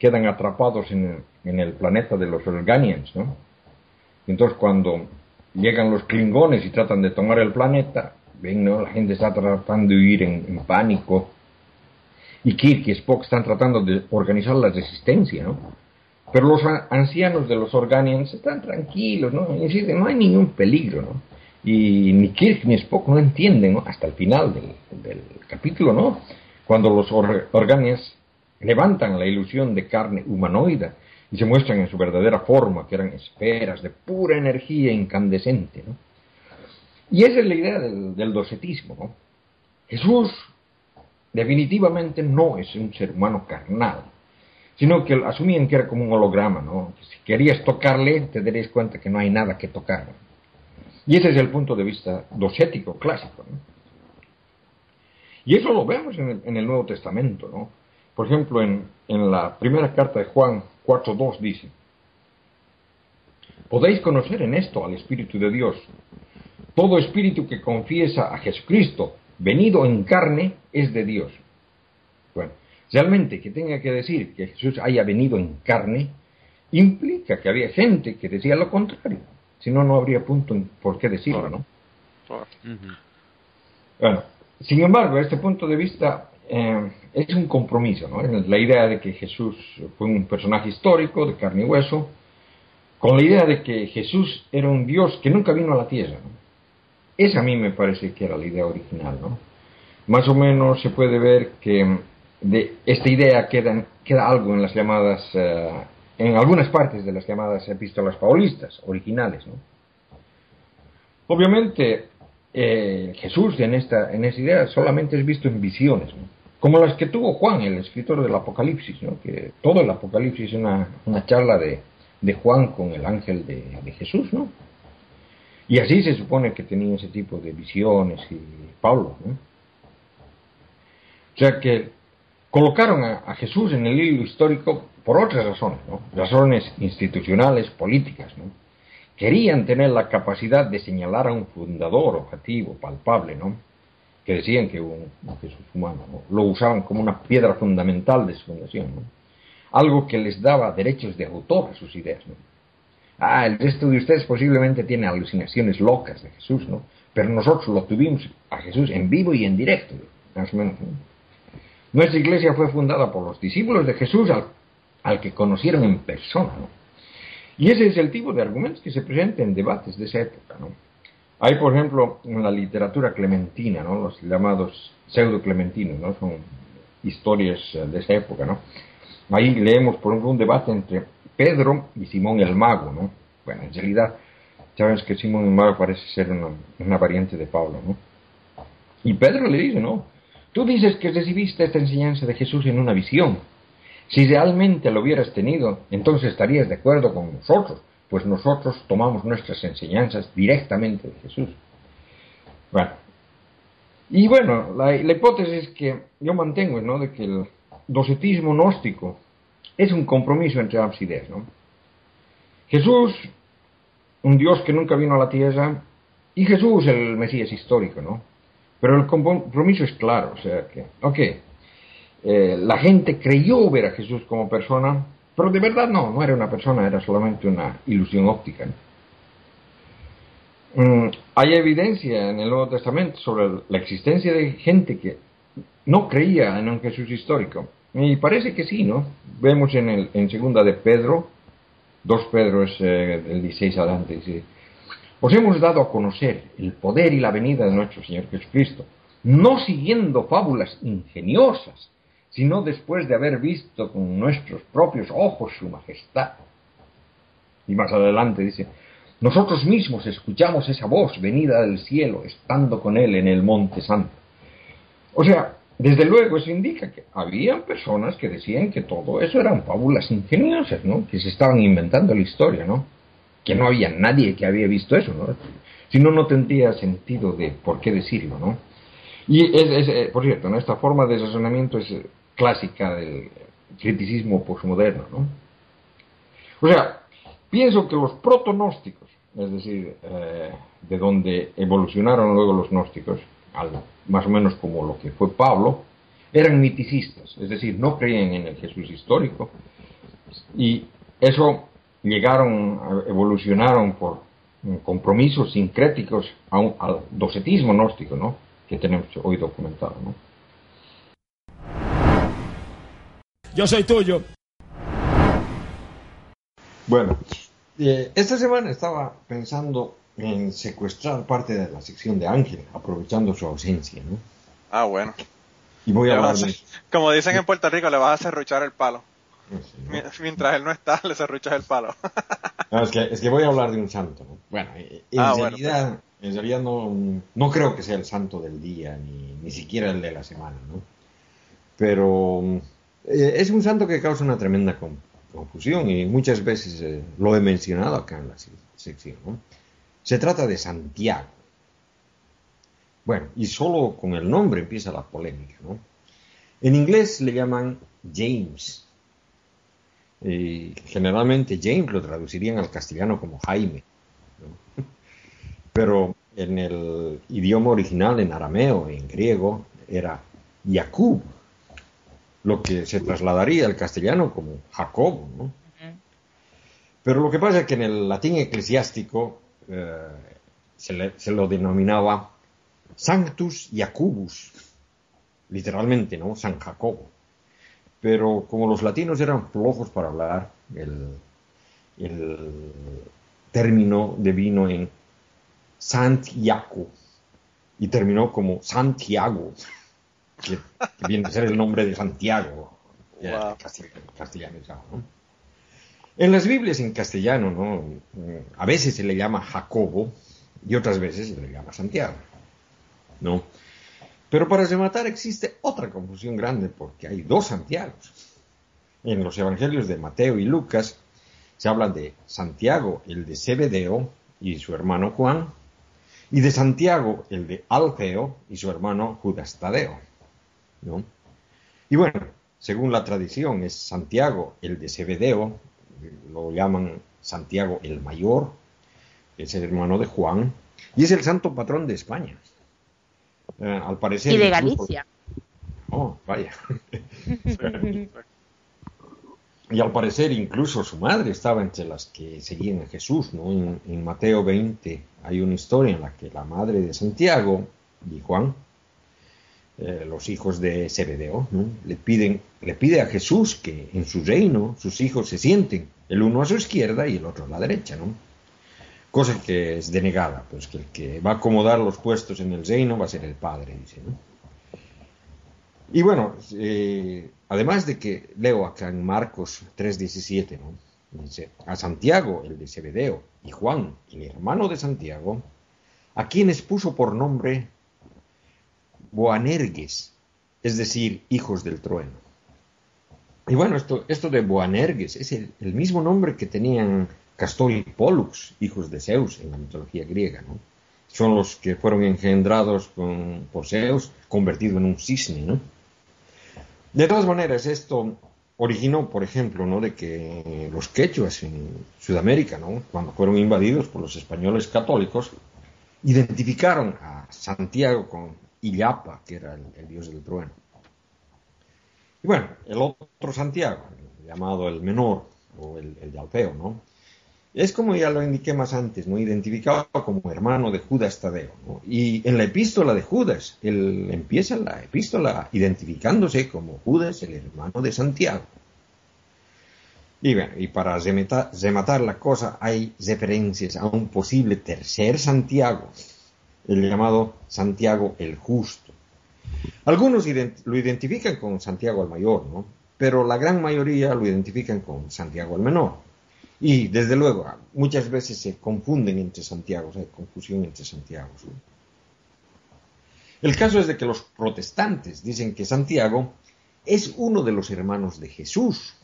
quedan atrapados en, el planeta de los Organians, ¿no? entonces cuando llegan los Klingones y tratan de tomar el planeta, ven, ¿no? La gente está tratando de huir en pánico, y Kirk y Spock están tratando de organizar la resistencia, ¿no? Pero los ancianos de los Organians están tranquilos, ¿no? Y dicen, no hay ningún peligro, ¿no? Y ni Kirk ni Spock no entienden, ¿no? Hasta el final del, capítulo, ¿no? Cuando los Organians levantan la ilusión de carne humanoide y se muestran en su verdadera forma, que eran esferas de pura energía incandescente, ¿no? Y esa es la idea del, docetismo, ¿no? Jesús definitivamente no es un ser humano carnal, sino que asumían que era como un holograma, ¿no? si querías tocarle, te darías cuenta que no hay nada que tocar. Y ese es el punto de vista docético clásico. ¿no? Y eso lo vemos en el, Nuevo Testamento, ¿no? Por ejemplo, en, en la primera carta de Juan 4.2 dice, podéis conocer en esto al Espíritu de Dios. Todo espíritu que confiesa a Jesucristo venido en carne es de Dios. Bueno, realmente que tenga que decir que Jesús haya venido en carne implica que había gente que decía lo contrario. Si no, no habría punto por qué decirlo, ¿no? Bueno, sin embargo, este punto de vista eh, es un compromiso, ¿no? La idea de que Jesús fue un personaje histórico de carne y hueso, con la idea de que Jesús era un Dios que nunca vino a la tierra. Esa a mí me parece que era la idea original, ¿no? Más o menos se puede ver que de esta idea queda, queda algo en las llamadas, eh, en algunas partes de las llamadas epístolas paulistas originales, ¿no? Obviamente, eh, Jesús en esta, en idea solamente es visto en visiones, ¿no? Como las que tuvo Juan, el escritor del Apocalipsis, ¿no? que todo el Apocalipsis es una, una charla de, de, Juan con el ángel de, de Jesús, ¿no? Y así se supone que tenía ese tipo de visiones y Pablo. ¿no? O sea que colocaron a, Jesús en el hilo histórico por otras razones, ¿no? razones institucionales, políticas. ¿no? Querían tener la capacidad de señalar a un fundador objetivo, palpable, ¿no? Que decían que un, Jesús humano, lo usaban como una piedra fundamental de su fundación, ¿no? algo que les daba derechos de autor a sus ideas. ¿no? Ah, el resto de ustedes posiblemente tiene alucinaciones locas de Jesús, ¿no? Pero nosotros lo tuvimos a Jesús en vivo y en directo, más o menos. Nuestra iglesia fue fundada por los discípulos de Jesús al, que conocieron en persona, ¿no? Y ese es el tipo de argumentos que se presentan en debates de esa época, ¿no? Hay, por ejemplo, en la literatura clementina, ¿no? Los llamados pseudo-clementinos, ¿no? Son historias de esa época, ¿no? Ahí leemos, por ejemplo, un debate entre Pedro y Simón el Mago, ¿no? Bueno, en realidad, sabes que Simón el Mago parece ser una, variante de Pablo, ¿no? Y Pedro le dice, no, tú dices que recibiste esta enseñanza de Jesús en una visión. Si realmente lo hubieras tenido, entonces estarías de acuerdo con nosotros, pues nosotros tomamos nuestras enseñanzas directamente de Jesús. Bueno, Y bueno, la, hipótesis que yo mantengo ¿no? de que el docetismo gnóstico es un compromiso entre ambas ideas. ¿no? Jesús, un Dios que nunca vino a la tierra, y Jesús, el Mesías histórico, ¿no? Pero el compromiso es claro, o sea que, ok, eh, la gente creyó ver a Jesús como persona, pero de verdad no, no era una persona, era solamente una ilusión óptica. Mm, hay evidencia en el Nuevo Testamento sobre la existencia de gente que no creía en un Jesús histórico. Y parece que sí, ¿no? Vemos en, el, en segunda de Pedro, dos Pedro es eh, del 16 adelante, dice, os hemos dado a conocer el poder y la venida de nuestro Señor Jesucristo, no siguiendo fábulas ingeniosas, sino después de haber visto con nuestros propios ojos su majestad. Y más adelante dice, nosotros mismos escuchamos esa voz venida del cielo, estando con él en el monte santo. O sea, desde luego eso indica que había personas que decían que todo eso eran fábulas ingeniosas, ¿no? Que se estaban inventando la historia, ¿no? Que no había nadie que había visto eso, ¿no? Si no, no tendría sentido de por qué decirlo, ¿no? Y es, eh, por cierto, ¿no? esta forma de razonamiento es eh, clásica del criticismo postmoderno, ¿no? O sea, pienso que los protonósticos, es decir, eh, de donde evolucionaron luego los gnósticos, más o menos como lo que fue Pablo, eran miticistas, es decir, no creían en el Jesús histórico, y eso llegaron, evolucionaron por compromisos sincréticos al docetismo gnóstico, ¿no? que tenemos hoy documentado. ¿no? Yo soy tuyo. Bueno, eh, esta semana estaba pensando en secuestrar parte de la sección de Ángel, aprovechando su ausencia, ¿no? Ah, bueno. Y voy a hablar Como dicen en Puerto Rico, le vas a serruchar el palo. Mientras él no está, le serruchas el palo. es, que, voy a hablar de un santo, ¿no? Bueno, eh, en ah, realidad, en realidad no, no creo que sea el santo del día, ni, ni siquiera el de la semana, ¿no? Pero eh, es un santo que causa una tremenda confusión y muchas veces eh, lo he mencionado acá en la sección. Se trata de Santiago. Bueno, y solo con el nombre empieza la polémica. ¿no? En inglés le llaman James. Y generalmente James lo traducirían al castellano como Jaime. Pero en el idioma original, en arameo, en griego, era Jacob lo que se trasladaría al castellano como Jacobo, ¿no? Pero lo que pasa es que en el latín eclesiástico eh, se, lo denominaba Sanctus Jacobus, literalmente, ¿no? San Jacobo. Pero como los latinos eran flojos para hablar, el, el término devino en Santiago y terminó como Santiago que, viene a ser el nombre de Santiago, castellano. En las Biblias en castellano, ¿no? a veces se le llama Jacobo y otras veces se le llama Santiago. ¿no? Pero para rematar existe otra confusión grande porque hay dos Santiagos. En los evangelios de Mateo y Lucas se hablan de Santiago, el de Zebedeo, y su hermano Juan, y de Santiago, el de Alfeo, y su hermano Judas Tadeo. Y bueno, según la tradición, es Santiago el de Cebedeo, lo llaman Santiago el Mayor, es el hermano de Juan, y es el santo patrón de España. Eh, al parecer. Y de Galicia. Oh, vaya. y al parecer incluso su madre estaba entre las que seguían a Jesús, ¿no? en, Mateo 20 hay una historia en la que la madre de Santiago y Juan eh, los hijos de Zebedeo, le, piden, le pide a Jesús que en su reino sus hijos se sienten, el uno a su izquierda y el otro a la derecha, ¿no? Cosa que es denegada, pues que el que va a acomodar los puestos en el reino va a ser el Padre, dice. Y bueno, eh, además de que leo acá en Marcos 3:17, ¿no? Dice, a Santiago, el de Zebedeo, y Juan, el hermano de Santiago, a quienes puso por nombre Boanerges, es decir, hijos del trueno. Y bueno, esto, esto de Boanerges es el, mismo nombre que tenían Castor y Pollux, hijos de Zeus en la mitología griega, ¿no? son los que fueron engendrados por Zeus, convertido en un cisne, ¿no? De todas maneras, esto originó, por ejemplo, ¿no? de que los quechuas en Sudamérica, ¿no? cuando fueron invadidos por los españoles católicos, identificaron a Santiago con Illapa, que era el, dios del trueno. Y bueno, el otro Santiago, llamado el menor, o el, el de Alfeo, ¿no? Es como ya lo indiqué más antes, ¿no? identificado como hermano de Judas Tadeo. Y en la epístola de Judas, él empieza la epístola identificándose como Judas, el hermano de Santiago. Y, bueno, y para rematar, la cosa, hay referencias a un posible tercer Santiago, el llamado Santiago el Justo. Algunos lo identifican con Santiago el Mayor, ¿no? pero la gran mayoría lo identifican con Santiago el Menor. Y desde luego, muchas veces se confunden entre Santiago, hay confusión entre Santiago. El caso es de que los protestantes dicen que Santiago es uno de los hermanos de Jesús,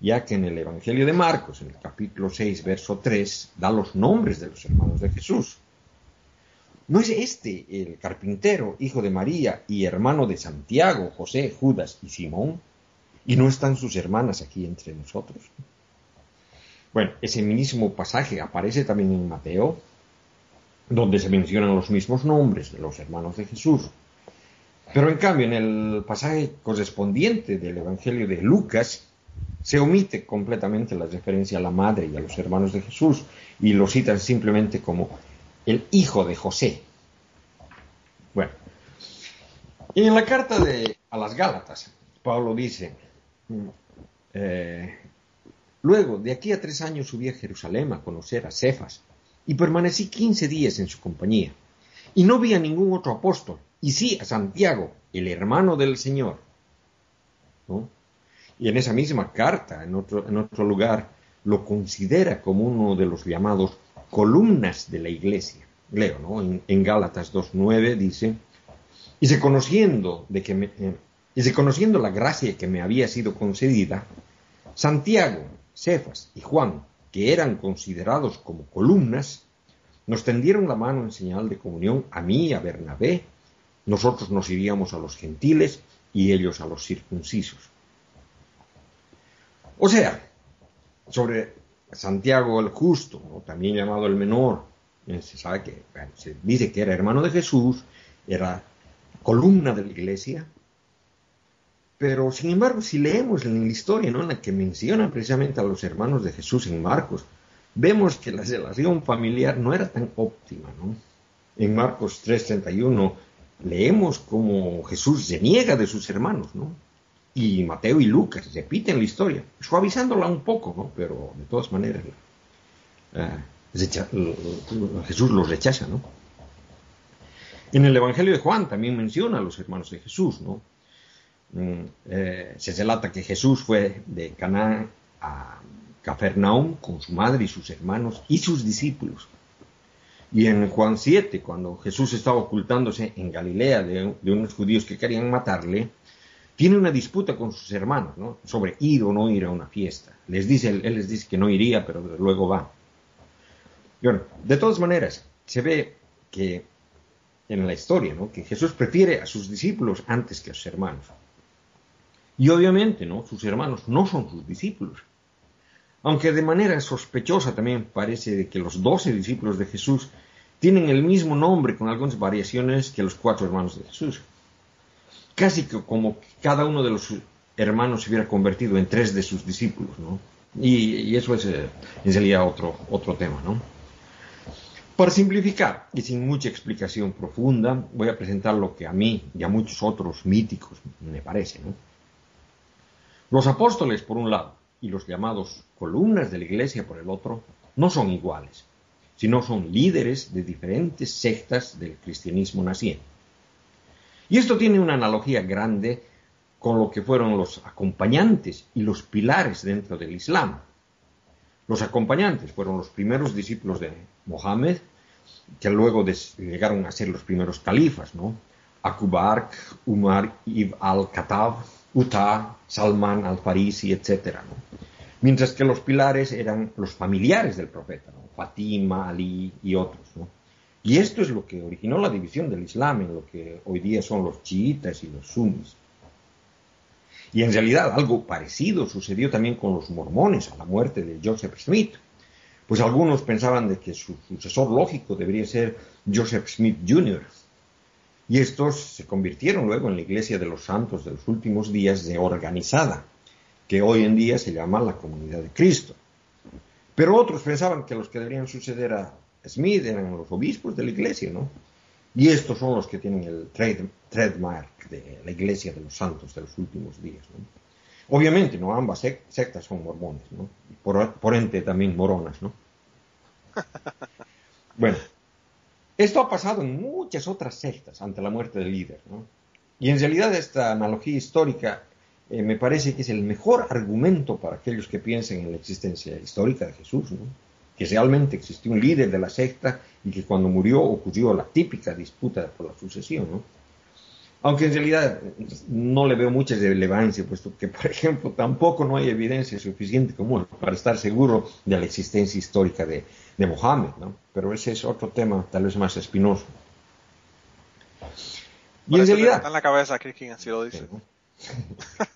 ya que en el Evangelio de Marcos, en el capítulo 6, verso 3, da los nombres de los hermanos de Jesús. ¿No es este el carpintero, hijo de María y hermano de Santiago, José, Judas y Simón? ¿Y no están sus hermanas aquí entre nosotros? Bueno, ese mismo pasaje aparece también en Mateo, donde se mencionan los mismos nombres de los hermanos de Jesús. Pero en cambio, en el pasaje correspondiente del Evangelio de Lucas, se omite completamente la referencia a la madre y a los hermanos de Jesús y lo citan simplemente como el hijo de José. Bueno, en la carta de, a las Gálatas, Pablo dice, eh, Luego, de aquí a tres años subí a Jerusalén a conocer a Cefas, y permanecí quince días en su compañía. Y no vi a ningún otro apóstol, y sí a Santiago, el hermano del Señor. Y en esa misma carta, en otro, en otro lugar, lo considera como uno de los llamados columnas de la iglesia. Leo, ¿no? En, Gálatas 2.9 dice, eh, y reconociendo la gracia que me había sido concedida, Santiago, Cefas y Juan, que eran considerados como columnas, nos tendieron la mano en señal de comunión a mí a Bernabé. Nosotros nos iríamos a los gentiles y ellos a los circuncisos. O sea, sobre Santiago el Justo, también llamado el Menor, eh, se sabe que se dice que era hermano de Jesús, era columna de la iglesia, pero, sin embargo, si leemos en la historia ¿no? en la que menciona precisamente a los hermanos de Jesús en Marcos, vemos que la relación familiar no era tan óptima. ¿no? En Marcos 3:31 leemos cómo Jesús se niega de sus hermanos, ¿no? Y Mateo y Lucas repiten la historia, suavizándola un poco, ¿no? Pero de todas maneras, eh, Jesús los rechaza, ¿no? En el Evangelio de Juan también menciona a los hermanos de Jesús, ¿no? Mm, eh, se relata que Jesús fue de Canaán a Capernaum con su madre y sus hermanos y sus discípulos. Y en Juan 7, cuando Jesús estaba ocultándose en Galilea de, unos judíos que querían matarle, tiene una disputa con sus hermanos sobre ir o no ir a una fiesta. Les dice, él les dice que no iría, pero luego va. bueno, de todas maneras, se ve que en la historia, que Jesús prefiere a sus discípulos antes que a sus hermanos. Y obviamente, ¿no? Sus hermanos no son sus discípulos. Aunque de manera sospechosa también parece que los doce discípulos de Jesús tienen el mismo nombre con algunas variaciones que los cuatro hermanos de Jesús. Casi como cada uno de los hermanos se hubiera convertido en tres de sus discípulos, ¿no? Y, eso es, eh, sería otro, otro tema, ¿no? Para simplificar y sin mucha explicación profunda, voy a presentar lo que a mí y a muchos otros míticos me parece, ¿no? Los apóstoles, por un lado, y los llamados columnas de la iglesia, por el otro, no son iguales, sino son líderes de diferentes sectas del cristianismo naciente. Y esto tiene una analogía grande con lo que fueron los acompañantes y los pilares dentro del Islam. Los acompañantes fueron los primeros discípulos de Mohammed, que luego llegaron a ser los primeros califas, ¿no? Akubar, Umar ibn al-Khattab, Utah, Salman al-Farisi, etc. Mientras que los pilares eran los familiares del profeta, Fatima, Ali y otros. Y esto es lo que originó la división del Islam en lo que hoy día son los chiitas y los sunnis. Y en realidad algo parecido sucedió también con los mormones a la muerte de Joseph Smith. Pues algunos pensaban de que su sucesor lógico debería ser Joseph Smith Jr. Y estos se convirtieron luego en la Iglesia de los Santos de los últimos días de organizada, que hoy en día se llama la Comunidad de Cristo. Pero otros pensaban que los que deberían suceder a Smith eran los obispos de la iglesia, ¿no? Y estos son los que tienen el trademark de la iglesia de los santos de los últimos días, ¿no? Obviamente, ¿no? Ambas sectas son mormones, ¿no? Por, por ente también moronas, ¿no? Bueno, esto ha pasado en muchas otras sectas ante la muerte del líder, ¿no? Y en realidad esta analogía histórica eh, me parece que es el mejor argumento para aquellos que piensen en la existencia histórica de Jesús, ¿no? Que realmente existió un líder de la secta y que cuando murió ocurrió la típica disputa por la sucesión. ¿no? Aunque en realidad no le veo mucha relevancia, puesto que, por ejemplo, tampoco no hay evidencia suficiente común para estar seguro de la existencia histórica de, de Mohammed, ¿no? Pero ese es otro tema tal vez más espinoso. Y en realidad... En la cabeza que así lo dice.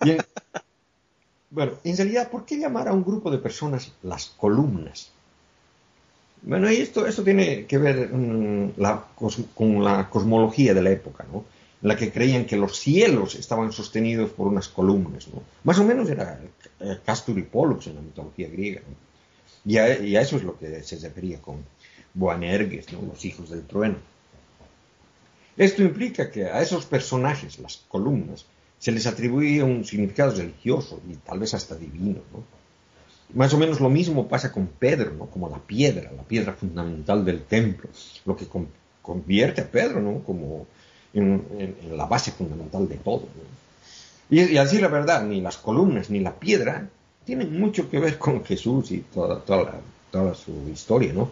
bueno, en realidad, ¿por qué llamar a un grupo de personas las columnas? Bueno, y esto, esto tiene que ver mm, con la cosmología de la época, ¿no? En la que creían que los cielos estaban sostenidos por unas columnas, ¿no? Más o menos era Castor y Pollux en la mitología griega, y, a, eso es lo que se refería con Boanerges, ¿no? Los hijos del trueno. Esto implica que a esos personajes, las columnas, se les atribuía un significado religioso y tal vez hasta divino, ¿no? Más o menos lo mismo pasa con Pedro, ¿no? Como la piedra, la piedra fundamental del templo, lo que convierte a Pedro, ¿no? Como en, la base fundamental de todo. Y, así la verdad, ni las columnas ni la piedra tienen mucho que ver con Jesús y toda su historia, ¿no?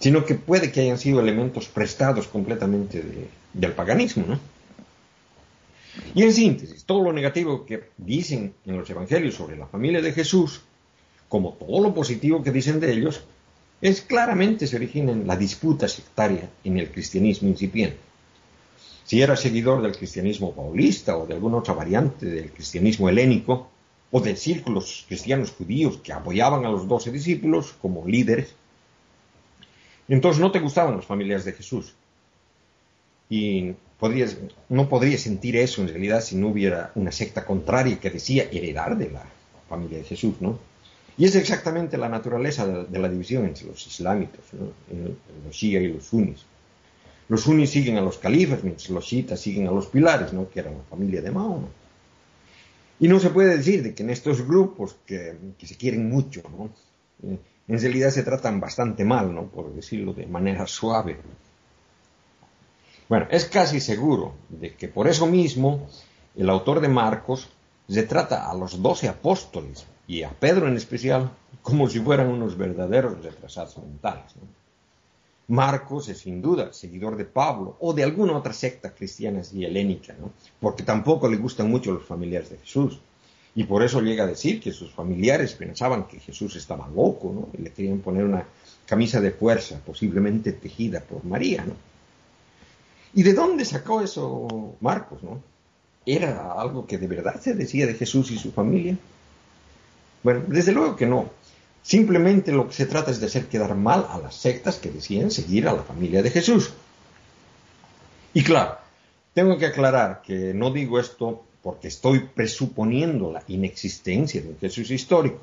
Sino que puede que hayan sido elementos prestados completamente del paganismo, ¿no? Y en síntesis, todo lo negativo que dicen en los evangelios sobre la familia de Jesús como todo lo positivo que dicen de ellos, es claramente se origina en la disputa sectaria en el cristianismo incipiente. Si era seguidor del cristianismo paulista o de alguna otra variante del cristianismo helénico, o de círculos cristianos judíos que apoyaban a los doce discípulos como líderes, entonces no te gustaban las familias de Jesús. Y no podrías sentir eso en realidad si no hubiera una secta contraria que decía heredar de la familia de Jesús, ¿no? Y es exactamente la naturaleza de, la división entre los islámicos, los shia y los sunnis. Los sunnis siguen a los califas, los shiitas siguen a los pilares, ¿no? que eran la familia de Mahoma. Y no se puede decir de que en estos grupos que, se quieren mucho, ¿no? En realidad se tratan bastante mal, ¿no? por decirlo de manera suave. Bueno, es casi seguro de que por eso mismo el autor de Marcos retrata a los doce apóstoles y a Pedro en especial, como si fueran unos verdaderos retrasados mentales. Marcos es sin duda seguidor de Pablo o de alguna otra secta cristiana y helénica, ¿no? porque tampoco le gustan mucho los familiares de Jesús. Y por eso llega a decir que sus familiares pensaban que Jesús estaba loco ¿no? y le querían poner una camisa de fuerza, posiblemente tejida por María. ¿no? ¿Y de dónde sacó eso Marcos? ¿no? ¿Era algo que de verdad se decía de Jesús y su familia? Bueno, desde luego que no. Simplemente lo que se trata es de hacer quedar mal a las sectas que deciden seguir a la familia de Jesús. Y claro, tengo que aclarar que no digo esto porque estoy presuponiendo la inexistencia de un Jesús histórico,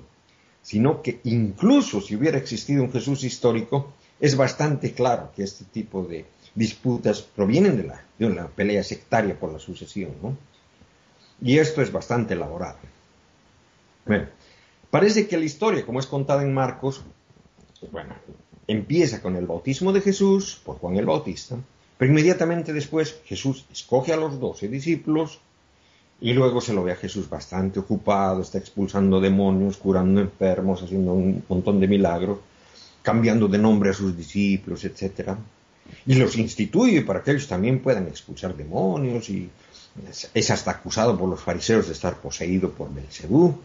sino que incluso si hubiera existido un Jesús histórico, es bastante claro que este tipo de disputas provienen de la, de una pelea sectaria por la sucesión, ¿no? Y esto es bastante elaborado. Bueno, Parece que la historia, como es contada en Marcos, bueno, empieza con el bautismo de Jesús por Juan el Bautista, pero inmediatamente después Jesús escoge a los doce discípulos y luego se lo ve a Jesús bastante ocupado, está expulsando demonios, curando enfermos, haciendo un montón de milagros, cambiando de nombre a sus discípulos, etc. Y los instituye para que ellos también puedan expulsar demonios y es hasta acusado por los fariseos de estar poseído por Belcebú.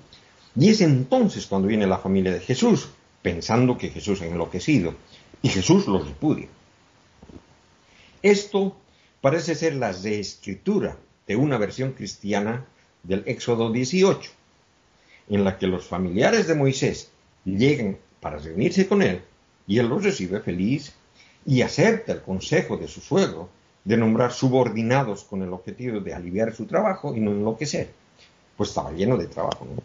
Y es entonces cuando viene la familia de Jesús, pensando que Jesús ha enloquecido, y Jesús los repudia. Esto parece ser la reescritura de una versión cristiana del Éxodo 18, en la que los familiares de Moisés llegan para reunirse con él y él los recibe feliz y acepta el consejo de su suegro de nombrar subordinados con el objetivo de aliviar su trabajo y no enloquecer, pues estaba lleno de trabajo. ¿no?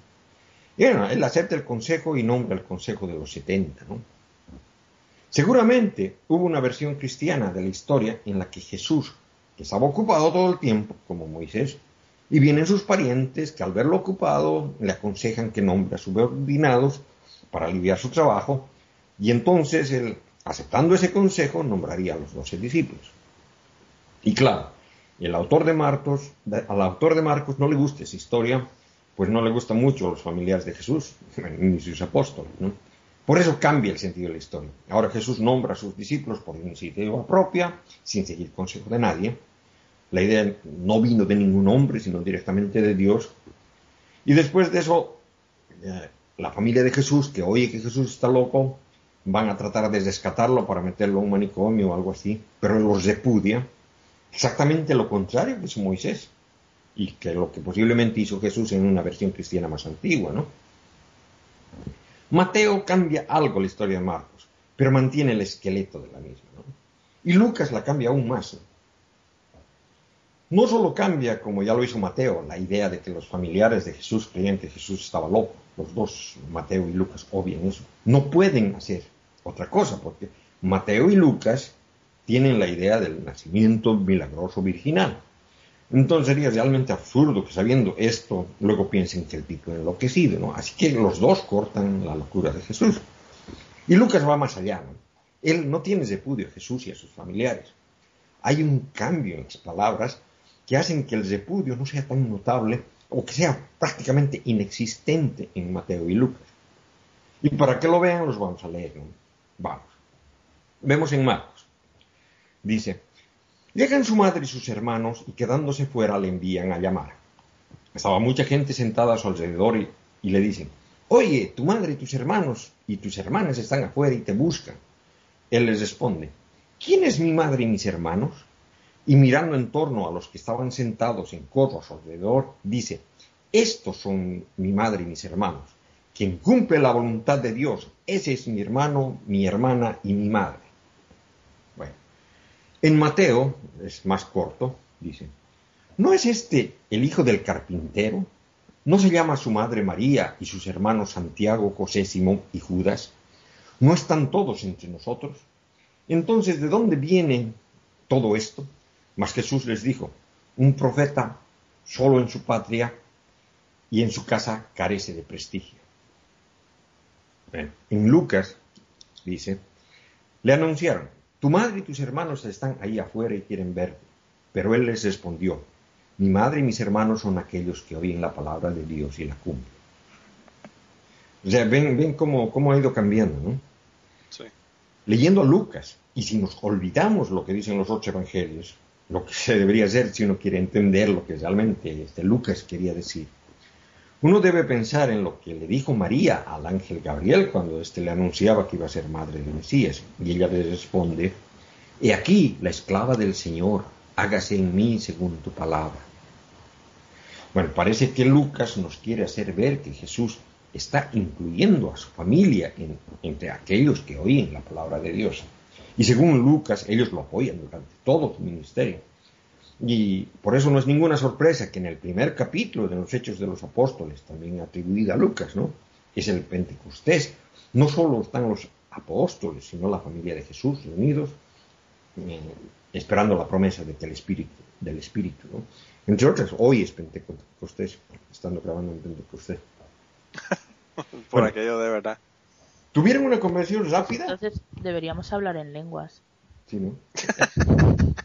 Él acepta el consejo y nombra el consejo de los 70. ¿no? Seguramente hubo una versión cristiana de la historia en la que Jesús, que estaba ocupado todo el tiempo, como Moisés, y vienen sus parientes que al verlo ocupado le aconsejan que nombre a subordinados para aliviar su trabajo, y entonces él, aceptando ese consejo, nombraría a los doce discípulos. Y claro, el autor de Marcos, al autor de Marcos no le gusta esa historia, pues no le gusta mucho a los familiares de Jesús, ni sus apóstoles. Por eso cambia el sentido de la historia. Ahora Jesús nombra a sus discípulos por iniciativa propia, sin seguir consejo de nadie. La idea no vino de ningún hombre, sino directamente de Dios. Y después de eso, eh, la familia de Jesús, que oye que Jesús está loco, van a tratar de rescatarlo para meterlo a un manicomio o algo así, pero los repudia. Exactamente lo contrario que Moisés y que lo que posiblemente hizo Jesús en una versión cristiana más antigua, ¿no? Mateo cambia algo la historia de Marcos, pero mantiene el esqueleto de la misma, ¿no? Y Lucas la cambia aún más. No solo cambia, como ya lo hizo Mateo, la idea de que los familiares de Jesús creían que Jesús estaba loco, los dos, Mateo y Lucas, obvian eso. No pueden hacer otra cosa, porque Mateo y Lucas tienen la idea del nacimiento milagroso virginal. Entonces sería realmente absurdo que sabiendo esto luego piensen que el tipo es enloquecido, ¿no? Así que los dos cortan la locura de Jesús. Y Lucas va más allá, ¿no? Él no tiene repudio a Jesús y a sus familiares. Hay un cambio en las palabras que hacen que el repudio no sea tan notable o que sea prácticamente inexistente en Mateo y Lucas. Y para que lo vean los vamos a leer, ¿no? Vamos. Vemos en Marcos. Dice, llegan su madre y sus hermanos y quedándose fuera le envían a llamar. Estaba mucha gente sentada a su alrededor y, le dicen, oye, tu madre y tus hermanos y tus hermanas están afuera y te buscan. Él les responde, ¿quién es mi madre y mis hermanos? Y mirando en torno a los que estaban sentados en corro a su alrededor, dice, estos son mi madre y mis hermanos. Quien cumple la voluntad de Dios, ese es mi hermano, mi hermana y mi madre. En Mateo, es más corto, dice, ¿no es este el hijo del carpintero? ¿No se llama su madre María y sus hermanos Santiago, José, Simón y Judas? ¿No están todos entre nosotros? Entonces, ¿de dónde viene todo esto? Mas Jesús les dijo, un profeta solo en su patria y en su casa carece de prestigio en Lucas dice, le anunciaron, tu madre y tus hermanos están ahí afuera y quieren verte. Pero él les respondió, mi madre y mis hermanos son aquellos que oyen la palabra de Dios y la cumplen. O sea, ven, ven cómo, cómo ha ido cambiando, ¿no? Sí. Leyendo a Lucas, y si nos olvidamos lo que dicen los ocho evangelios, lo que se debería hacer si uno quiere entender lo que realmente este Lucas quería decir, uno debe pensar en lo que le dijo María al ángel Gabriel cuando éste le anunciaba que iba a ser madre de Mesías. Y ella le responde, He aquí la esclava del Señor, hágase en mí según tu palabra. Bueno, parece que Lucas nos quiere hacer ver que Jesús está incluyendo a su familia entre aquellos que oyen la palabra de Dios. Y según Lucas, ellos lo apoyan durante todo su ministerio. Y por eso no es ninguna sorpresa que en el primer capítulo de los Hechos de los Apóstoles, también atribuida a Lucas, ¿no? Es el Pentecostés. No solo están los apóstoles, sino la familia de Jesús reunidos, eh, esperando la promesa de que el Espíritu, del Espíritu, ¿no? Entre otras, hoy es Pentecostés, estando grabando en Pentecostés. por aquello de verdad. ¿Tuvieron una conversión rápida? Entonces deberíamos hablar en lenguas. Sí, ¿no?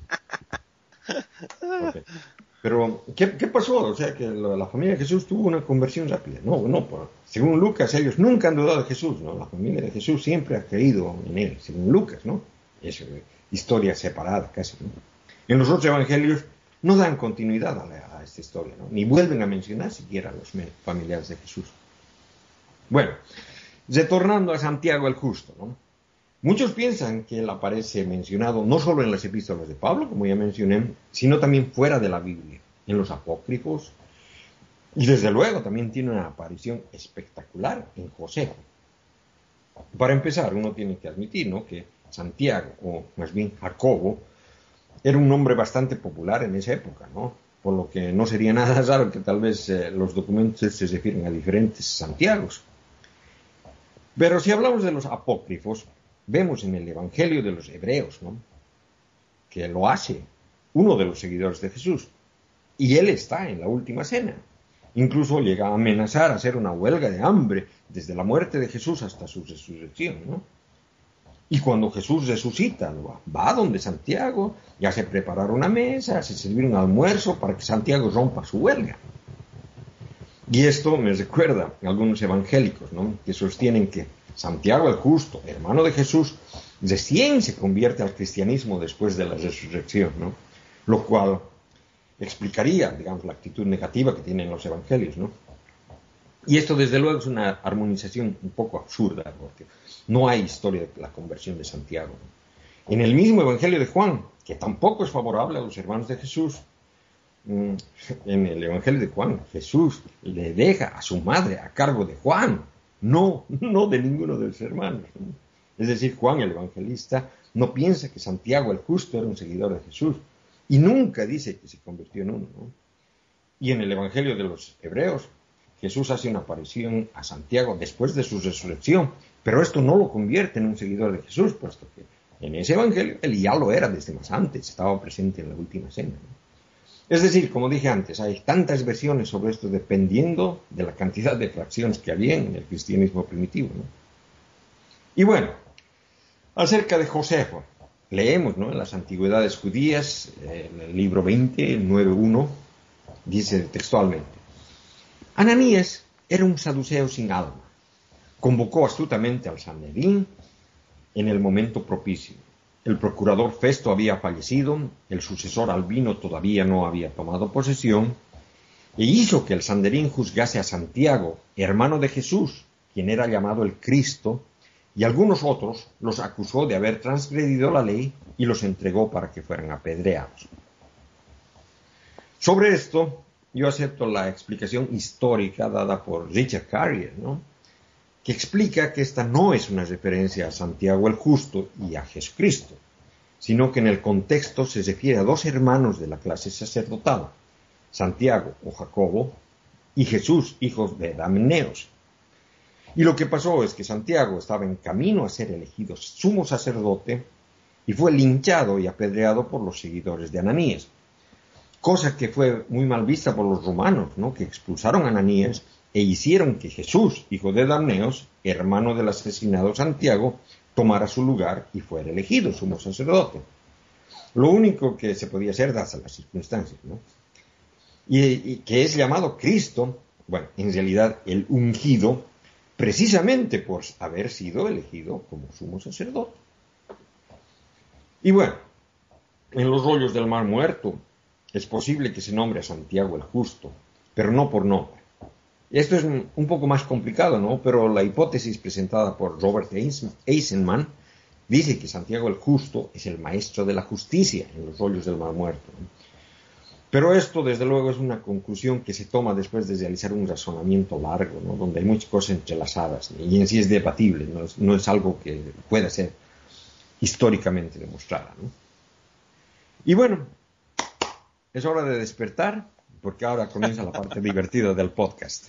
Pero, ¿qué, pasó? O sea, que la, familia de Jesús tuvo una conversión rápida. No, no, según Lucas, ellos nunca han dudado de Jesús, ¿no? La familia de Jesús siempre ha creído en él, según Lucas, ¿no? Es eh, historia separada casi. En los otros evangelios no dan continuidad a, esta historia, ¿no? Ni vuelven a mencionar siquiera a los familiares de Jesús. Bueno, retornando a Santiago el Justo, ¿no? Muchos piensan que él aparece mencionado no solo en las epístolas de Pablo, como ya mencioné, sino también fuera de la Biblia, en los apócrifos, y desde luego también tiene una aparición espectacular en José. Para empezar, uno tiene que admitir ¿no? que Santiago, o más bien Jacobo, era un nombre bastante popular en esa época, ¿no? por lo que no sería nada raro que tal vez eh, los documentos se refieren a diferentes Santiagos. Pero si hablamos de los apócrifos, vemos en el Evangelio de los Hebreos, ¿no? que lo hace uno de los seguidores de Jesús, y él está en la última cena. Incluso llega a amenazar a hacer una huelga de hambre desde la muerte de Jesús hasta su resurrección. ¿no? Y cuando Jesús resucita, va donde Santiago, ya se preparar una mesa, se servir un almuerzo para que Santiago rompa su huelga. Y esto me recuerda a algunos evangélicos, ¿no? que sostienen que Santiago el Justo, hermano de Jesús, recién se convierte al cristianismo después de la resurrección, ¿no? lo cual explicaría, digamos, la actitud negativa que tienen los evangelios. ¿no? Y esto, desde luego, es una armonización un poco absurda, porque no hay historia de la conversión de Santiago. En el mismo Evangelio de Juan, que tampoco es favorable a los hermanos de Jesús, mm, en el Evangelio de Juan, Jesús le deja a su madre a cargo de Juan, no, no de ninguno de los hermanos. Es decir, Juan el evangelista no piensa que Santiago el justo era un seguidor de Jesús y nunca dice que se convirtió en uno. Y en el Evangelio de los Hebreos, Jesús hace una aparición a Santiago después de su resurrección, pero esto no lo convierte en un seguidor de Jesús, puesto que en ese Evangelio él ya lo era desde más antes, estaba presente en la última cena. Es decir, como dije antes, hay tantas versiones sobre esto dependiendo de la cantidad de fracciones que había en el cristianismo primitivo. Y bueno, acerca de Josefo, leemos en las antigüedades judías, en el libro 20, 9.1, dice textualmente, Ananías era un saduceo sin alma. Convocó astutamente al Sanedín en el momento propicio. El procurador Festo había fallecido, el sucesor Albino todavía no había tomado posesión, e hizo que el Sanderín juzgase a Santiago, hermano de Jesús, quien era llamado el Cristo, y algunos otros los acusó de haber transgredido la ley y los entregó para que fueran apedreados. Sobre esto, yo acepto la explicación histórica dada por Richard Carrier, ¿no? Que explica que esta no es una referencia a Santiago el Justo y a Jesucristo, sino que en el contexto se refiere a dos hermanos de la clase sacerdotal, Santiago o Jacobo y Jesús, hijos de Damneos. Y lo que pasó es que Santiago estaba en camino a ser elegido sumo sacerdote y fue linchado y apedreado por los seguidores de Ananías cosa que fue muy mal vista por los romanos, ¿no? que expulsaron a Ananías e hicieron que Jesús, hijo de Damneos, hermano del asesinado Santiago, tomara su lugar y fuera elegido sumo sacerdote. Lo único que se podía hacer dadas las circunstancias, ¿no? Y, que es llamado Cristo, bueno, en realidad el ungido, precisamente por haber sido elegido como sumo sacerdote. Y bueno, en los rollos del mar muerto, es posible que se nombre a Santiago el Justo, pero no por nombre. Esto es un poco más complicado, ¿no? Pero la hipótesis presentada por Robert Eisenman dice que Santiago el Justo es el maestro de la justicia en los rollos del Mar Muerto. Pero esto, desde luego, es una conclusión que se toma después de realizar un razonamiento largo, ¿no? donde hay muchas cosas entrelazadas y en sí es debatible, no es, no es algo que pueda ser históricamente demostrada. Y bueno, es hora de despertar porque ahora comienza la parte divertida del podcast.